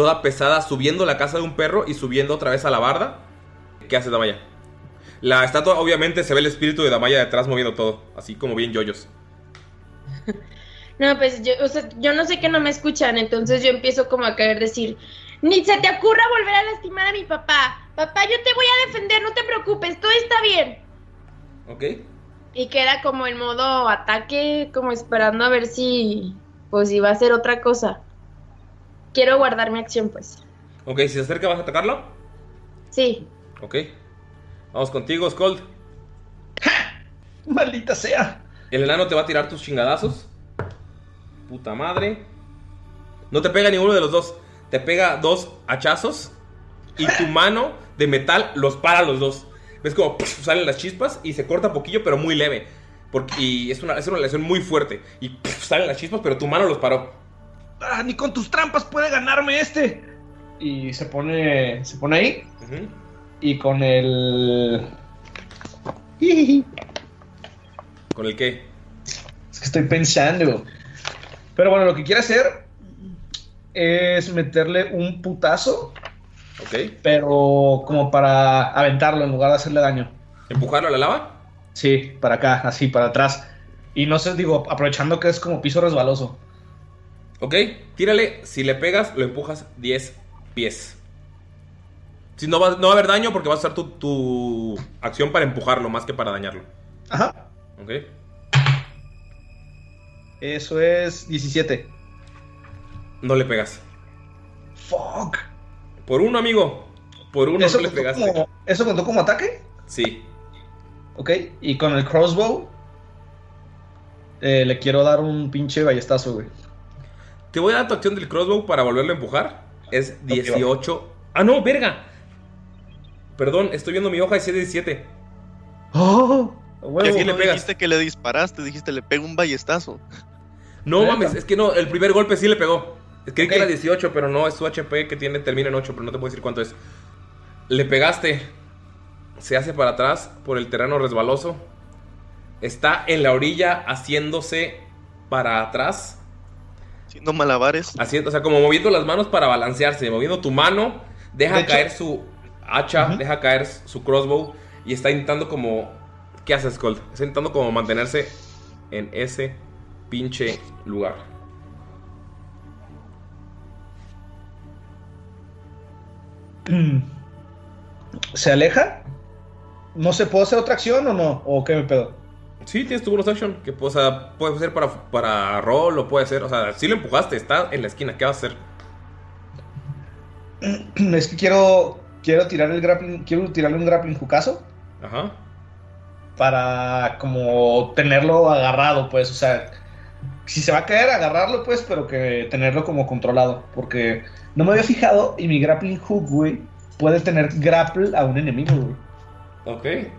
Toda pesada subiendo la casa de un perro y subiendo otra vez a la barda. ¿Qué hace Damaya? La estatua obviamente se ve el espíritu de Damaya detrás moviendo todo, así como bien yoyos. No, pues yo, o sea, yo no sé que no me escuchan, entonces yo empiezo como a querer decir, ni se te ocurra volver a lastimar a mi papá. Papá, yo te voy a defender, no te preocupes, todo está bien. ¿Ok? Y queda como en modo ataque, como esperando a ver si, pues, iba a hacer otra cosa. Quiero guardar mi acción, pues. Ok, si se acerca, ¿vas a atacarlo? Sí. Ok. Vamos contigo, Skold. Maldita sea. El enano te va a tirar tus chingadazos. Puta madre. No te pega ninguno de los dos. Te pega dos hachazos. Y tu mano de metal los para los dos. Ves como salen las chispas y se corta poquillo, pero muy leve. Porque, y es una, es una lesión muy fuerte. Y salen las chispas, pero tu mano los paró. Ah, ni con tus trampas puede ganarme este. Y se pone. Se pone ahí. Y con el. ¿Con el qué? Es que estoy pensando. Pero bueno, lo que quiere hacer es meterle un putazo. Ok. Pero como para aventarlo en lugar de hacerle daño. ¿Empujarlo a la lava? Sí, para acá, así, para atrás. Y no sé, digo, aprovechando que es como piso resbaloso. Ok, tírale. Si le pegas, lo empujas 10 pies. Si no va, no va a haber daño porque vas a usar tu, tu acción para empujarlo más que para dañarlo. Ajá. Ok. Eso es 17. No le pegas. Fuck. Por uno, amigo. Por uno ¿Eso no le pegaste. como- ¿Eso contó como ataque? Sí. Ok. Y con el crossbow. eh, le quiero dar un pinche ballestazo, güey. Te voy a dar tu acción del crossbow para volverlo a empujar. Es 18. Ah, no, verga. Perdón, estoy viendo mi hoja y es 17. ¡Oh! Y así le no pegas. dijiste que le disparaste, dijiste le pego un ballestazo. No mames, es que no, el primer golpe sí le pegó. Creí que era 18, pero no, es su HP que tiene, termina en 8, pero no te puedo decir cuánto es. Le pegaste. Se hace para atrás por el terreno resbaloso. Está en la orilla haciéndose para atrás. Haciendo malabares. Haciendo, o sea, como moviendo las manos para balancearse. Moviendo tu mano, deja De hecho- caer su hacha, deja caer su crossbow. Y está intentando como. ¿Qué haces, Colt? Está intentando como mantenerse en ese pinche lugar. ¿Se aleja? ¿No se puede hacer otra acción o no? ¿O qué me pedo? Sí, tienes tu bonus action. Que o sea, puede ser para, para roll o puede ser. O sea, si lo empujaste, está en la esquina. ¿Qué vas a hacer? Es que quiero. Quiero tirar el grappling. Quiero tirarle un grappling jucazo. Ajá. Para como tenerlo agarrado, pues. O sea. Si se va a caer, agarrarlo, pues, pero que tenerlo como controlado. Porque no me había fijado y mi grappling hook, güey, puede tener grapple a un enemigo, güey. Ok.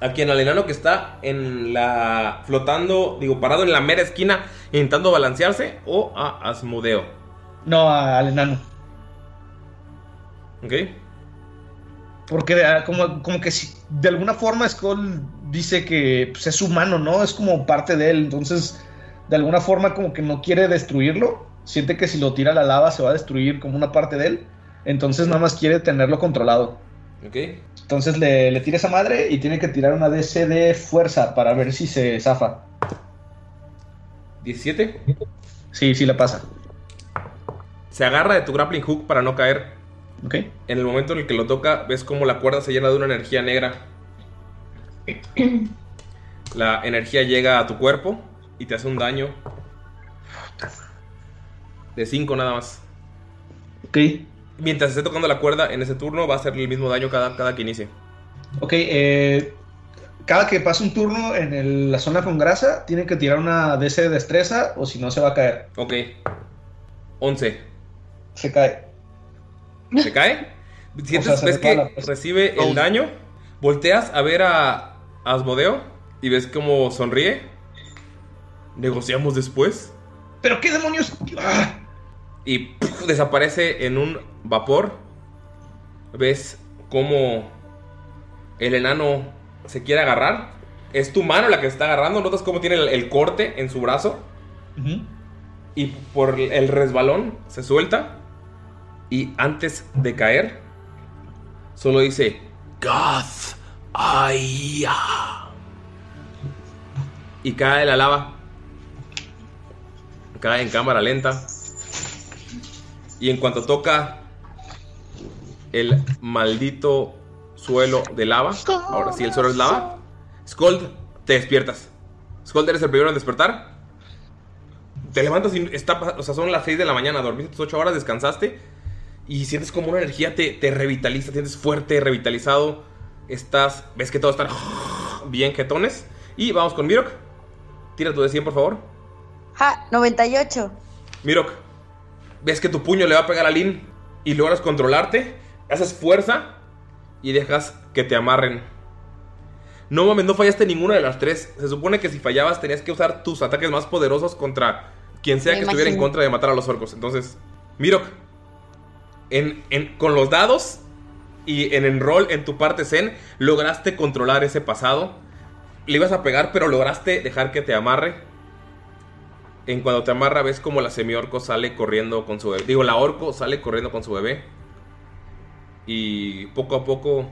A quien al enano que está en la. flotando, digo, parado en la mera esquina, intentando balancearse, o a Asmodeo. No, a- al enano. Ok. Porque ah, como, como que si de alguna forma Skull dice que pues, es humano, ¿no? Es como parte de él. Entonces, de alguna forma como que no quiere destruirlo. Siente que si lo tira a la lava se va a destruir como una parte de él. Entonces nada más quiere tenerlo controlado. Ok. Entonces le, le tira esa madre y tiene que tirar una DC de fuerza para ver si se zafa. ¿17? Sí, sí le pasa. Se agarra de tu grappling hook para no caer. Ok. En el momento en el que lo toca, ves como la cuerda se llena de una energía negra. La energía llega a tu cuerpo y te hace un daño. De 5 nada más. Ok. Mientras esté tocando la cuerda, en ese turno va a hacerle el mismo daño cada, cada que inicie. Ok, eh, cada que pasa un turno en el- la zona con grasa, tiene que tirar una DC de destreza o si no se va a caer. Ok. 11. Se cae. ¿Se cae? Sientes, O sea, se ves que la- recibe el daño. Volteas a ver a Asmodeo y ves cómo sonríe. Negociamos después. ¿Pero qué demonios? Ah. Y ¡puf! desaparece en un vapor. Ves cómo El enano se quiere agarrar. Es tu mano la que se está agarrando. Notas cómo tiene el, el corte en su brazo. Y por el resbalón se suelta. Y antes de caer, solo dice: Gath Aya. Y cae la lava. Cae en cámara lenta. Y en cuanto toca el maldito suelo de lava, ahora sí el suelo es lava, Scold, te despiertas. Scold, eres el primero en despertar. Te levantas y está, o sea, son las 6 de la mañana, dormiste tus 8 horas, descansaste y sientes como una energía te, te revitaliza, sientes fuerte, revitalizado. Estás, ves que todos están bien jetones. Y vamos con Mirok. Tira tu de 100, por favor. Ja, 98. Mirok, ves que tu puño le va a pegar a Lin y logras controlarte, haces fuerza y dejas que te amarren. No mames, no fallaste ninguna de las tres. Se supone que si fallabas tenías que usar tus ataques más poderosos contra quien sea Me que estuviera en contra de matar a los orcos. Entonces, Mirok, en, en- con los dados y en el rol en tu parte Zen, lograste controlar ese pasado. Le ibas a pegar, pero lograste dejar que te amarre. En cuando te amarra, ves como la semiorco sale corriendo con su bebé. Digo, la orco sale corriendo con su bebé. Y poco a poco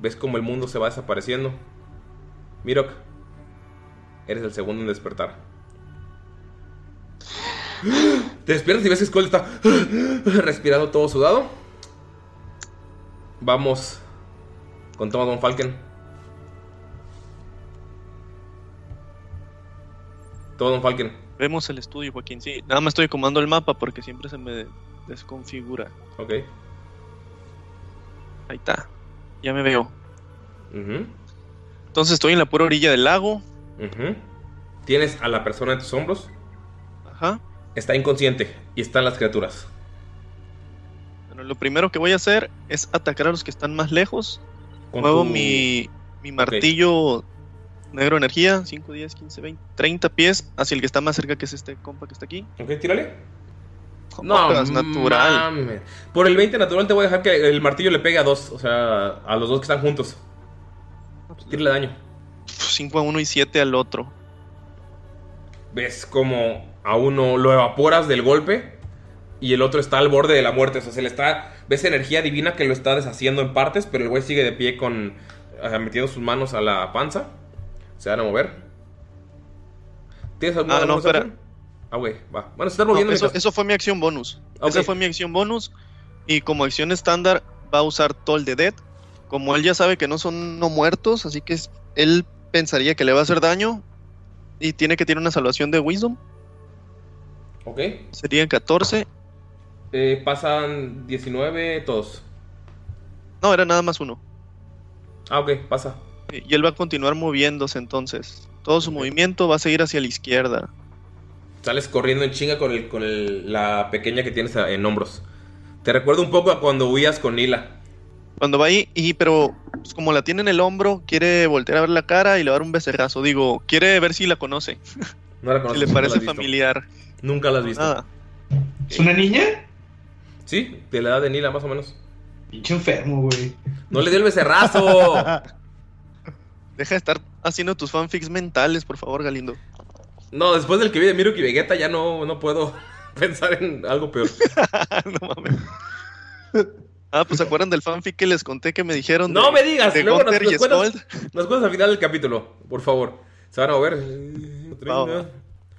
ves como el mundo se va desapareciendo. Mirok, eres el segundo en despertar. Te despiertas y ves que Skull está respirando todo sudado. Vamos con Thomas Von Falken. Thomas Von Falken. Vemos el estudio, Joaquín. Sí, nada más estoy acomodando el mapa porque siempre se me desconfigura. Ok. Ahí está. Ya me veo. Entonces estoy en la pura orilla del lago. Tienes a la persona en tus hombros. Ajá. Está inconsciente y están las criaturas. Bueno, lo primero que voy a hacer es atacar a los que están más lejos. Con Muevo tu- mi, mi martillo negro energía, 5, 10, 15, 20, 30 pies hacia el que está más cerca, que es este compa que está aquí. Ok, tírale. No, natural. mames. Por el 20 natural te voy a dejar que el martillo le pegue a dos. O sea, a los dos que están juntos. Tírale daño. 5 a uno y 7 al otro. Ves como a uno lo evaporas del golpe y el otro está al borde de la muerte. O sea, se le está. Ves energía divina que lo está deshaciendo en partes, pero el güey sigue de pie con. metiendo sus manos a la panza. Se van a mover. ¿Tienes alguna Ah, no, espera. Ah, güey, va. Bueno, se están No, moviendo. eso, fue mi acción bonus. Esa fue mi acción bonus. Y como acción estándar va a usar Toll de Dead. Como él ya sabe que no son no muertos, así que él pensaría que le va a hacer daño. Y tiene que tener una salvación de Wisdom. Ok. Serían 14. Eh, pasan 19 todos. No, era nada más uno. Ah, ok, pasa. Y él va a continuar moviéndose entonces. Todo su movimiento va a seguir hacia la izquierda. Sales corriendo en chinga con, el, con el- la pequeña que tienes en hombros. Te recuerda un poco a cuando huías con Nila. Cuando va ahí, y pero pues, como la tiene en el hombro, quiere voltear a ver la cara y le va a dar un becerrazo. Digo, quiere ver si la conoce. No la si conoces, le parece familiar. Nunca la has visto. Nada. ¿Es una niña? Sí, de la edad de Nila, más o menos. Pinche enfermo, güey. No le dio el becerrazo. Deja de estar haciendo tus fanfics mentales, por favor, Galindo. No, después del que vi de Mirok y Vegeta ya no, no puedo pensar en algo peor. no mames. Ah, pues ¿se acuerdan del fanfic que les conté que me dijeron? No de- me digas, de luego nos, nos cuentas, nos cuentas al final del capítulo, por favor. Se van a mover.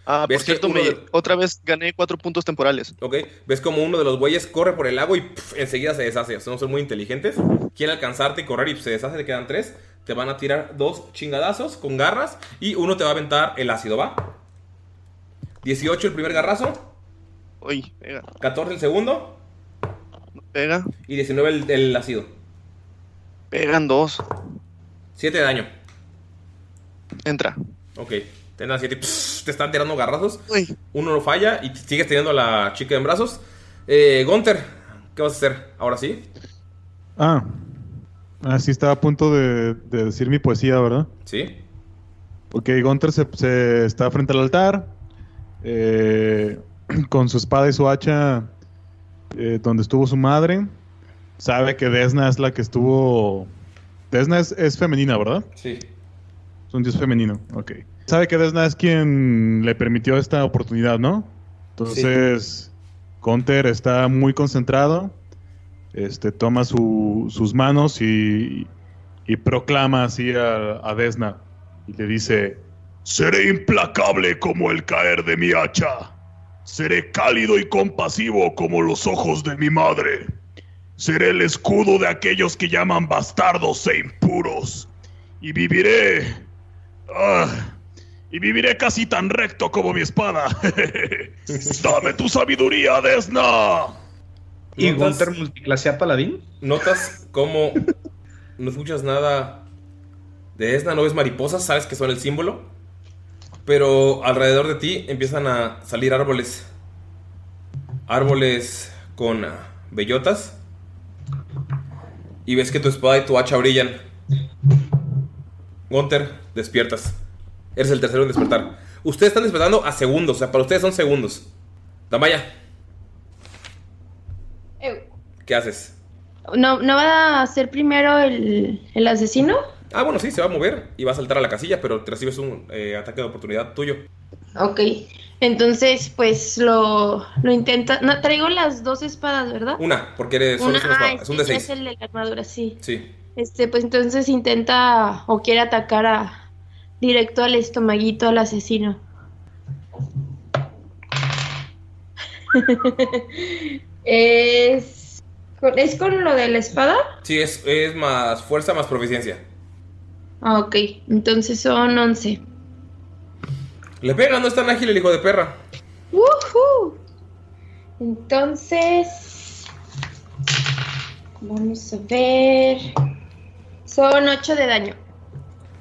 Ah, por ¿Ves que cierto, me- de- otra vez gané cuatro puntos temporales. Ok, ves como uno de los güeyes corre por el lago y enseguida se deshace. O sea, no son muy inteligentes. Quiere alcanzarte y correr y se deshace, te quedan tres. Te van a tirar dos chingadazos con garras y uno te va a aventar el ácido, ¿va? 18 el primer garrazo. Uy, pega. 14 el segundo. Pega. Y 19 el, el ácido. Pegan dos. 7 de daño. Entra. Ok, te dan 7 te están tirando garrazos. Uno no falla y sigues teniendo a la chica en brazos. Eh, Gunter, ¿qué vas a hacer? Ahora sí. Ah. Así estaba a punto de, de decir mi poesía, ¿verdad? Sí. Ok, Gunther se, se está frente al altar. eh, con su espada y su hacha. eh, donde estuvo su madre. Sabe que Desna es la que estuvo Desna es, es femenina, ¿verdad? Sí. Es un dios femenino, ok. Sabe que Desna es quien le permitió esta oportunidad, ¿no? Entonces, Conter está muy concentrado, este, toma su- sus manos y, y proclama así a, a Desna y le dice, Seré implacable como el caer de mi hacha. Seré cálido y compasivo como los ojos de mi madre. Seré el escudo de aquellos que llaman bastardos e impuros. Y viviré... ah, y viviré casi tan recto como mi espada. Dame tu sabiduría, Desna. ¿Y. Gunter multiclasea paladín? Notas cómo no escuchas nada de Esna, no ves mariposas, sabes que son el símbolo. Pero alrededor de ti empiezan a salir árboles. Árboles con ah, bellotas. Y ves que tu espada y tu hacha brillan. Gunter, despiertas. Eres el tercero en despertar. Ustedes están despertando a segundos, o sea, para ustedes son segundos. Damaya, ¿qué haces? ¿No, ¿No va a ser primero el, el asesino? Ah, bueno, sí, se va a mover y va a saltar a la casilla, pero te recibes un eh, ataque de oportunidad tuyo. Ok. Entonces, pues lo, lo intenta. No, traigo las dos espadas, ¿verdad? Una, porque eres, solo es una ah, espada, es un D6. es el de la armadura, sí. Sí. Este, pues entonces intenta o quiere atacar a directo al estomaguito al asesino. es, ¿Es con lo de la espada? Sí, es, es más fuerza más proficiencia. Ah, ok. Entonces son 11. Le pega, no es tan ágil el hijo de perra. ¡Woohoo! Entonces. Vamos a ver. Son 8 de daño.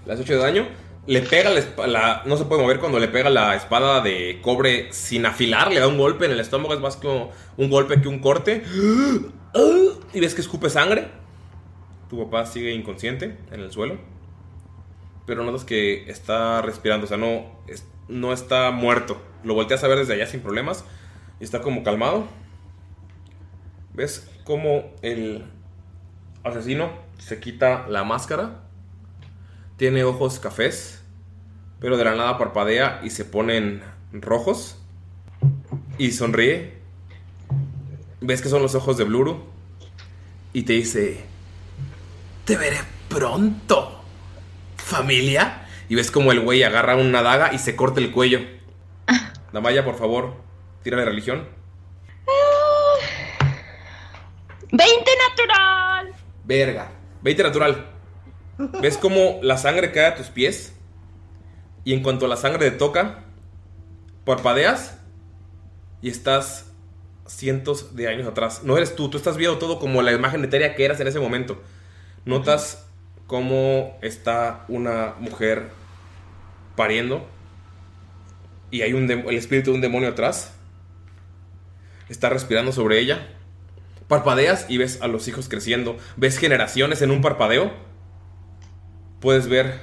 Las 8 de daño. Le pega la, la- No se puede mover cuando le pega la espada de cobre sin afilar. Le da un golpe en el estómago. Es más como un golpe que un corte. Y ves que escupe sangre. Tu papá sigue inconsciente en el suelo. Pero notas que está respirando. O sea, no, no está muerto. Lo volteas a ver desde allá sin problemas. Y está como calmado. ¿Ves cómo el asesino se quita la máscara? Tiene ojos cafés, pero de la nada parpadea y se ponen rojos. Y sonríe. Ves que son los ojos de Bluru. Y te dice: Te veré pronto, familia. Y ves como el güey agarra una daga y se corta el cuello. Damaya, por favor, tira de religión. 20 natural. Verga. 20 natural. ¿Ves cómo la sangre cae a tus pies? Y en cuanto la sangre te toca, parpadeas y estás cientos de años atrás. No eres tú, tú estás viendo todo como la imagen etérea que eras en ese momento. Notas cómo está una mujer pariendo y hay un el espíritu de un demonio atrás. Está respirando sobre ella. Parpadeas y ves a los hijos creciendo. Ves generaciones en un parpadeo. Puedes ver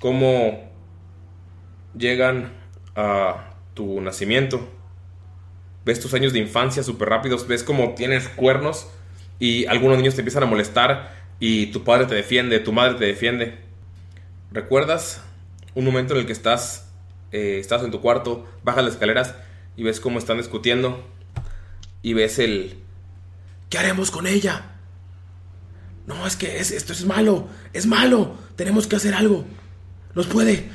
cómo llegan a tu nacimiento. Ves tus años de infancia súper rápidos. Ves cómo tienes cuernos y algunos niños te empiezan a molestar y tu padre te defiende, tu madre te defiende. ¿Recuerdas un momento en el que estás, eh, estás en tu cuarto, bajas las escaleras y ves cómo están discutiendo? Y ves el... ¿Qué haremos con ella? No, es que es- esto es malo, es malo. Tenemos que hacer algo. Nos puede,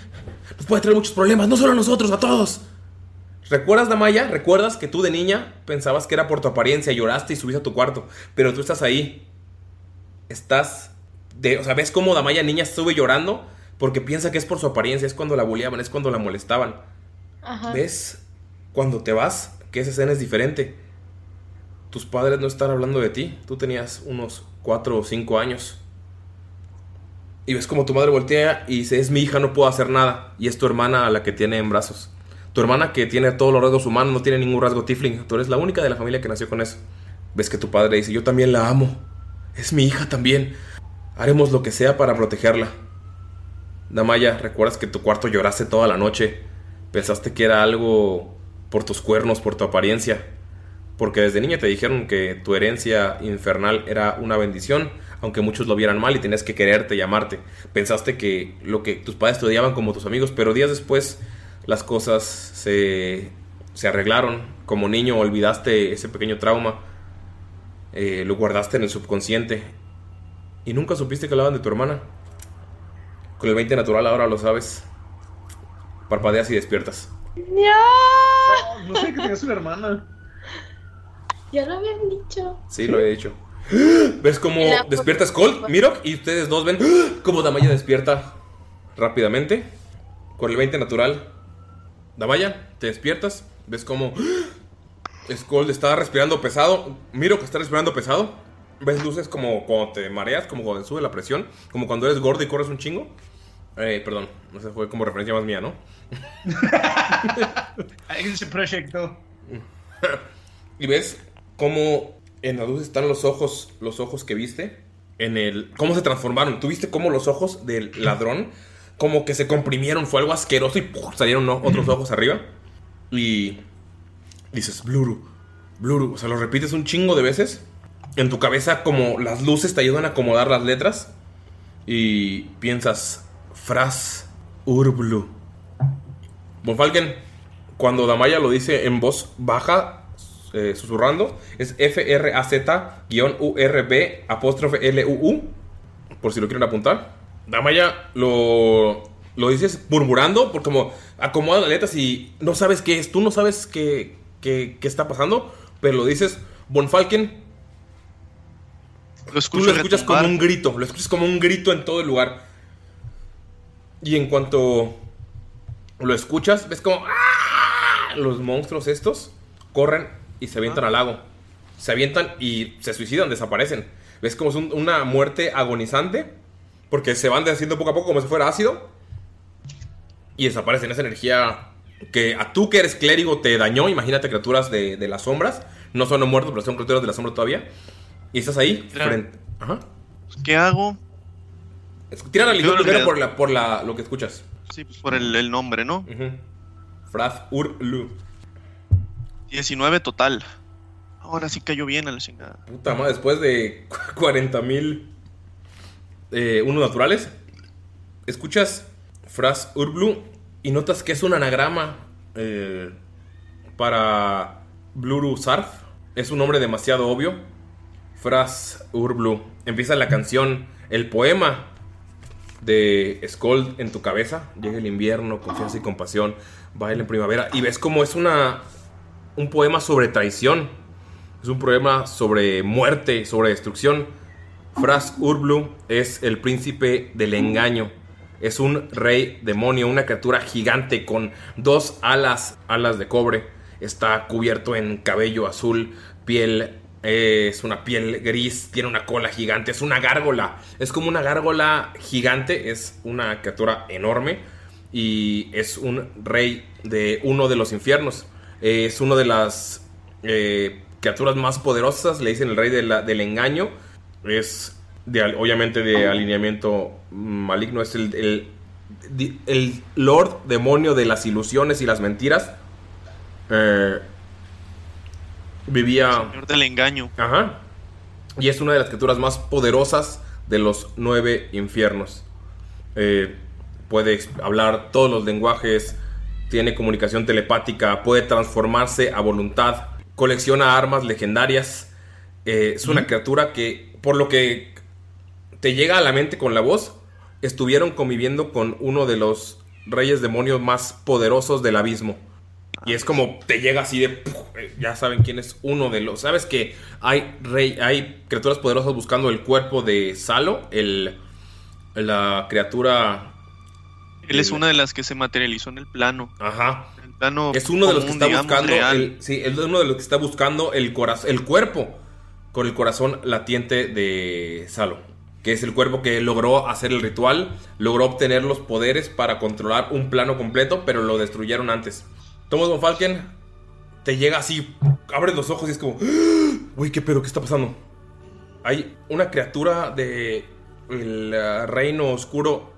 nos puede traer muchos problemas, no solo a nosotros, a todos. ¿Recuerdas, Damaya? ¿Recuerdas que tú de niña pensabas que era por tu apariencia, lloraste y subiste a tu cuarto? Pero tú estás ahí. Estás. De, o sea, ves cómo Damaya niña sube llorando porque piensa que es por su apariencia, es cuando la bulleaban, es cuando la molestaban. Ajá. ¿Ves? Cuando te vas, que esa escena es diferente. Tus padres no están hablando de ti. Tú tenías unos 4 o 5 años. Y ves como tu madre voltea y dice, es mi hija, no puedo hacer nada. Y es tu hermana a la que tiene en brazos. Tu hermana que tiene todos los rasgos humanos, no tiene ningún rasgo tifling. Tú eres la única de la familia que nació con eso. Ves que tu padre dice, yo también la amo. Es mi hija también. Haremos lo que sea para protegerla. Damaya, ¿recuerdas que tu cuarto lloraste toda la noche? Pensaste que era algo por tus cuernos, por tu apariencia. Porque desde niña te dijeron que tu herencia infernal era una bendición aunque muchos lo vieran mal y tenías que quererte y amarte. Pensaste que lo que tus padres te odiaban como tus amigos, pero días después las cosas se, se arreglaron. Como niño olvidaste ese pequeño trauma, eh, lo guardaste en el subconsciente y nunca supiste que hablaban de tu hermana. Con el 20 natural ahora lo sabes. Parpadeas y despiertas. ¡No! No sé que tenías una hermana. Ya lo habían dicho. Sí, lo he dicho. ¿Ves cómo La- despierta Skull, Mirok? Y ustedes dos ven cómo Damaya despierta rápidamente. Con el 20 natural. Damaya, te despiertas. ¿Ves cómo Skull está respirando pesado? Mirok está respirando pesado. ¿Ves luces como cuando te mareas, como cuando sube la presión? Como cuando eres gordo y corres un chingo. Eh, perdón, no sé, fue como referencia más mía, ¿no? Ese proyecto. Y ves cómo en la luz están los ojos, los ojos que viste. En el. cómo se transformaron. ¿Tú viste cómo los ojos del ladrón como que se comprimieron? Fue algo asqueroso y ¡puf! salieron ¿no? otros ojos arriba. Y dices, Bluru, Bluru. O sea, lo repites un chingo de veces. En tu cabeza, como las luces te ayudan a acomodar las letras. Y piensas, Fras Urblu. Bonfalken, cuando Damaya lo dice en voz baja, eh, susurrando, es F-R-A-Z-U-R-B apóstrofe L-U-U. Por si lo quieren apuntar. Damaya lo, lo dices murmurando, porque como acomoda las letras y no sabes qué es. Tú no sabes qué, qué, qué está pasando, pero lo dices, Bonfalken. Tú lo escuchas como un grito, lo escuchas como un grito en todo el lugar. Y en cuanto lo escuchas, ves como ¡ah! los monstruos estos corren y se avientan al lago. Se avientan y se suicidan, desaparecen. Ves como es un- una muerte agonizante, porque se van deshaciendo poco a poco como si fuera ácido. Y desaparecen esa energía que a tú que eres clérigo te dañó. Imagínate criaturas de, de las sombras. No son muertos, pero son criaturas de la sombra todavía. Y estás ahí, Claro. frente. Ajá. ¿Qué hago? Tira la lo primero por, la, por la, lo que escuchas. Sí, pues por el, el nombre, ¿no? Fraz Urlu. 19 total. Ahora sí cayó bien a la chingada. Puta madre, después de 40 mil eh, unos naturales, escuchas Fraz Urblu y notas que es un anagrama eh, para Bluru Sarf. Es un nombre demasiado obvio. Fraz Urblu. Empieza la canción, el poema de Skold en tu cabeza. Llega el invierno, confianza y compasión. Baila en primavera. Y ves como es una. un poema sobre traición. Es un poema sobre muerte, sobre destrucción. Fraz Urblu es el príncipe del engaño. Es un rey demonio, una criatura gigante con dos alas, alas de cobre. Está cubierto en cabello azul, piel eh, es una piel gris, tiene una cola gigante, es una gárgola. Es como una gárgola gigante, es una criatura enorme y es un rey de uno de los infiernos. Es una de las eh, criaturas más poderosas, le dicen el rey del engaño. Es de, obviamente de alineamiento maligno, es el, el, el lord demonio de las ilusiones y las mentiras. Eh, vivía... Señor del engaño. Ajá. Y es una de las criaturas más poderosas de los nueve infiernos. Eh, puede hablar todos los lenguajes, tiene comunicación telepática, puede transformarse a voluntad, colecciona armas legendarias. Eh, es una criatura que, por lo que te llega a la mente con la voz, estuvieron conviviendo con uno de los reyes demonios más poderosos del abismo. Y es como te llega así de. ¡puf! eh, Ya saben quién es uno de los. ¿Sabes que hay rey, hay criaturas poderosas buscando el cuerpo de Salo? El. La criatura. Él es una de las que se materializó en el plano. Ajá. El plano Es uno de los que está digamos, buscando. El, sí, es uno de los que está buscando el corazón. El cuerpo. Con el corazón latiente de Salo. Que es el cuerpo que logró hacer el ritual. Logró obtener los poderes para controlar un plano completo. Pero lo destruyeron antes. Thomas von Falken. Te llega así. Abres los ojos y es como. ¡Ah! Uy, qué pedo, ¿qué está pasando? Hay una criatura de. El ah, reino oscuro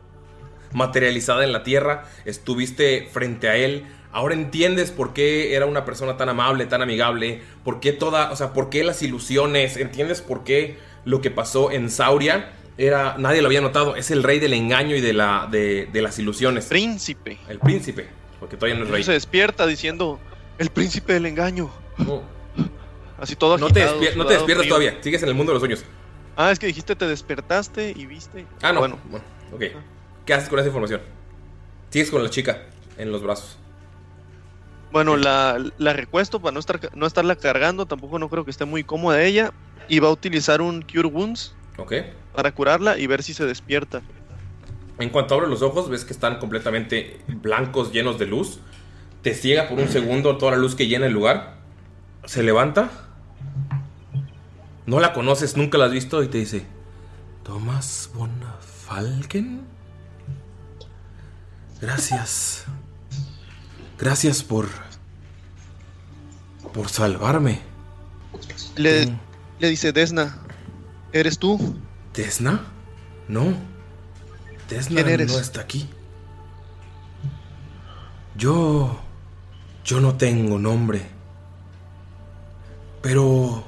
materializada en la tierra, estuviste frente a él, ahora entiendes por qué era una persona tan amable, tan amigable, por qué toda, o sea, por qué las ilusiones, entiendes por qué lo que pasó en Sauria era nadie lo había notado. Es el rey del engaño y de, la, de, de las ilusiones. Príncipe. El príncipe, porque todavía no es rey. Se despierta diciendo, el príncipe del engaño. No. Así todo No te, agitado, despier- no te sudado, despiertas frío. todavía, sigues en el mundo de los sueños. Ah, es que dijiste te despertaste y viste. Ah, no. Bueno, Bueno, ok. ¿Qué haces con esa información? Sigues con la chica en los brazos. Bueno la, la recuesto para no, estar, no estarla cargando. Tampoco no creo que esté muy cómoda ella. Y va a utilizar un Cure Wounds Ok. para curarla y ver si se despierta. En cuanto abres los ojos, ves que están completamente blancos, llenos de luz. Te ciega por un segundo toda la luz que llena el lugar. Se levanta. No la conoces, nunca la has visto y te dice: Thomas von Falken. Gracias. Gracias por. por salvarme. Le, Mm. le dice Desna, ¿eres tú? ¿Desna? No. Desna ¿Quién eres? no está aquí. Yo. Yo no tengo nombre. Pero.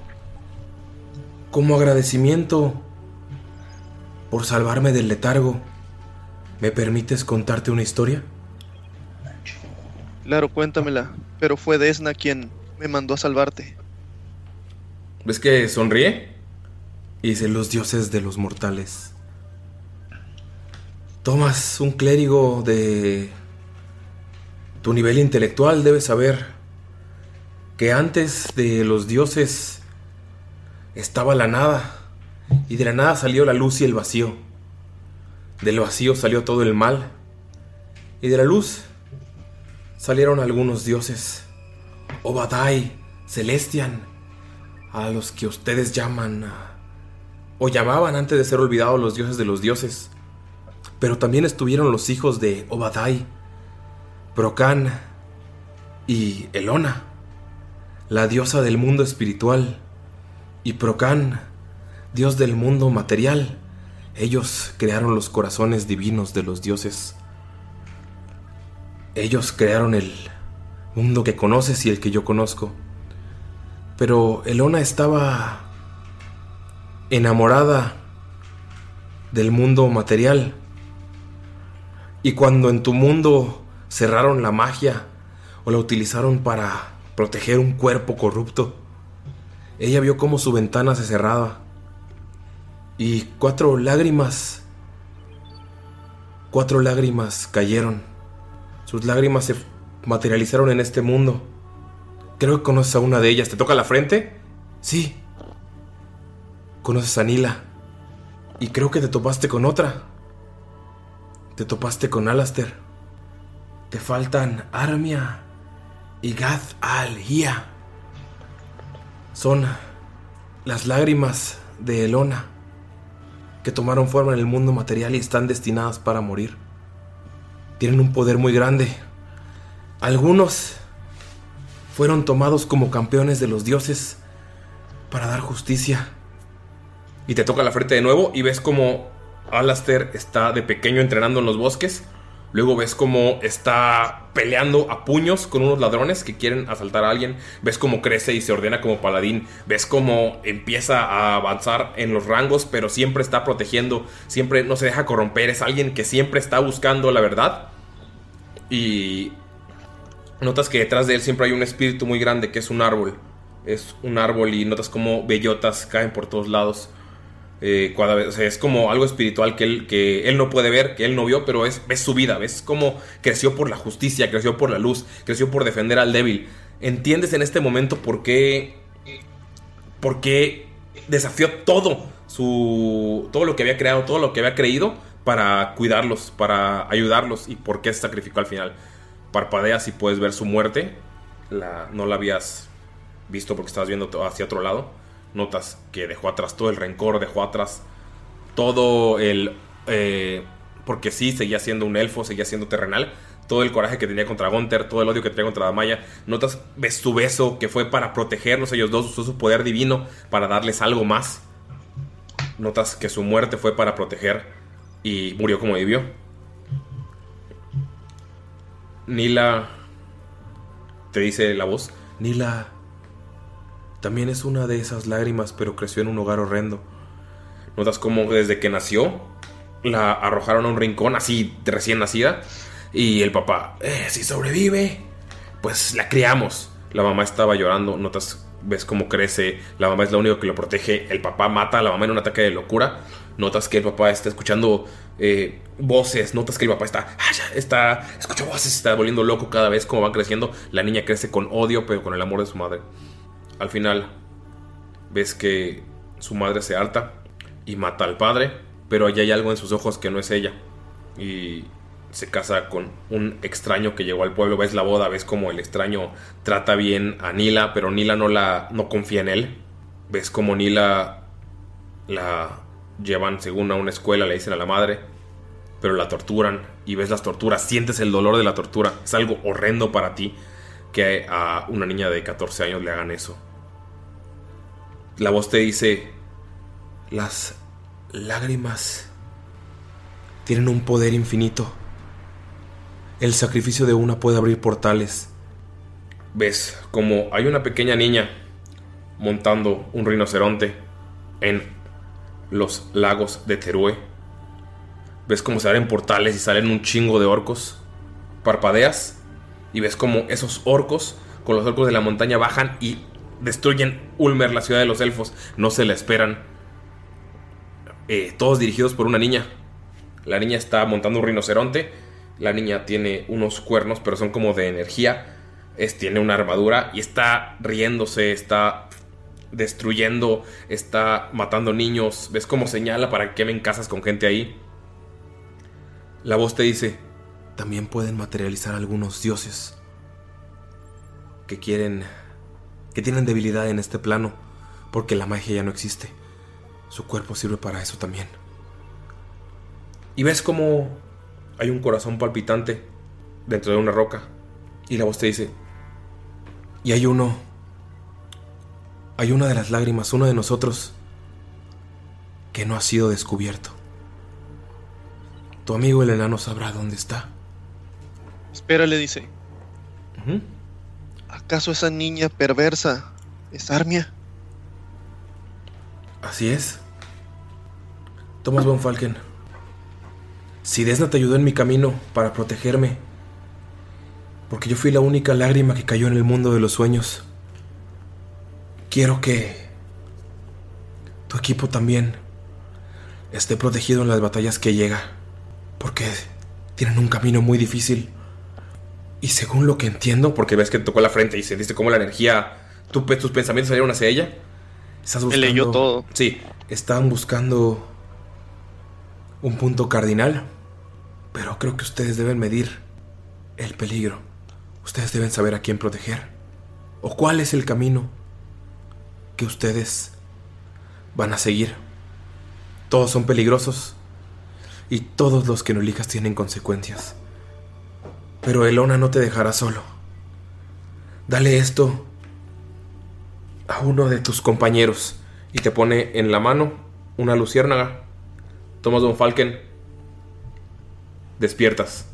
Como agradecimiento por salvarme del letargo, ¿me permites contarte una historia? Claro, cuéntamela. Pero fue Desna quien me mandó a salvarte. ¿Ves que sonríe? Y dice los dioses de los mortales. Tomas un clérigo de tu nivel intelectual, debes saber que antes de los dioses estaba la nada. Y de la nada salió la luz y el vacío. Del vacío salió todo el mal. Y de la luz salieron algunos dioses. Obadai, Celestian, a los que ustedes llaman o llamaban antes de ser olvidados los dioses de los dioses. Pero también estuvieron los hijos de Obadai, Procán y Elona, la diosa del mundo espiritual, y Procán, dios del mundo material. Ellos crearon los corazones divinos de los dioses. Ellos crearon el mundo que conoces y el que yo conozco. Pero Elona estaba enamorada del mundo material. Y cuando en tu mundo cerraron la magia o la utilizaron para proteger un cuerpo corrupto, ella vio cómo su ventana se cerraba. Y cuatro lágrimas, cuatro lágrimas cayeron. Sus lágrimas se materializaron en este mundo. Creo que conoces a una de ellas. ¿Te toca la frente? Sí. Conoces a Nila. Y creo que te topaste con otra. Te topaste con Alastair. Te faltan Armia y Gath al-Hia. Son las lágrimas de Elona que tomaron forma en el mundo material y están destinadas para morir. Tienen un poder muy grande. Algunos fueron tomados como campeones de los dioses para dar justicia. Y te toca la frente de nuevo y ves como Alastair está de pequeño entrenando en los bosques. Luego ves como está peleando a puños con unos ladrones que quieren asaltar a alguien. Ves cómo crece y se ordena como paladín. Ves cómo empieza a avanzar en los rangos, pero siempre está protegiendo. Siempre no se deja corromper. Es alguien que siempre está buscando la verdad. Y notas que detrás de él siempre hay un espíritu muy grande que es un árbol. Es un árbol y notas como bellotas caen por todos lados. Eh, cada vez, o sea, es como algo espiritual que él, que él no puede ver, que él no vio, pero es, ves su vida, ves cómo creció por la justicia, creció por la luz, creció por defender al débil. Entiendes en este momento por qué, por qué desafió todo su, todo lo que había creado, todo lo que había creído para cuidarlos, para ayudarlos y por qué se sacrificó al final. Parpadeas y puedes ver su muerte. La, no la habías visto porque estabas viendo hacia otro lado notas que dejó atrás todo el rencor, dejó atrás todo el... eh, porque sí, seguía siendo un elfo, seguía siendo terrenal. Todo el coraje que tenía contra Gunther, todo el odio que tenía contra Damaya. Notas, su beso que fue para protegerlos ellos dos, usó su poder divino para darles algo más. Notas que su muerte fue para proteger y murió como vivió. Nila, te dice la voz, Nila también es una de esas lágrimas, pero creció en un hogar horrendo. Notas como desde que nació la arrojaron a un rincón así recién nacida y el papá, eh, si sobrevive, pues la criamos. La mamá estaba llorando, notas, ves cómo crece, la mamá es la única que lo protege, el papá mata a la mamá en un ataque de locura, notas que el papá está escuchando eh, voces, notas que el papá está, ah, está, escucha voces, está volviendo loco cada vez como va creciendo, la niña crece con odio pero con el amor de su madre. Al final ves que su madre se harta y mata al padre, pero allá hay algo en sus ojos que no es ella. Y se casa con un extraño que llegó al pueblo. Ves la boda, ves como el extraño trata bien a Nila, pero Nila no la no confía en él. Ves como Nila la llevan según a una escuela, le dicen a la madre, pero la torturan y ves las torturas, sientes el dolor de la tortura. Es algo horrendo para ti que a una niña de 14 años le hagan eso. La voz te dice, las lágrimas tienen un poder infinito. El sacrificio de una puede abrir portales. Ves como hay una pequeña niña montando un rinoceronte en los lagos de Teruel. Ves como se abren portales y salen un chingo de orcos. Parpadeas y ves como esos orcos con los orcos de la montaña bajan y destruyen Ulmer, la ciudad de los elfos. No se la esperan. Eh, todos dirigidos por una niña. La niña está montando un rinoceronte. La niña tiene unos cuernos, pero son como de energía. Es, tiene una armadura y está riéndose, está destruyendo, está matando niños. ¿Ves cómo señala para que quemen casas con gente ahí? La voz te dice, también pueden materializar algunos dioses que quieren, que tienen debilidad en este plano, porque la magia ya no existe. Su cuerpo sirve para eso también. Y ves como hay un corazón palpitante dentro de una roca. Y la voz te dice, y hay uno, hay una de las lágrimas, uno de nosotros, que no ha sido descubierto. Tu amigo el enano sabrá dónde está. Espera, le dice. ¿Acaso esa niña perversa es Armia? Así es. Thomas von Falken. Si Desna te ayudó en mi camino para protegerme, porque yo fui la única lágrima que cayó en el mundo de los sueños, quiero que tu equipo también esté protegido en las batallas que llega, porque tienen un camino muy difícil. Y según lo que entiendo, porque ves que te tocó la frente y sentiste cómo la energía, tu, tus pensamientos salieron hacia ella, estás buscando... leyó todo. Sí, están buscando un punto cardinal, pero creo que ustedes deben medir el peligro. Ustedes deben saber a quién proteger. O cuál es el camino que ustedes van a seguir. Todos son peligrosos y todos los que no elijas tienen consecuencias. Pero Elona no te dejará solo. Dale esto a uno de tus compañeros y te pone en la mano una luciérnaga. Tomas Don Falken. Despiertas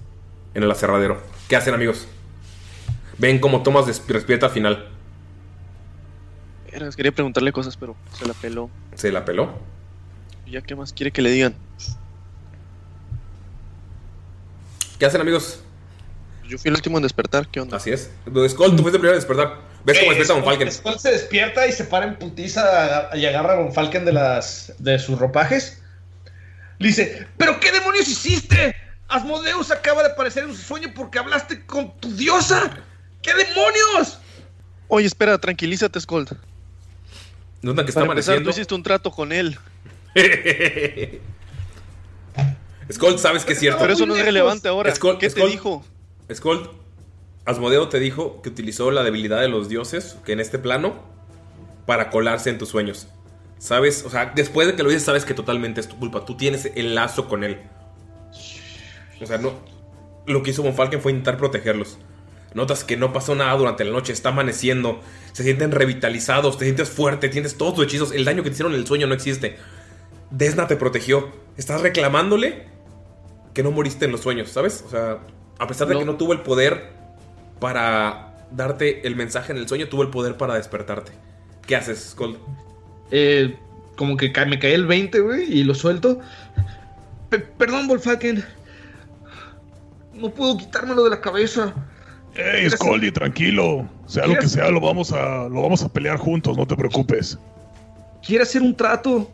en el aserradero. ¿Qué hacen, amigos? Ven cómo Thomas des- despierta al final. Quería preguntarle cosas, pero se la peló. ¿Se la peló? ¿Y ¿Ya qué más quiere que le digan? ¿Qué hacen, amigos? Yo fui el último en despertar, ¿qué onda? Así es. Skull, tú fuiste el primero en despertar. ¿Ves cómo despierta Don Falken? Skull se despierta y se para en putiza y agarra a Von Falken de, las, de sus ropajes. Le dice, ¿pero qué demonios hiciste? Asmodeus acaba de aparecer en su sueño porque hablaste con tu diosa. ¿Qué demonios? Oye, espera, tranquilízate, Skold. Notan que está Para empezar, tú amaneciendo. hiciste un trato con él. Skull, sabes que es cierto. Pero eso no es relevante ahora. Skull, ¿Qué te Skull- dijo? Skull, Asmodeo te dijo que utilizó la debilidad de los dioses, que en este plano, para colarse en tus sueños. Sabes, o sea, después de que lo dices, sabes que totalmente es tu culpa. Tú tienes el lazo con él. O sea, no. Lo que hizo Von Falken fue intentar protegerlos. Notas que no pasó nada durante la noche, está amaneciendo, se sienten revitalizados, te sientes fuerte, tienes todos tus hechizos, el daño que te hicieron en el sueño no existe. Desna te protegió, estás reclamándole que no moriste en los sueños, ¿sabes? O sea, a pesar de No. que no tuvo el poder para darte el mensaje en el sueño, tuvo el poder para despertarte. ¿Qué haces, Skull? Eh, como que ca- me cae el 20, güey, y lo suelto. Pe- perdón, Volfaken. No puedo quitármelo de la cabeza. Ey, Scoldy, tranquilo. Sea lo que sea, lo vamos a, lo vamos a pelear juntos, no te preocupes. Quiere hacer un trato.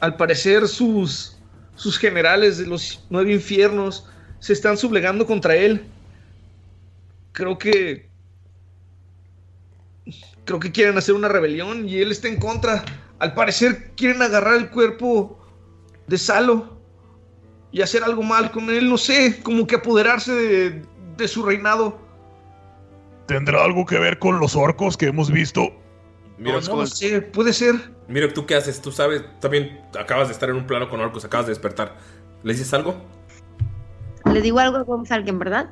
Al parecer sus, sus generales de los nueve infiernos se están sublegando contra él. Creo que... Creo que quieren hacer una rebelión y él está en contra. Al parecer quieren agarrar el cuerpo de Salo y hacer algo mal con él, no sé, como que apoderarse de, de su reinado. ¿Tendrá algo que ver con los orcos que hemos visto? Mira, no lo sé, puede ser. Mira, ¿tú qué haces? Tú sabes, también acabas de estar en un plano con orcos, acabas de despertar. ¿Le dices algo? Le digo algo a Von Falken, ¿verdad?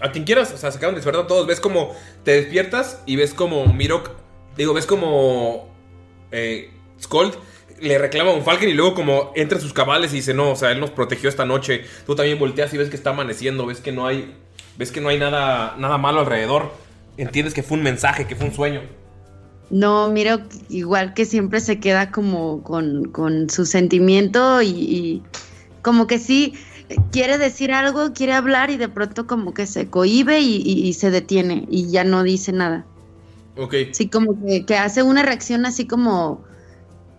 A quien quieras, o sea, se acaban de despertar todos. Ves como te despiertas y ves como Mirok, digo, ves como eh, Skold le reclama a un Falcon y luego como entra en sus cabales y dice, no, o sea, él nos protegió esta noche. Tú también volteas y ves que está amaneciendo, ves que no hay, ves que no hay nada, nada malo alrededor. Entiendes que fue un mensaje, que fue un sueño. No, miro igual que siempre se queda como con, con su sentimiento y, y como que sí quiere decir algo, quiere hablar y de pronto como que se cohíbe y, y- y se detiene y ya no dice nada. Ok. Sí, como que, que hace una reacción así como,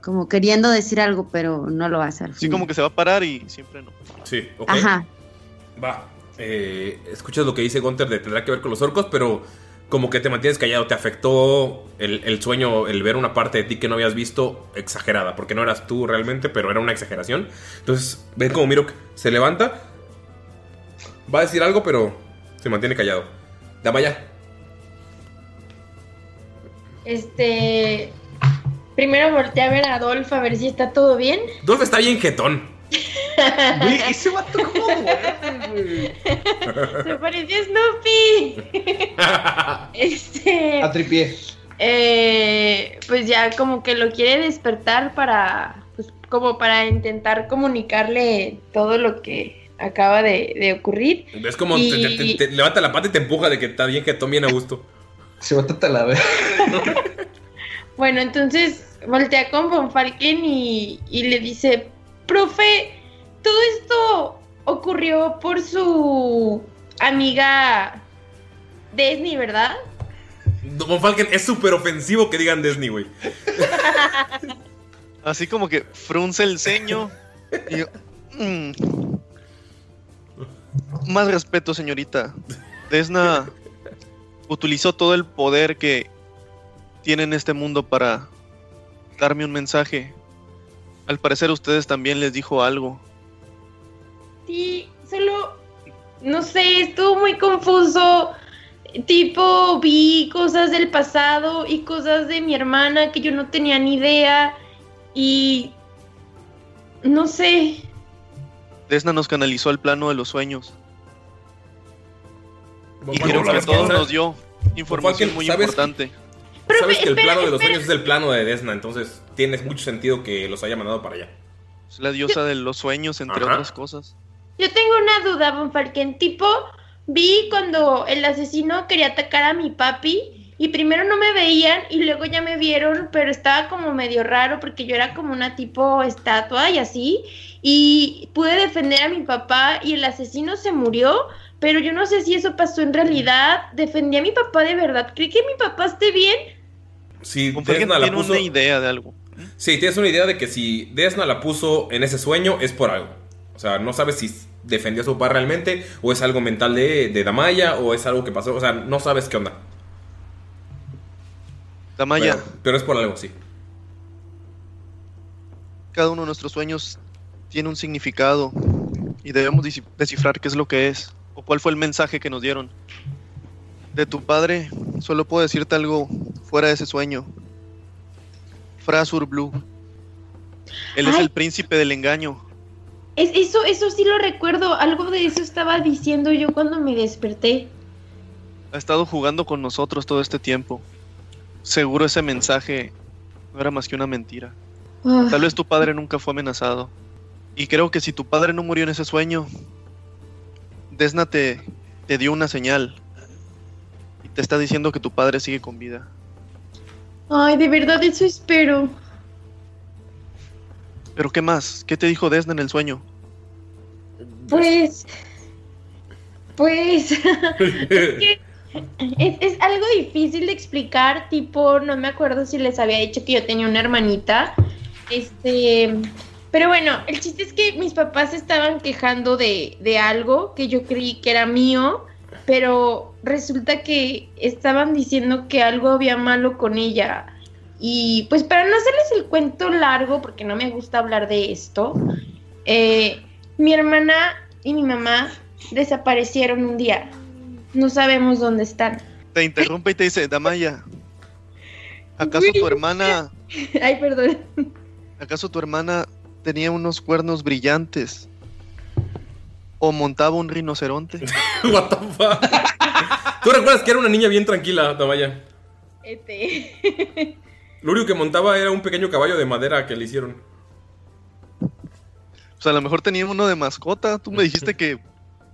como queriendo decir algo, pero no lo hace. al Sí, como que se va a parar y siempre no. Sí, ok. Ajá. Va. Eh, escuchas lo que dice Gunter de tendrá que ver con los orcos, pero como que te mantienes callado. Te afectó el, el sueño, el ver una parte de ti que no habías visto exagerada, porque no eras tú realmente, pero era una exageración. Entonces, ven como Mirok se levanta, va a decir algo, pero se mantiene callado. Damaya, Este. Primero volteé a ver a Adolfo a ver si está todo bien. Dolph está bien jetón. ese vato como Se parecía a Snoopy. este. A tripié. eh, pues ya como que lo quiere despertar para. Pues como para intentar comunicarle todo lo que acaba de, de ocurrir. Ves como Y- te, te- te- te levanta la pata y te empuja de que está bien jetón, bien a gusto. Se va a tratar la vez. Bueno, entonces voltea con Von Falken y, y le dice, profe, todo esto ocurrió por su amiga Disney, ¿verdad? Von Falken es súper ofensivo que digan Disney, güey. Así como que frunce el ceño. y yo, "Mm". Más respeto, señorita. Desna utilizó todo el poder que tiene en este mundo para darme un mensaje. Al parecer ustedes también les dijo algo. Sí, solo, no sé, estuvo muy confuso. Tipo, vi cosas del pasado y cosas de mi hermana que yo no tenía ni idea. Y... No sé. Desna nos canalizó al plano de los sueños. Y creo que a todos nos dio información muy ¿sabes? importante. Sabes que el espera, plano de los espera. sueños es el plano de Desna, entonces tiene mucho sentido que los haya mandado para allá. Es la diosa de los sueños, entre Ajá. otras cosas. Yo tengo una duda, Von Falken. Tipo, vi cuando el asesino quería atacar a mi papi y primero no me veían y luego ya me vieron, pero estaba como medio raro porque yo era como una tipo estatua y así. Y pude defender a mi papá y el asesino se murió, pero yo no sé si eso pasó en realidad. Defendí a mi papá de verdad. ¿Cree que mi papá esté bien? Que Desna la tiene puso. una idea de algo. Sí, tienes una idea de que si Desna la puso en ese sueño es por algo. O sea, no sabes si defendió a su papá realmente, o es algo mental de, de Damaya, o es algo que pasó. O sea, no sabes qué onda. Damaya, Pero, pero es por algo, sí. cada uno de nuestros sueños tiene un significado y debemos descifrar qué es lo que es o cuál fue el mensaje que nos dieron. De tu padre, solo puedo decirte algo fuera de ese sueño. Frasur Blue. Él es el príncipe del engaño. Es, eso, eso sí lo recuerdo. Algo de eso estaba diciendo yo cuando me desperté. Ha estado jugando con nosotros todo este tiempo. Seguro ese mensaje no era más que una mentira. Ah. Tal vez tu padre nunca fue amenazado. Y creo que si tu padre no murió en ese sueño, Desna te, te dio una señal. Y te está diciendo que tu padre sigue con vida. Ay, de verdad, eso espero. ¿Pero qué más? ¿Qué te dijo Desna en el sueño? Pues. Pues. es, que es algo difícil de explicar. Tipo, no me acuerdo si les había dicho que yo tenía una hermanita. Este. Pero bueno, el chiste es que mis papás estaban quejando de, de algo que yo creí que era mío. Pero resulta que estaban diciendo que algo había malo con ella. Y pues para no hacerles el cuento largo, porque no me gusta hablar de esto, eh, mi hermana y mi mamá desaparecieron un día. No sabemos dónde están. Te interrumpe y te dice, Damaya, ¿acaso tu hermana, Ay, perdón. acaso tu hermana tenía unos cuernos brillantes? ¿O montaba un rinoceronte? What the fuck? ¿Tú recuerdas que era una niña bien tranquila, Damaya? Este. Lo único que montaba era un pequeño caballo de madera que le hicieron. Pues a lo mejor tenía uno de mascota. Tú me dijiste que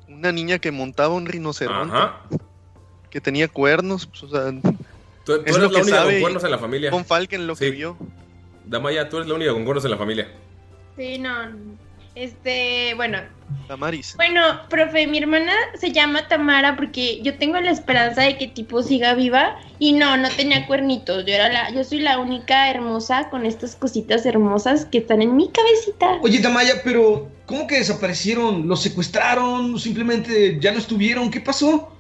una niña que montaba un rinoceronte. Ajá. Que tenía cuernos. pues, o sea, Tú, tú Es eres lo la que única sabe con cuernos en la familia. Von Falken lo que vio. Damaya, tú eres la única con cuernos en la familia. Sí, no. Este, bueno. Tamaris. Bueno, profe, mi hermana se llama Tamara porque yo tengo la esperanza de que tipo siga viva y no, no tenía cuernitos. Yo era la, yo soy la única hermosa con estas cositas hermosas que están en mi cabecita. Oye, Damaya, pero ¿cómo que desaparecieron? ¿Los secuestraron? ¿O simplemente ya no estuvieron? ¿Qué pasó?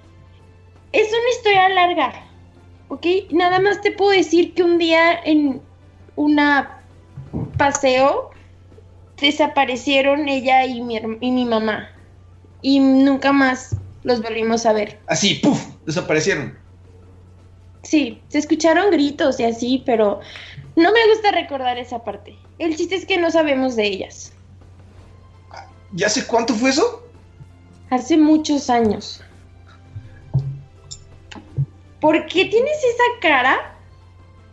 Es una historia larga, ¿ok? Nada más te puedo decir que un día en una paseo desaparecieron ella y mi, y mi mamá. Y nunca más los volvimos a ver. Así, ¡puf! Desaparecieron. Sí, se escucharon gritos y así, pero no me gusta recordar esa parte. El chiste es que no sabemos de ellas. ¿Ya sé cuánto fue eso? Hace muchos años. ¿Por qué tienes esa cara?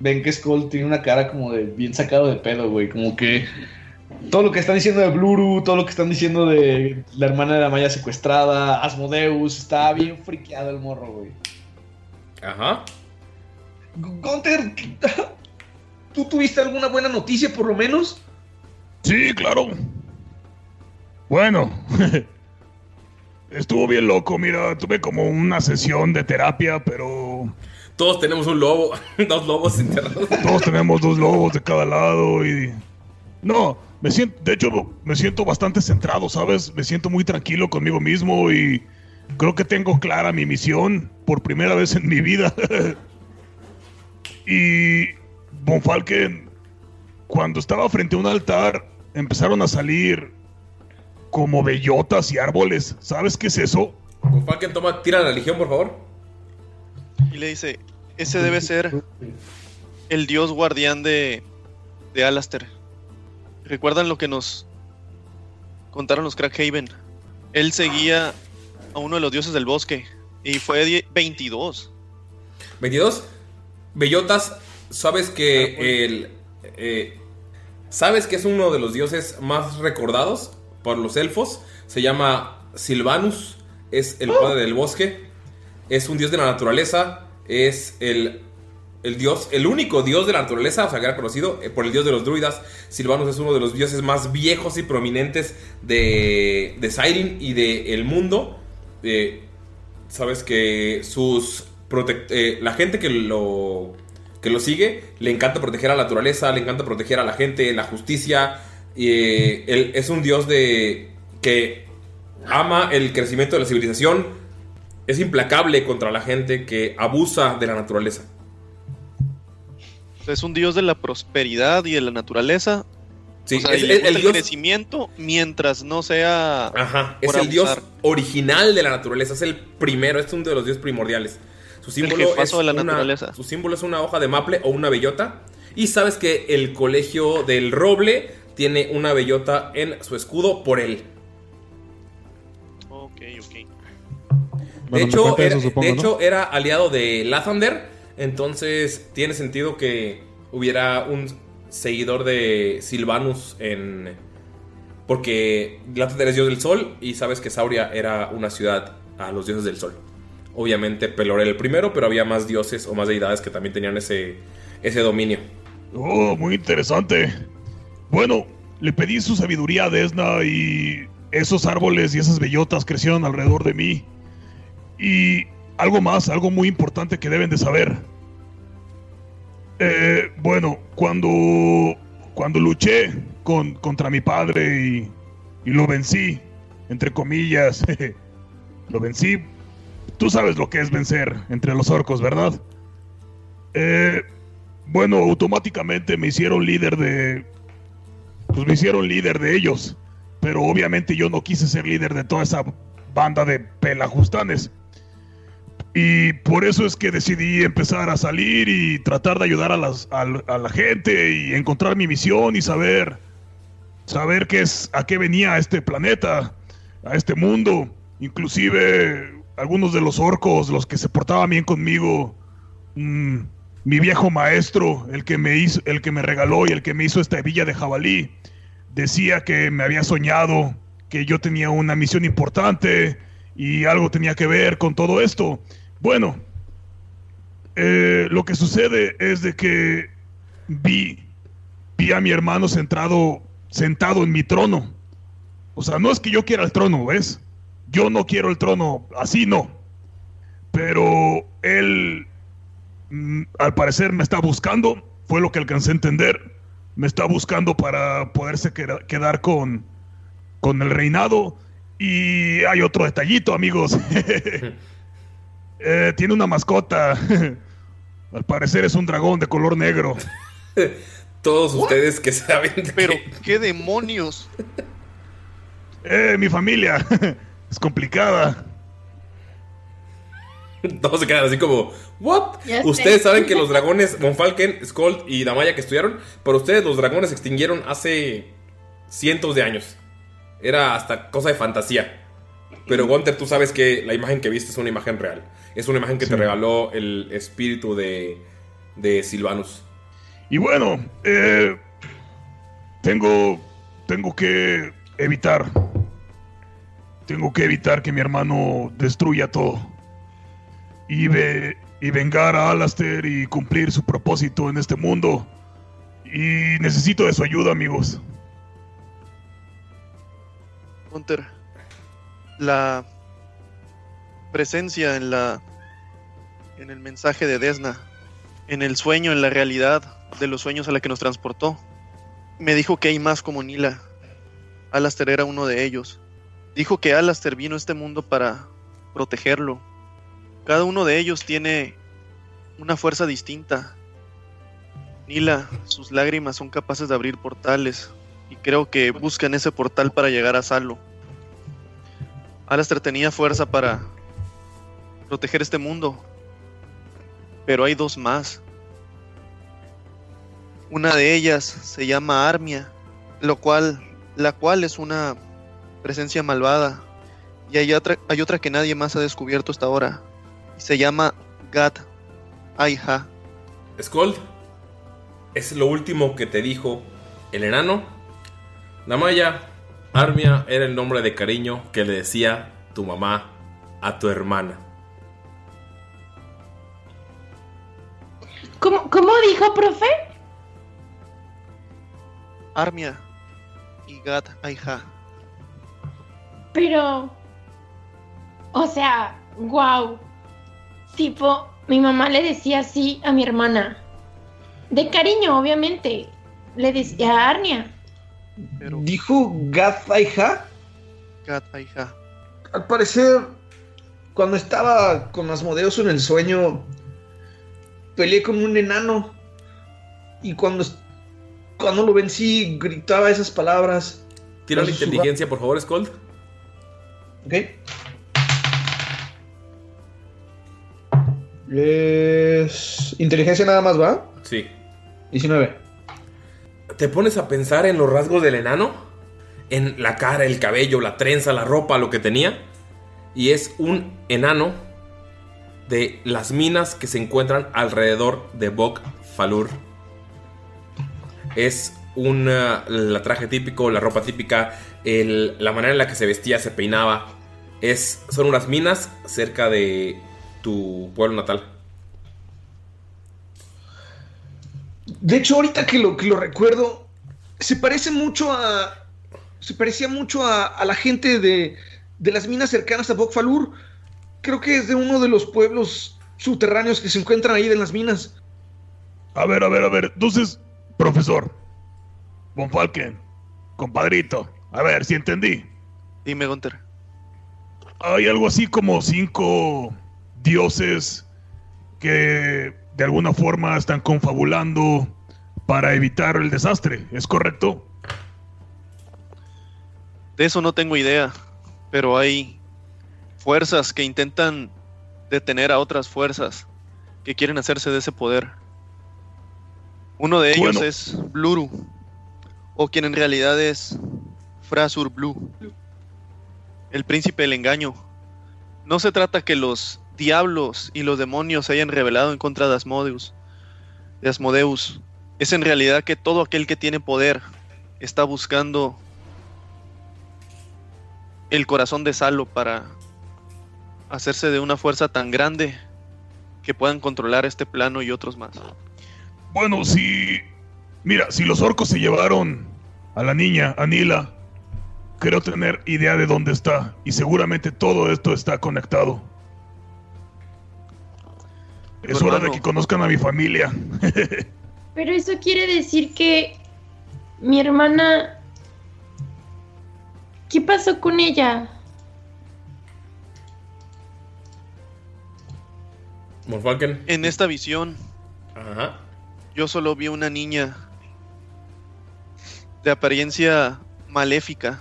Ven que Skull tiene una cara como de bien sacado de pedo, güey. Como que todo lo que están diciendo de Bluru, todo lo que están diciendo de la hermana de la Maya secuestrada, Asmodeus, está bien friqueado el morro, güey. Ajá. Gunter, ¿tú tuviste alguna buena noticia por lo menos? Sí, claro. Bueno, estuvo bien loco, mira, tuve como una sesión de terapia, pero Todos tenemos un lobo, dos lobos enterrados. todos tenemos dos lobos de cada lado y... No, me siento, de hecho, me siento bastante centrado, ¿sabes? Me siento muy tranquilo conmigo mismo y creo que tengo clara mi misión por primera vez en mi vida. y Von Falken, cuando estaba frente a un altar, empezaron a salir como bellotas y árboles. ¿Sabes qué es eso? Con Falken, toma, tira la legión, por favor. Y le dice, ese debe ser el dios guardián de, de Alastair. ¿Recuerdan lo que nos contaron los Crackhaven? Él seguía a uno de los dioses del bosque y fue die- 22. 22. Bellotas, sabes que el. eh, sabes que es uno de los dioses más recordados por los elfos. Se llama Silvanus. Es el padre del bosque. Es un dios de la naturaleza. Es el. El dios, el único dios de la naturaleza, o sea, que era conocido eh, por el dios de los druidas. Silvanus es uno de los dioses más viejos y prominentes de, de Siren y del mundo. Eh, sabes que sus eh, la gente que lo que lo sigue le encanta proteger a la naturaleza, le encanta proteger a la gente, la justicia. eh, él es un dios de que ama el crecimiento de la civilización. Es implacable contra la gente que abusa de la naturaleza. Es un dios de la prosperidad y de la naturaleza. Sí, O sea, es y le el- gusta el el, dios- crecimiento mientras no sea. Ajá, es el dios original de la naturaleza, es el primero, es uno de los dioses primordiales. Su símbolo, es de la una, naturaleza. su símbolo es una hoja de maple o una bellota. Y sabes que el colegio del roble tiene una bellota en su escudo por él. Ok, ok. De Bueno, hecho, cuenta era, eso, supongo, de ¿no? hecho, era aliado de Lathander. Entonces tiene sentido que hubiera un seguidor de Silvanus en. Porque Lathander es dios del sol y sabes que Sauria era una ciudad a los dioses del sol. Obviamente Pelor era el primero, pero había más dioses o más deidades que también tenían ese, ese dominio. Oh, muy interesante. Bueno, le pedí su sabiduría a Desna y esos árboles y esas bellotas crecieron alrededor de mí. Y algo más, algo muy importante que deben de saber. Eh, bueno, cuando, cuando luché con, contra mi padre y, y lo vencí, entre comillas, lo vencí. Tú sabes lo que es vencer entre los orcos, ¿verdad? Eh, bueno, automáticamente me hicieron líder de... Pues me hicieron líder de ellos. Pero obviamente yo no quise ser líder de toda esa banda de pelajustanes. Y por eso es que decidí empezar a salir y tratar de ayudar a, la gente y encontrar mi misión y saber, saber qué es, a qué venía a este planeta, a este mundo. Inclusive algunos de los orcos, los que se portaban bien conmigo, mm, mi viejo maestro, el que me hizo, el que me regaló y el que me hizo esta villa de jabalí, decía que me había soñado, que yo tenía una misión importante y algo tenía que ver con todo esto. Bueno, eh, lo que sucede es de que vi, vi a mi hermano centrado, sentado en mi trono. O sea, no es que yo quiera el trono, ¿ves? Yo no quiero el trono, así no. Pero él, mm, al parecer, me está buscando, fue lo que alcancé a entender. Me está buscando para poderse queda- quedar con, con el reinado. Y hay otro detallito, amigos. Eh, tiene una mascota. Al parecer es un dragón de color negro. Todos ustedes que saben. Pero, ¿qué demonios? Eh, mi familia es complicada. Todos se quedan así como, ¿what? Ya sé. Ustedes saben que los dragones, Monfalken, Skold y Damaya que estudiaron, pero ustedes los dragones se extinguieron hace cientos de años. Era hasta cosa de fantasía. Pero Gunter, tú sabes que la imagen que viste es una imagen real. Es una imagen que te regaló el espíritu de, de Silvanus. Y bueno, eh, tengo, tengo que evitar, tengo que evitar que mi hermano destruya todo. Y, ve, y vengar a Alastair y cumplir su propósito en este mundo. Y necesito de su ayuda, amigos. Hunter, la presencia en la en el mensaje de Desna, en el sueño, en la realidad de los sueños a la que nos transportó, me dijo que hay más como Nila. Alastair era uno de ellos. Dijo que Alastair vino a este mundo para protegerlo. Cada uno de ellos tiene una fuerza distinta. Nila, sus lágrimas son capaces de abrir portales y creo que buscan ese portal para llegar a Salo. Alastair tenía fuerza para proteger este mundo, pero hay dos más. Una de ellas se llama Armia, lo cual, la cual es una presencia malvada, y hay otra, hay otra que nadie más ha descubierto hasta ahora. Se llama Gat Aiha. Skold, es lo último que te dijo el enano. Damaya, Armia era el nombre de cariño que le decía tu mamá a tu hermana. ¿Cómo, cómo dijo, profe? Armia y Gat Aiha. Pero. O sea, wow. Tipo, mi mamá le decía así a mi hermana. De cariño, obviamente. Le decía a Arnia. ¿Dijo Gataija? Gataija. Al parecer, cuando estaba con Asmodeus en el sueño, peleé con un enano. Y cuando, cuando lo vencí, gritaba esas palabras. Tira la inteligencia, por favor, Skold. Ok. Es. Inteligencia nada más, ¿va? Sí. 19. ¿Te pones a pensar en los rasgos del enano? En la cara, el cabello, la trenza, la ropa, lo que tenía. Y es un enano de las minas que se encuentran alrededor de Bok Falur. Es un uh, la traje típico, la ropa típica, el- la manera en la que se vestía, se peinaba. Es, son unas minas cerca de tu pueblo natal. De hecho, ahorita que lo, que lo recuerdo, se parece mucho a. Se parecía mucho a, a la gente de, de las minas cercanas a Bokfalur. Creo que es de uno de los pueblos subterráneos que se encuentran ahí en las minas. A ver, a ver, a ver. Entonces, profesor. Von Falken. Compadrito. A ver si entendí. Dime, Gunter. Hay algo así como cinco dioses que de alguna forma están confabulando para evitar el desastre. ¿Es correcto? De eso no tengo idea, pero hay fuerzas que intentan detener a otras fuerzas que quieren hacerse de ese poder. Uno de ellos Bueno. es Bluru, o quien en realidad es Frasur Blue, el príncipe del engaño. No se trata que los diablos y los demonios se hayan rebelado en contra de Asmodeus. De Asmodeus. Es en realidad que todo aquel que tiene poder está buscando el corazón de Salo para hacerse de una fuerza tan grande que puedan controlar este plano y otros más. Bueno, si. Mira, si los orcos se llevaron a la niña, Anila, creo tener idea de dónde está. Y seguramente todo esto está conectado. Es hora de que conozcan a mi familia. Pero eso quiere decir que mi hermana... ¿Qué pasó con ella? Morfalken. En esta visión, Ajá. yo solo vi una niña de apariencia maléfica,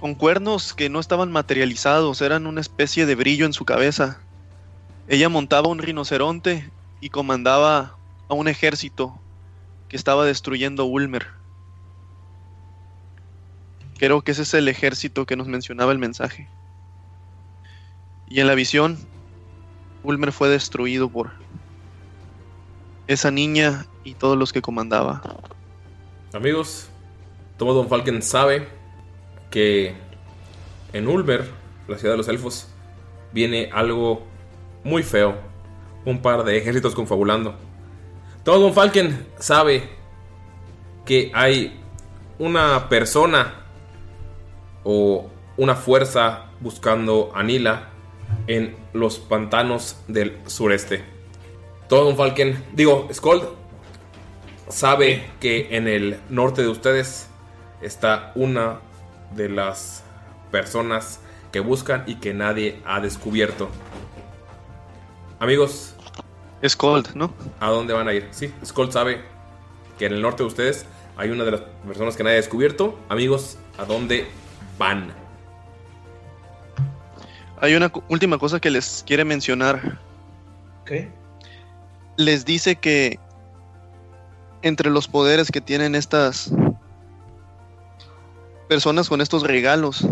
con cuernos que no estaban materializados, eran una especie de brillo en su cabeza. Ella montaba un rinoceronte y comandaba a un ejército que estaba destruyendo Ulmer. Creo que ese es el ejército que nos mencionaba el mensaje. Y en la visión, Ulmer fue destruido por esa niña y todos los que comandaba. Amigos, Tomo Don Falken sabe que en Ulmer, la ciudad de los elfos, viene algo muy feo. Un par de ejércitos confabulando. Todo Don Falken sabe que hay una persona o una fuerza buscando a Nila en los pantanos del sureste. Todo Don Falken, digo, Skold, sabe que en el norte de ustedes está una de las personas que buscan y que nadie ha descubierto. Amigos. Skold, ¿no? ¿A dónde van a ir? Sí, Skold sabe que en el norte de ustedes hay una de las personas que nadie ha descubierto. Amigos, ¿a dónde van? Hay una última cosa que les quiere mencionar. ¿Qué? Les dice que entre los poderes que tienen estas personas con estos regalos,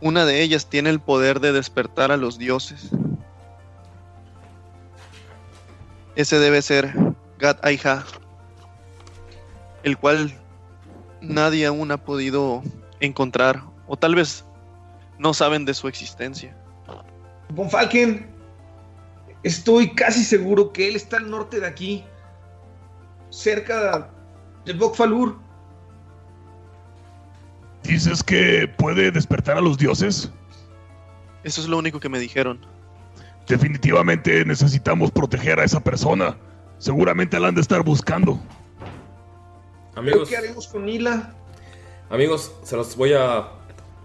una de ellas tiene el poder de despertar a los dioses. Ese debe ser Gat Aiha, el cual nadie aún ha podido encontrar, o tal vez no saben de su existencia. Von Falken, estoy casi seguro que él está al norte de aquí, cerca de Bokfalur. ¿Dices que puede despertar a los dioses? Eso es lo único que me dijeron. Definitivamente necesitamos proteger a esa persona. Seguramente la han de estar buscando. Amigos, ¿Qué haremos con Nila? amigos, se los voy a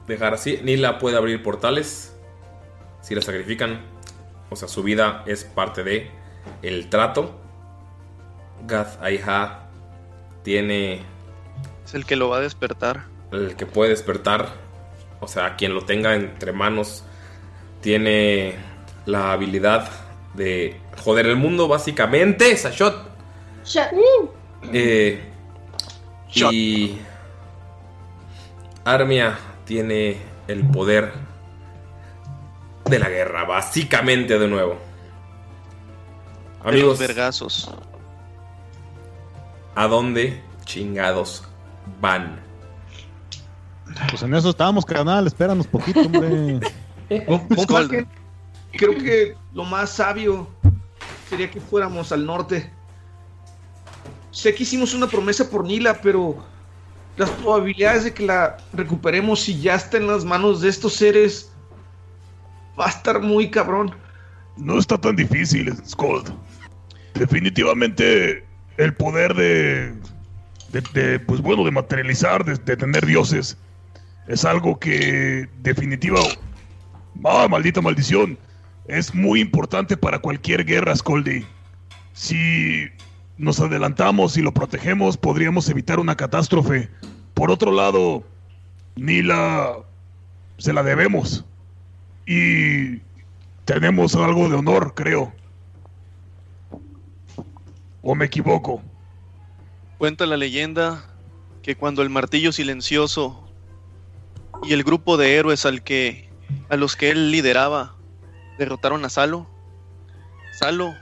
dejar así. Nila puede abrir portales si la sacrifican. O sea, su vida es parte de el trato. Gath Aiha tiene Es el que lo va a despertar. el que puede despertar. O sea, quien lo tenga entre manos tiene la habilidad de joder el mundo, básicamente. Sashot. Eh, y Armia tiene el poder de la guerra, básicamente de nuevo. De Amigos, vergazos. ¿a dónde chingados van? Pues en eso estábamos, carnal. Espéranos poquito, hombre. Creo que lo más sabio sería que fuéramos al norte. sé que hicimos una promesa por Nila, pero las probabilidades de que la recuperemos si ya está en las manos de estos seres va a estar muy cabrón. No está tan difícil, Scott. Definitivamente el poder de, de, pues bueno, de materializar, de, de tener dioses, es algo que definitiva, ah, maldita maldición, es muy importante para cualquier guerra, Scoldy. Si nos adelantamos y lo protegemos, podríamos evitar una catástrofe. Por otro lado, Nila se la debemos. Y tenemos algo de honor, creo. ¿O me equivoco? Cuenta la leyenda que cuando el martillo silencioso y el grupo de héroes al que a los que él lideraba derrotaron a Salo, Salo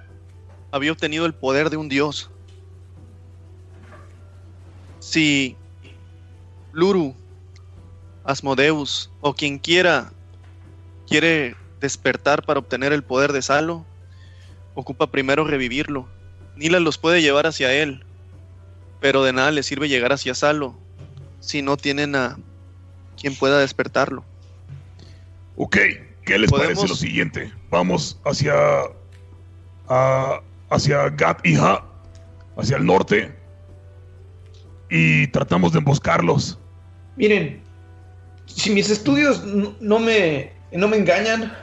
había obtenido el poder de un dios. Si Luru, Asmodeus o quien quiera quiere despertar para obtener el poder de Salo, ocupa primero revivirlo. Nila los puede llevar hacia él, pero de nada le sirve llegar hacia Salo si no tienen a quien pueda despertarlo. Ok, ¿qué les ¿Podemos? parece lo siguiente? Vamos hacia. a- hacia Gat y Ha, hacia el norte, y tratamos de emboscarlos. Miren, si mis estudios no me, no me engañan,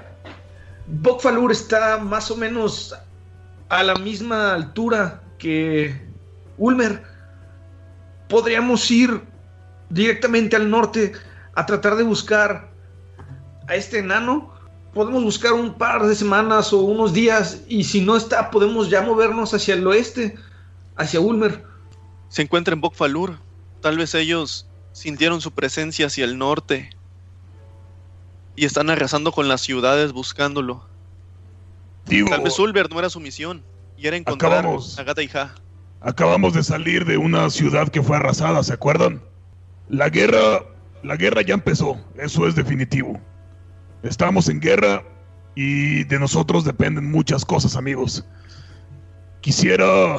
Bokfalur está más o menos a la misma altura que Ulmer. Podríamos ir directamente al norte a tratar de buscar a este enano. Podemos buscar un par de semanas o unos días y si no está, podemos ya movernos hacia el oeste, hacia Ulmer. Se encuentra en Bokfalur. Tal vez ellos sintieron su presencia hacia el norte y están arrasando con las ciudades buscándolo. Digo, Tal vez Ulbert no era su misión y era encontrar Acabamos. a Gata y Ja. Acabamos de salir de una ciudad que fue arrasada, ¿se acuerdan? La guerra, la guerra ya empezó, eso es definitivo. Estamos en guerra y de nosotros dependen muchas cosas, amigos. Quisiera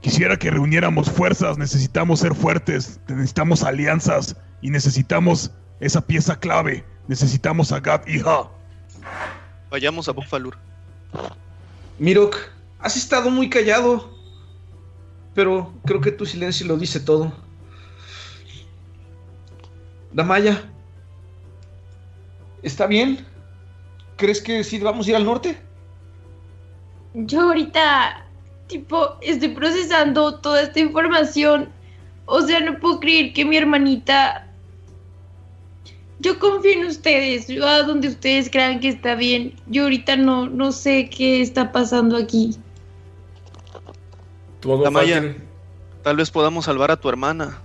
quisiera que reuniéramos fuerzas, necesitamos ser fuertes, necesitamos alianzas y necesitamos esa pieza clave, necesitamos a Gat y Ha. Vayamos a Bokfalur. Mirok, has estado muy callado, pero creo que tu silencio lo dice todo. Damaya, ¿está bien? ¿Crees que sí vamos a ir al norte? Yo ahorita, tipo, estoy procesando toda esta información. O sea, no puedo creer que mi hermanita... Yo confío en ustedes, yo a donde ustedes crean que está bien. Yo ahorita no, no sé qué está pasando aquí. Damaya, tal vez podamos salvar a tu hermana.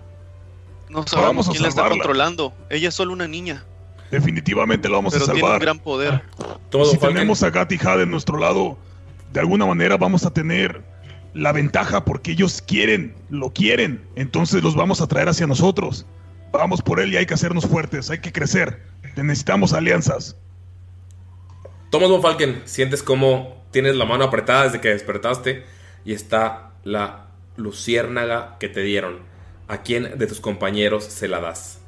No sabemos quién la está controlando. Ella es solo una niña. Definitivamente lo vamos pero a tiene un salvar. gran poder. si tenemos a Gat y Ha de nuestro lado, de alguna manera vamos a tener la ventaja porque ellos quieren, lo quieren. Entonces los vamos a traer hacia nosotros. Vamos por él y hay que hacernos fuertes, hay que crecer. Necesitamos alianzas. Thomas von Falken, sientes como tienes la mano apretada desde que despertaste y está la luciérnaga que te dieron. ¿A quién de tus compañeros se la das?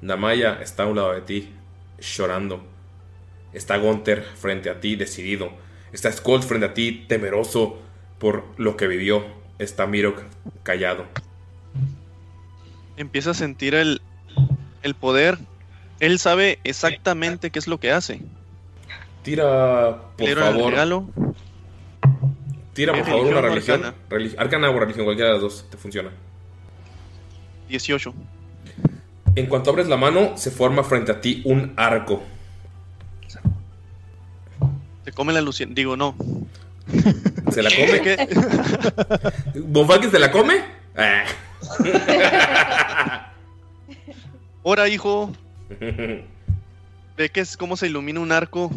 Damaya está a un lado de ti, llorando. Está Gunther frente a ti, decidido. Está Skold frente a ti, temeroso por lo que vivió. Está Mirok callado. Empieza a sentir el, el poder. Él sabe exactamente qué es lo que hace. Tira, por favor. regalo. Tira, por ¿Es favor, una religión Reli- Arcana o religión, cualquiera de las dos te funciona. 18. En cuanto abres la mano, se forma frente a ti un arco. Se come la lucien. Digo, no. ¿Se la come? ¿Qué? ¿Von Falken se la come? Ah. Ahora, hijo. ¿Ve que es cómo se ilumina un arco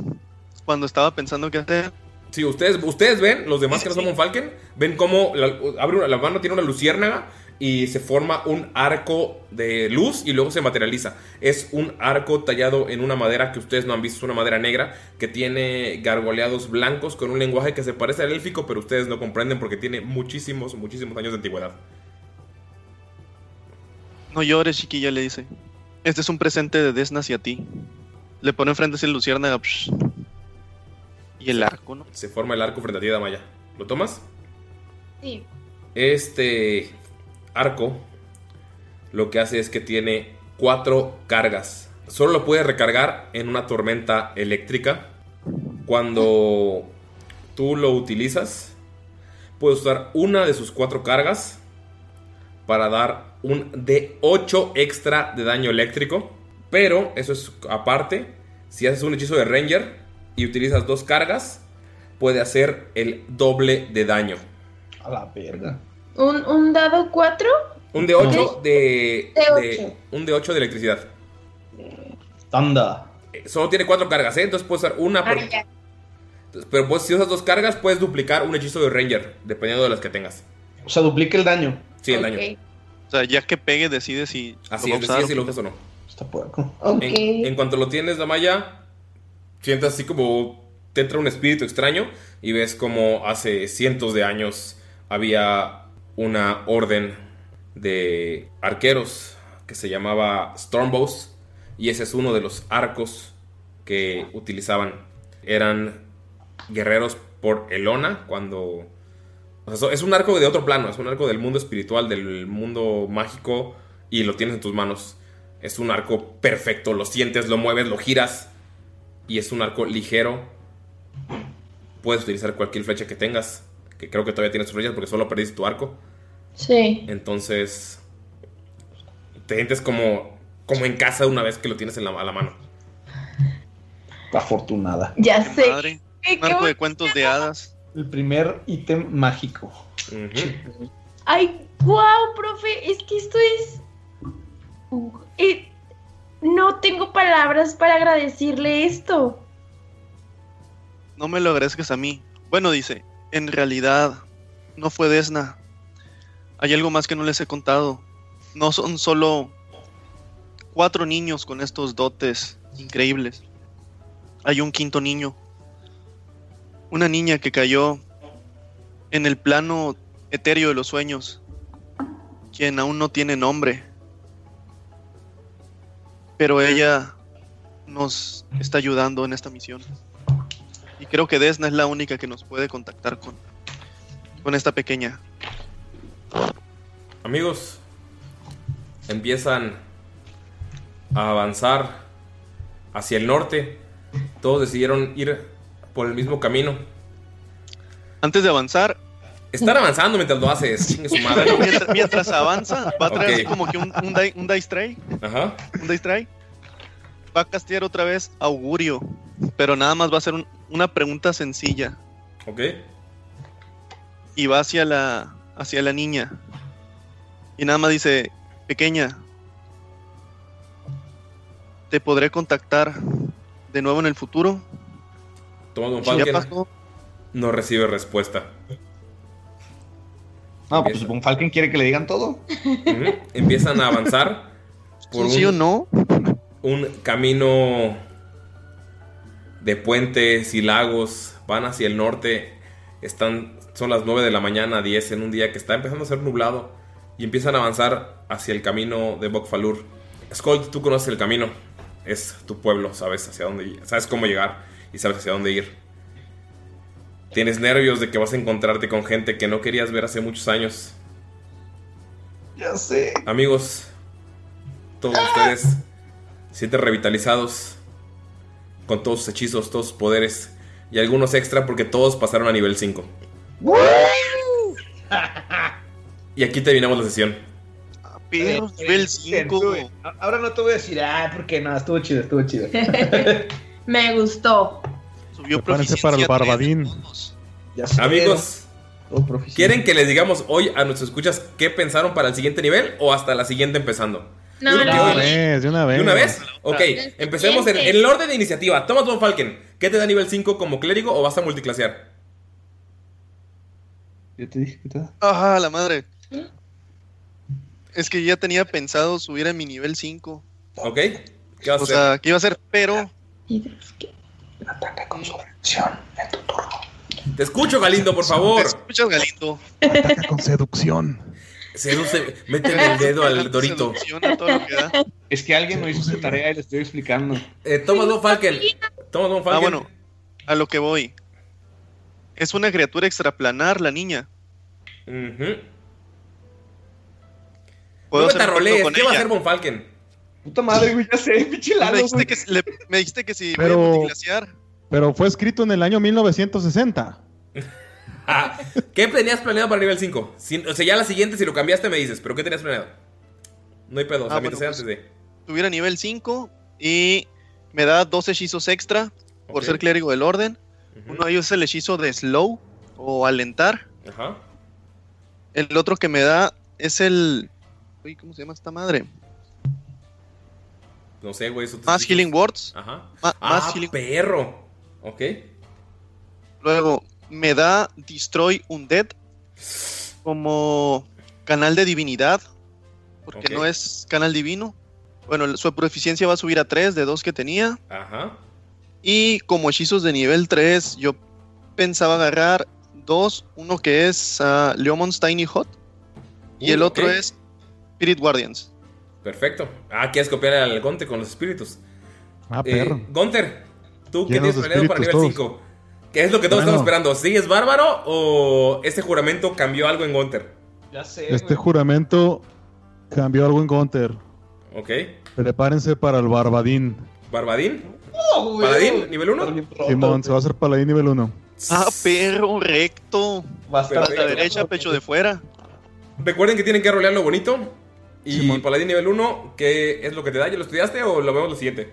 cuando estaba pensando qué hacer? Sí, ustedes, ustedes ven, los demás que no son Falken, ven cómo la, abre una- la mano, tiene una luciérnaga y se forma un arco de luz y luego se materializa. Es un arco tallado en una madera que ustedes no han visto, es una madera negra que tiene gargoleados blancos con un lenguaje que se parece al élfico, pero ustedes no comprenden porque tiene muchísimos, muchísimos años de antigüedad. No llores, chiquilla, le dice. Este es un presente de Desna hacia ti. Le pone enfrente ese luciérnaga. psh. Y el arco, ¿no? Se forma el arco frente a ti, Damaya. ¿Lo tomas? Sí. Este arco lo que hace es que tiene cuatro cargas. Solo lo puedes recargar en una tormenta eléctrica. Cuando tú lo utilizas, puedes usar una de sus cuatro cargas para dar un D8 extra de daño eléctrico. Pero eso es aparte. Si haces un hechizo de Ranger y utilizas dos cargas, puede hacer el doble de daño. A la verga. ¿Un, un dado 4? Un D8 Ok. de, D8. de- Un D8 de electricidad. Tanda. Eh, Solo tiene cuatro cargas, ¿eh? Entonces puedes usar una por. Ah. Entonces, Pero pues, si usas dos cargas, puedes duplicar un hechizo de Ranger, dependiendo de las que tengas. O sea, duplica el daño. Sí, el daño. O sea, ya que pegue, decide si. Así lo es, usar si lo usas o no. Está puerco. En, en cuanto lo tienes, Damaya, sientes así como te entra un espíritu extraño y ves como hace cientos de años había una orden de arqueros que se llamaba Stormbows y ese es uno de los arcos que utilizaban. Eran guerreros por Elona cuando... es un arco de otro plano, es un arco del mundo espiritual, del mundo mágico y lo tienes en tus manos. Es un arco perfecto, lo sientes, lo mueves, lo giras y es un arco ligero. Puedes utilizar cualquier flecha que tengas, que creo que todavía tienes tus flechas porque solo perdiste tu arco. Sí. Entonces, te sientes como, como en casa una vez que lo tienes en la, a la mano. Afortunada. Ya sé. Madre. Un arco de cuentos de hadas. El primer ítem mágico. Ay, wow, profe, es que esto es... Eh, no tengo palabras para agradecerle esto. No me lo agradezcas a mí. Bueno, dice, en realidad no fue Desna. Hay algo más que no les he contado. No son solo cuatro niños con estos dotes increíbles. Hay un quinto niño. Una niña que cayó en el plano etéreo de los sueños, quien aún no tiene nombre. Pero ella nos está ayudando en esta misión. Y creo que Desna es la única que nos puede contactar con, con esta pequeña. Amigos, empiezan a avanzar hacia el norte. Todos decidieron ir por el mismo camino. Antes de avanzar. Están avanzando mientras lo haces. Su madre. Mientras, mientras avanza, va a traer como que un, un, di- un dice tray. Ajá. Un dice tray. Va a castear otra vez augurio. Pero nada más va a ser un- una pregunta sencilla. Ok. Y va hacia la, hacia la niña. Y nada más dice, pequeña, ¿te podré contactar de nuevo en el futuro? Toma un Falken. pasó. No recibe respuesta. No, pues Von Falken quiere que le digan todo. Empiezan a avanzar por ¿Sí o no? un camino de puentes y lagos. Van hacia el norte. Están, son las 9 de la mañana, 10 en un día que está empezando a ser nublado. Y empiezan a avanzar hacia el camino de Bokfalur. Skold, tú conoces el camino. Es tu pueblo, sabes hacia dónde sabes cómo llegar y sabes hacia dónde ir. Tienes nervios de que vas a encontrarte con gente que no querías ver hace muchos años. Ya sé. Amigos, todos ustedes se sienten revitalizados con todos sus hechizos, todos sus poderes y algunos extra porque todos pasaron a nivel 5. Y aquí terminamos la sesión. Pero nivel 5. Ahora no te voy a decir, ah, porque no, estuvo chido, estuvo chido. Me gustó. Subió Prepárense para el barbadín. Amigos. ¿quieren que les digamos hoy a nuestros escuchas qué pensaron para el siguiente nivel o hasta la siguiente empezando? No, De una vez, de una vez. ¿De una vez? Ok, empecemos en, en el orden de iniciativa. Toma Von Falken. ¿Qué te da nivel 5 como clérigo o vas a multiclasear? Yo te dije que te da. Ajá, la madre. Es que ya tenía pensado subir a mi nivel 5. ¿Ok? ¿Qué vas a O sea, hacer? ¿qué iba a hacer? Pero Te escucho, Galindo, por favor. ¿Me escuchas, Galindo? Ataca con seducción. Seduce, métele el dedo al dorito. Es que alguien no hizo su tarea y le estoy explicando. Eh, Thomas Von Falken. Ah, bueno, a lo que voy. Es una criatura extraplanar, la niña. Ujú. Puedo No me tarolees, ¿Qué va a ella. hacer Von Falken? Puta madre, güey, ya sé, pinche Me dijiste que, le- me dijiste que si Pero- voy a multiglaciar. Pero fue escrito en el año 1960. Ah, ¿Qué tenías planeado para nivel 5? o sea, ya la siguiente, si lo cambiaste, me dices. ¿Pero qué tenías planeado? No hay pedo, o sea, Ah, bueno, antes de. Tuviera nivel 5 y me da dos hechizos extra por ser clérigo del orden. Uno de ellos es el hechizo de slow o alentar. Ajá. El otro que me da es el. Uy, ¿cómo se llama esta madre? No sé, güey. eso te- Más Healing Words. Ajá. Ma- Ah, más Healing perro. Ok. Luego me da Destroy Undead como canal de divinidad, porque no es canal divino. Bueno, su proficiencia va a subir a 3 de 2 que tenía. Ajá. Y como hechizos de nivel 3, yo pensaba agarrar dos. Uno que es ah, Leomon's Tiny Hot. Y el otro ok. es Spirit Guardians. Perfecto. Ah, quieres copiar al Gonte con los espíritus. Ah, Eh, perro. Gunter, ¿tú Llenos tienes planeado para nivel espíritus 5? ¿Qué es lo que todos Bueno. estamos esperando? ¿Sigues bárbaro o este juramento cambió algo en Gunter? Ya sé, Este juramento cambió algo en Gunter. Ok. Prepárense para el Barbadín. ¿Barbadín? ¿Paladín? ¿Nivel 1? Simón, se va a hacer Paladín nivel 1. Ah, perro, recto. Bastante. Pata derecha, pecho de fuera. Recuerden que tienen que rolear lo bonito. Y Simón. Paladín nivel 1, ¿qué es lo que te da? ¿Ya lo estudiaste o lo vemos lo siguiente?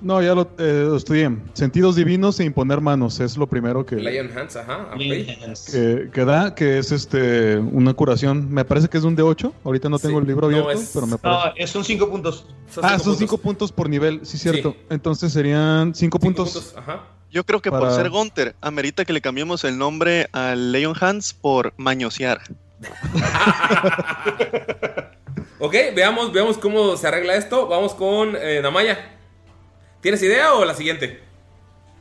No, ya lo, eh, lo estudié. Sentidos divinos e imponer manos es lo primero que, Lion Hands, ajá. que, que da, que es este una curación. Me parece que es de un D8. Ahorita no tengo el libro no, abierto, es- pero me parece. No, es- son cinco puntos. Son ah, cinco son puntos. 5 puntos por nivel, sí, cierto. Sí. Entonces serían 5 Cinco puntos. puntos, Ajá. Yo creo que por ser Gunter, amerita que le cambiemos el nombre a Leon Hands por Mañosear. Ok, veamos, veamos cómo se arregla esto. Vamos con eh, Namaya. ¿Tienes idea o la siguiente?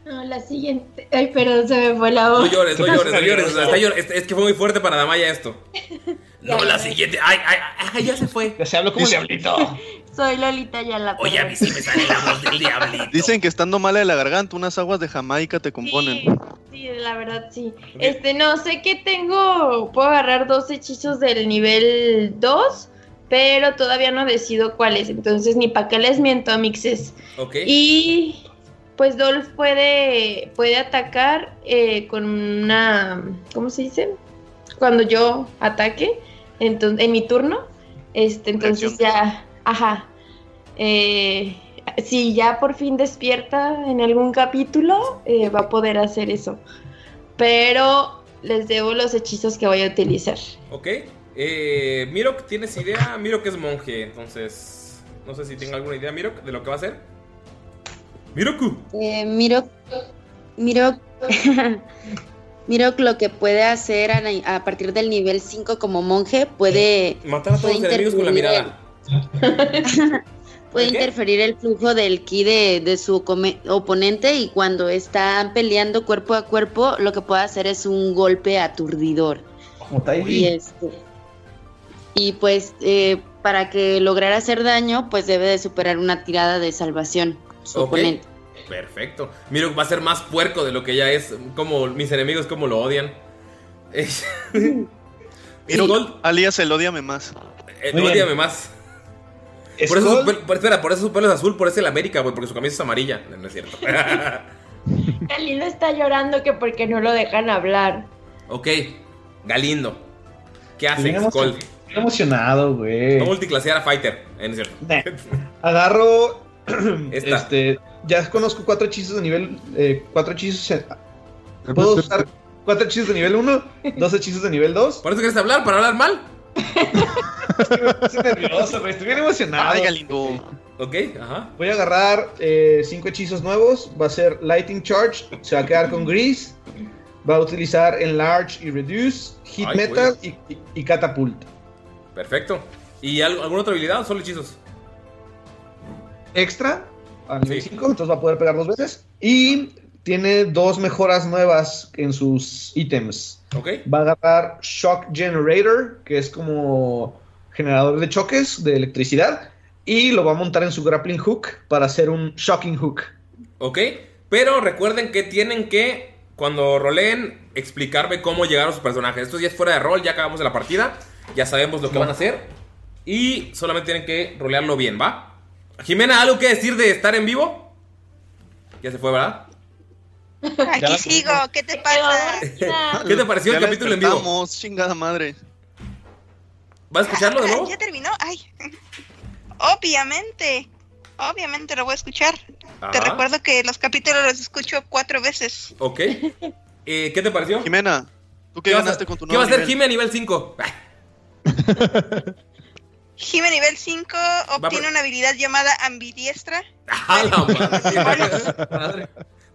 No, la siguiente. Ay, perdón, se me fue la voz. No llores, no llores, no llores. es, es que fue muy fuerte para Damaya esto. No, la siguiente. Ay, ay, ay, ya se fue. Ya se habló como diablito. Soy Lolita Yala. Oye, a mí sí me sale la voz del diablito. Dicen que estando mala de la garganta, unas aguas de Jamaica te componen. Sí, sí, la verdad sí. Este, no, sé que tengo, puedo agarrar dos hechizos del nivel 2, pero todavía no decido cuáles, entonces ni para qué les miento, mixes. Ok. Y pues Dolph puede, puede atacar eh, con una, ¿cómo se dice? Cuando yo ataque, entonces, en mi turno, este, entonces ya, ajá. Eh, si ya por fin despierta en algún capítulo, eh, va a poder hacer eso. Pero les debo los hechizos que voy a utilizar. Ok. Eh, Mirok, ¿tienes idea? Mirok es monje, entonces. No sé si tenga alguna idea, Mirok, de lo que va a hacer. Miroku. Eh, miro, miro, miro lo que puede hacer a, a partir del nivel 5 como monje, puede, Matar a todos los enemigos con la mirada. puede interferir el flujo del ki de, de su oponente y cuando están peleando cuerpo a cuerpo, lo que puede hacer es un golpe aturdidor. Como Y este y pues eh, para que lograra hacer daño, pues debe de superar una tirada de salvación su oponente. Perfecto. Mirok va a ser más puerco de lo que ya es. Como mis enemigos, como lo odian. Miro, Skull, alias el odiame más. eh, Muy bien. ódiame más. Por eso, por- espera, por eso su pelo es azul, por eso el América, güey, porque su camisa es amarilla. No, no es cierto. Galindo está llorando que porque no lo dejan hablar. ok, Galindo. ¿Qué hace, Skull? Emocionado, güey. Va a multiclasear a Fighter. Eh, no es cierto. Nah. Agarro. Esta. Este. Ya conozco cuatro hechizos de nivel. eh, cuatro hechizos. en- Puedo usar cuatro hechizos de nivel 1, dos hechizos de nivel 2. ¿Por eso quieres hablar? ¿Para hablar mal? Estoy nervioso, güey. Estoy bien emocionado. Ay, Galindo. Ok, ajá. Voy a agarrar eh, cinco hechizos nuevos. Va a ser Lighting Charge. Se va a quedar con Grease. Va a utilizar Enlarge y Reduce. Hit Ay, Metal y, y- y Catapult. Perfecto. ¿Y algo- alguna otra habilidad o solo hechizos? Extra a nivel 5, entonces va a poder pegar dos veces. Y tiene dos mejoras nuevas en sus ítems. Ok. Va a agarrar Shock Generator, que es como generador de choques de electricidad. Y lo va a montar en su grappling hook para hacer un shocking hook. Ok. Pero recuerden que tienen que, cuando roleen, explicarme cómo llegaron sus personajes. Esto ya es fuera de rol, ya acabamos de la partida. Ya sabemos lo que van a hacer. Y solamente tienen que rolearlo bien, ¿va? Jimena, ¿algo que decir de estar en vivo? Ya se fue, ¿verdad? Aquí sigo, ¿qué te pasa? ¿Qué te pareció el Ya capítulo en vivo? despertamos, chingada madre. ¿Vas a escucharlo de Ah, nuevo? ¿Ya terminó? Ay. Obviamente. Obviamente lo voy a escuchar. Te recuerdo que los capítulos los escucho cuatro veces. Ok. Eh, ¿Qué te pareció? Jimena, ¿tú qué vas a- ganaste con tu ¿Qué va a nuevo hacer nivel? Jime a nivel 5? Jime nivel 5 obtiene por- una habilidad llamada ambidiestra.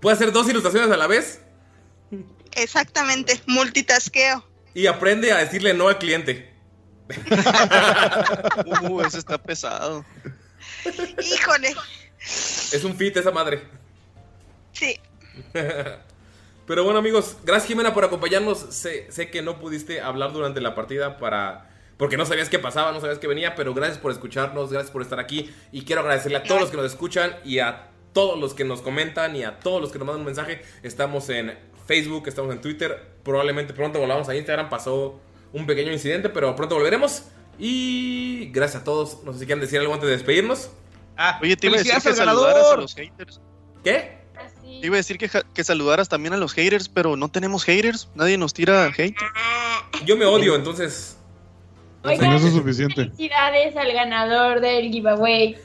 ¿Puede hacer dos ilustraciones a la vez? Exactamente, multitaskeo. Y aprende a decirle no al cliente. Uh, ese está pesado. Híjole. Es un fit esa madre. Sí. Pero bueno amigos, gracias Jimena por acompañarnos. Sé, sé que no pudiste hablar durante la partida para... Porque no sabías qué pasaba, no sabías qué venía, pero gracias por escucharnos, gracias por estar aquí. Y quiero agradecerle a todos los que nos escuchan y a todos los que nos comentan y a todos los que nos mandan un mensaje. Estamos en Facebook, estamos en Twitter. Probablemente pronto volvamos a Instagram. Pasó un pequeño incidente, pero pronto volveremos. Y gracias a todos. No sé si quieren decir algo antes de despedirnos. Oye, te iba a decir que al saludaras a ganador. los haters. ¿Qué? Te iba a decir que, que saludaras también a los haters, pero no tenemos haters. Nadie nos tira hate. Yo me odio, entonces... Eso es suficiente. Felicidades al ganador del giveaway.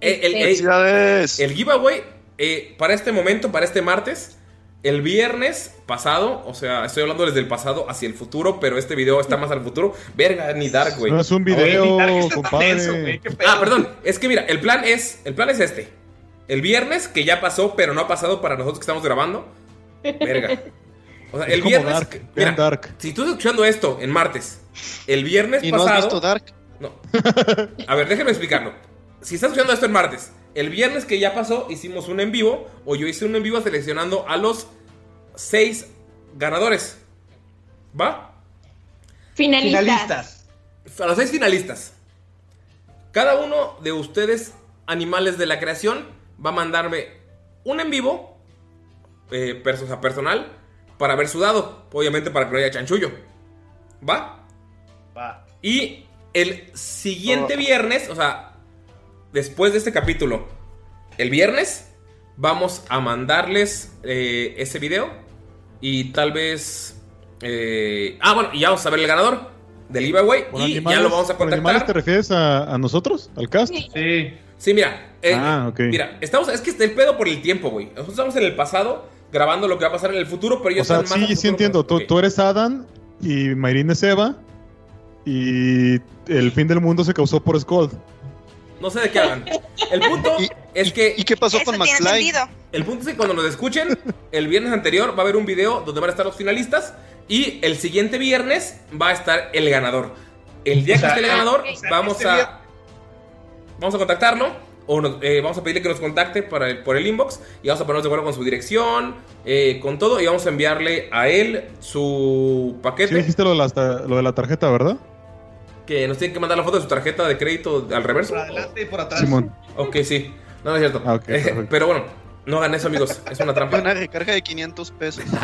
Eh, El, el- Este, el- el giveaway, eh, para este momento, para este martes, el viernes pasado, o sea, estoy hablando desde el pasado hacia el futuro, pero este video está más al futuro. Verga, ni Dark, güey. No es un video, compadre. Ah, perdón, es que mira, el plan es, el plan es este. El viernes, que ya pasó, pero no ha pasado para nosotros que estamos grabando. Verga. O sea, Es el como viernes. Dark, mira, Dark. Si tú estás escuchando esto en martes, el viernes ¿Y no has pasado. visto Dark? No. A ver, déjenme explicarlo. Si estás escuchando esto el martes, el viernes que ya pasó, hicimos un en vivo, o yo hice un en vivo seleccionando a los seis ganadores. ¿Va? Finalistas. A los seis finalistas. Cada uno de ustedes, animales de la creación, va a mandarme un en vivo, eh, perso- o sea, personal, para ver su dado. Obviamente para que no haya chanchullo. ¿Va? Va. Y el siguiente viernes, o sea, después de este capítulo, el viernes, vamos a mandarles eh, ese video. Y tal vez. eh, ah, bueno, y ya vamos a ver el ganador del giveaway. ¿Por Y animales- ya lo vamos a por animales contactar. te refieres a, a nosotros? ¿Al cast? Sí. Sí, mira. eh, Ah, ok. Mira, estamos. Es que está el pedo por el tiempo, güey. Nosotros estamos en el pasado grabando lo que va a pasar en el futuro, pero O ellos sea, están más sí, sí entiendo. Tú, eres Adam y Mayrin es Eva. Y el fin del mundo se causó por Skull. No sé de qué hablan. El punto es que. ¿Y qué pasó tiene sentido. El punto es que cuando nos escuchen, el viernes anterior va a haber un video donde van a estar los finalistas. Y el siguiente viernes va a estar el ganador. El día O sea, que esté el ganador, o sea, vamos este a. Vamos a contactarlo. O nos- eh, vamos a pedirle que nos contacte para el- por el inbox. Y vamos a ponernos de acuerdo con su dirección. eh, con todo. Y vamos a enviarle a él su Sí paquete. dijiste lo de, la, lo de la tarjeta, ¿verdad? que nos tienen que mandar la foto de su tarjeta de crédito al reverso. Por adelante y por atrás. Simón. Ok, sí. No, no es cierto. Ah, ok, Eh, pero bueno, no hagan eso, amigos. Es una trampa. Una recarga de 500 pesos.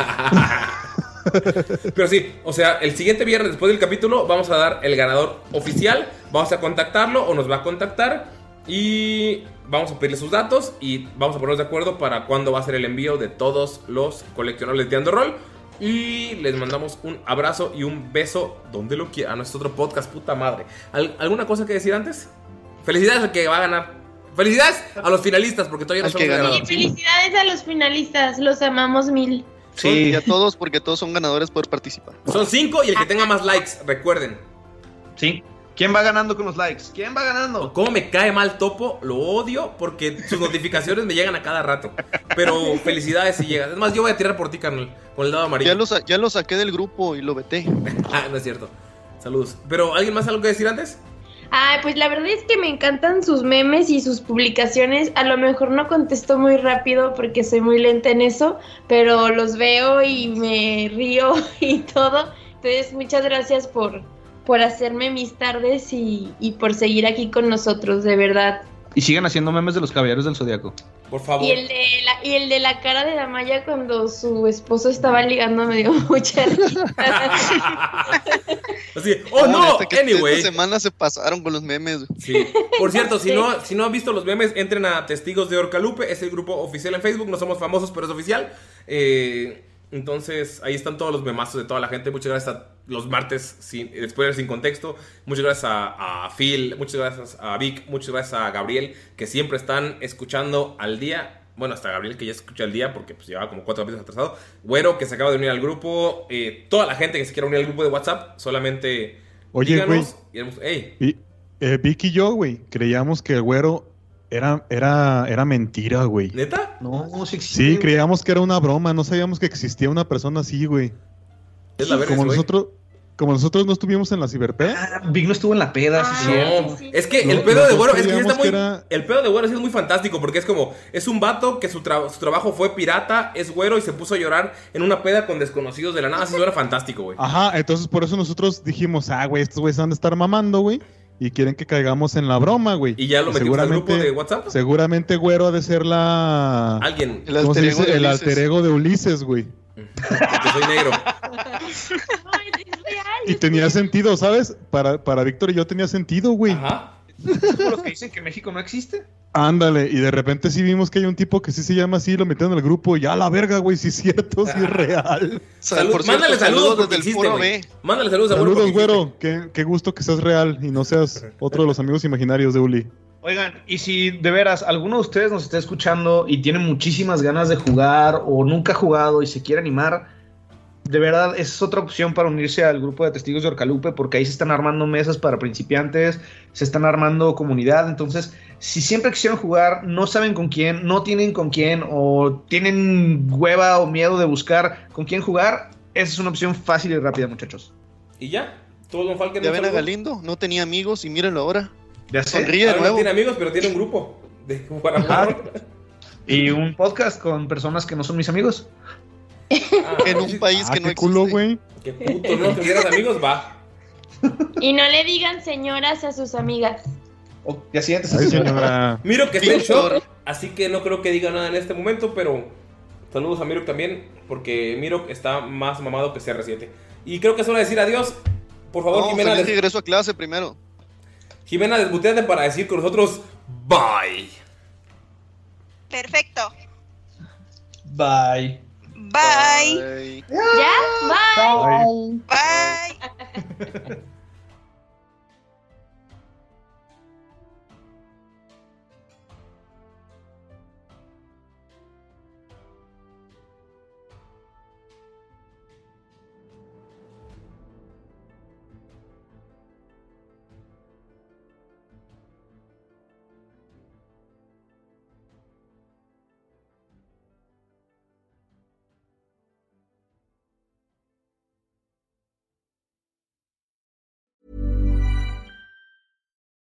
Pero sí, o sea, el siguiente viernes después del capítulo vamos a dar el ganador oficial. Vamos a contactarlo o nos va a contactar. Y vamos a pedirle sus datos y vamos a ponernos de acuerdo para cuándo va a ser el envío de todos los coleccionables de Tirando Roll. Y les mandamos un abrazo y un beso donde lo quiera. A nuestro otro podcast, puta madre. ¿Al- ¿Alguna cosa que decir antes? Felicidades al que va a ganar. Felicidades a los finalistas porque todavía no somos ganadores. Felicidades a los finalistas, los amamos mil. Sí. Y a todos, porque todos son ganadores por participar. Son cinco y el que tenga más likes, recuerden. Sí. ¿Quién va ganando con los likes? ¿Quién va ganando? ¿Cómo me cae mal Topo? Lo odio porque sus notificaciones me llegan a cada rato. Pero felicidades si llegas. Es más, yo voy a tirar por ti, carnal, con el dado amarillo. Ya lo, sa- ya lo saqué del grupo y lo veté. Ah, no es cierto. Saludos. ¿Pero alguien más algo que decir antes? Ay, pues la verdad es que me encantan sus memes y sus publicaciones. A lo mejor no contesto muy rápido porque soy muy lenta en eso, pero los veo y me río y todo. Entonces, muchas gracias por, por hacerme mis tardes y, y por seguir aquí con nosotros, de verdad. Y sigan haciendo memes de los caballeros del zodiaco. Por favor. Y el, de la, y el de la cara de Damaya cuando su esposo estaba ligando me dio mucha risa. Así, oh no, que anyway. Esta semana se pasaron con los memes. Sí. Por cierto, si no, si no han visto los memes, entren a Testigos de Orcalupe, es el grupo oficial en Facebook, no somos famosos, pero es oficial. Eh, entonces, ahí están todos los memazos de toda la gente. Muchas gracias a los martes sin, spoilers sin contexto. Muchas gracias a, a Phil, muchas gracias a Vic, muchas gracias a Gabriel, que siempre están escuchando al día. Bueno, hasta Gabriel, que ya escucha al día porque pues, llevaba como cuatro meses atrasado. Güero, que se acaba de unir al grupo. eh, toda la gente que se quiera unir al grupo de WhatsApp, solamente Oye, díganos. y haremos- Ey, Y, eh, Vic y yo, güey, creíamos que el güero era, era, era mentira, güey. ¿Neta? No, sí Sí, creíamos que era una broma, no sabíamos que existía una persona así, güey. Es la verga como ese nosotros, como nosotros no estuvimos en la ciberpé. Ah, Vic no estuvo en la peda, sí, No, cierto. es que No, el pedo de Güero es que sí está muy. que era- El pedo de Güero sí es muy fantástico porque es como. Es un vato que su, tra- su trabajo fue pirata, es güero y se puso a llorar en una peda con desconocidos de la nada. Así suena fantástico, güey. Ajá, entonces por eso nosotros dijimos, ah, güey, estos güeyes van a estar mamando, güey. Y quieren que caigamos en la broma, güey. Y ya lo metimos al grupo de WhatsApp. Seguramente güero ha de ser la... Alguien. El ¿Cómo se alter dice? ego de El alter ego de Ulises, güey. Porque soy negro. Y tenía sentido, ¿sabes? Para, para Víctor y yo tenía sentido, güey. Ajá. ¿Es como los que dicen que México no existe? Ándale, y de repente sí vimos que hay un tipo que sí se llama así, lo metieron en el grupo, y ya la verga, güey, sí es cierto, sí es real. Salud- por cierto, mándale saludos, saludos desde el foro güey. B. Mándale saludos a. Saludos, güero, qué, qué gusto que seas real y no seas otro de los amigos imaginarios de Uli. Oigan, y si de veras alguno de ustedes nos está escuchando y tiene muchísimas ganas de jugar o nunca ha jugado y se quiere animar, de verdad esa es otra opción para unirse al grupo de testigos de Orcalupe porque ahí se están armando mesas para principiantes, se están armando comunidad, entonces si siempre quisieron jugar, no saben con quién, no tienen con quién o tienen hueva o miedo de buscar con quién jugar, esa es una opción fácil y rápida, muchachos. Y ya. Todos Don Falken. Ya ven a. Galindo, no tenía amigos y mírenlo ahora. Ya sé. Sonríe de Ahora no nuevo. tiene amigos, pero tiene un grupo. De jugar a Ajá. Güero. Y un podcast con personas que no son mis amigos. Ah, En un país Ah, que no qué culo, existe. güey. Qué puto, ¿no? ¿Tuvieras amigos? Va. Y no le digan señoras a sus amigas. Oh, ya sientes. Ay, señora. Miro que está en shock, así que no creo que diga nada en este momento, pero saludos a Miro también, porque Miro está más mamado que CR7. Y creo que es hora de decir adiós. Por favor, No, Jimena, des- regreso a clase primero. Jimena, desmuteate para decir con nosotros bye. Perfecto. Bye. Bye. Ay. ¿Ya? Bye. Bye.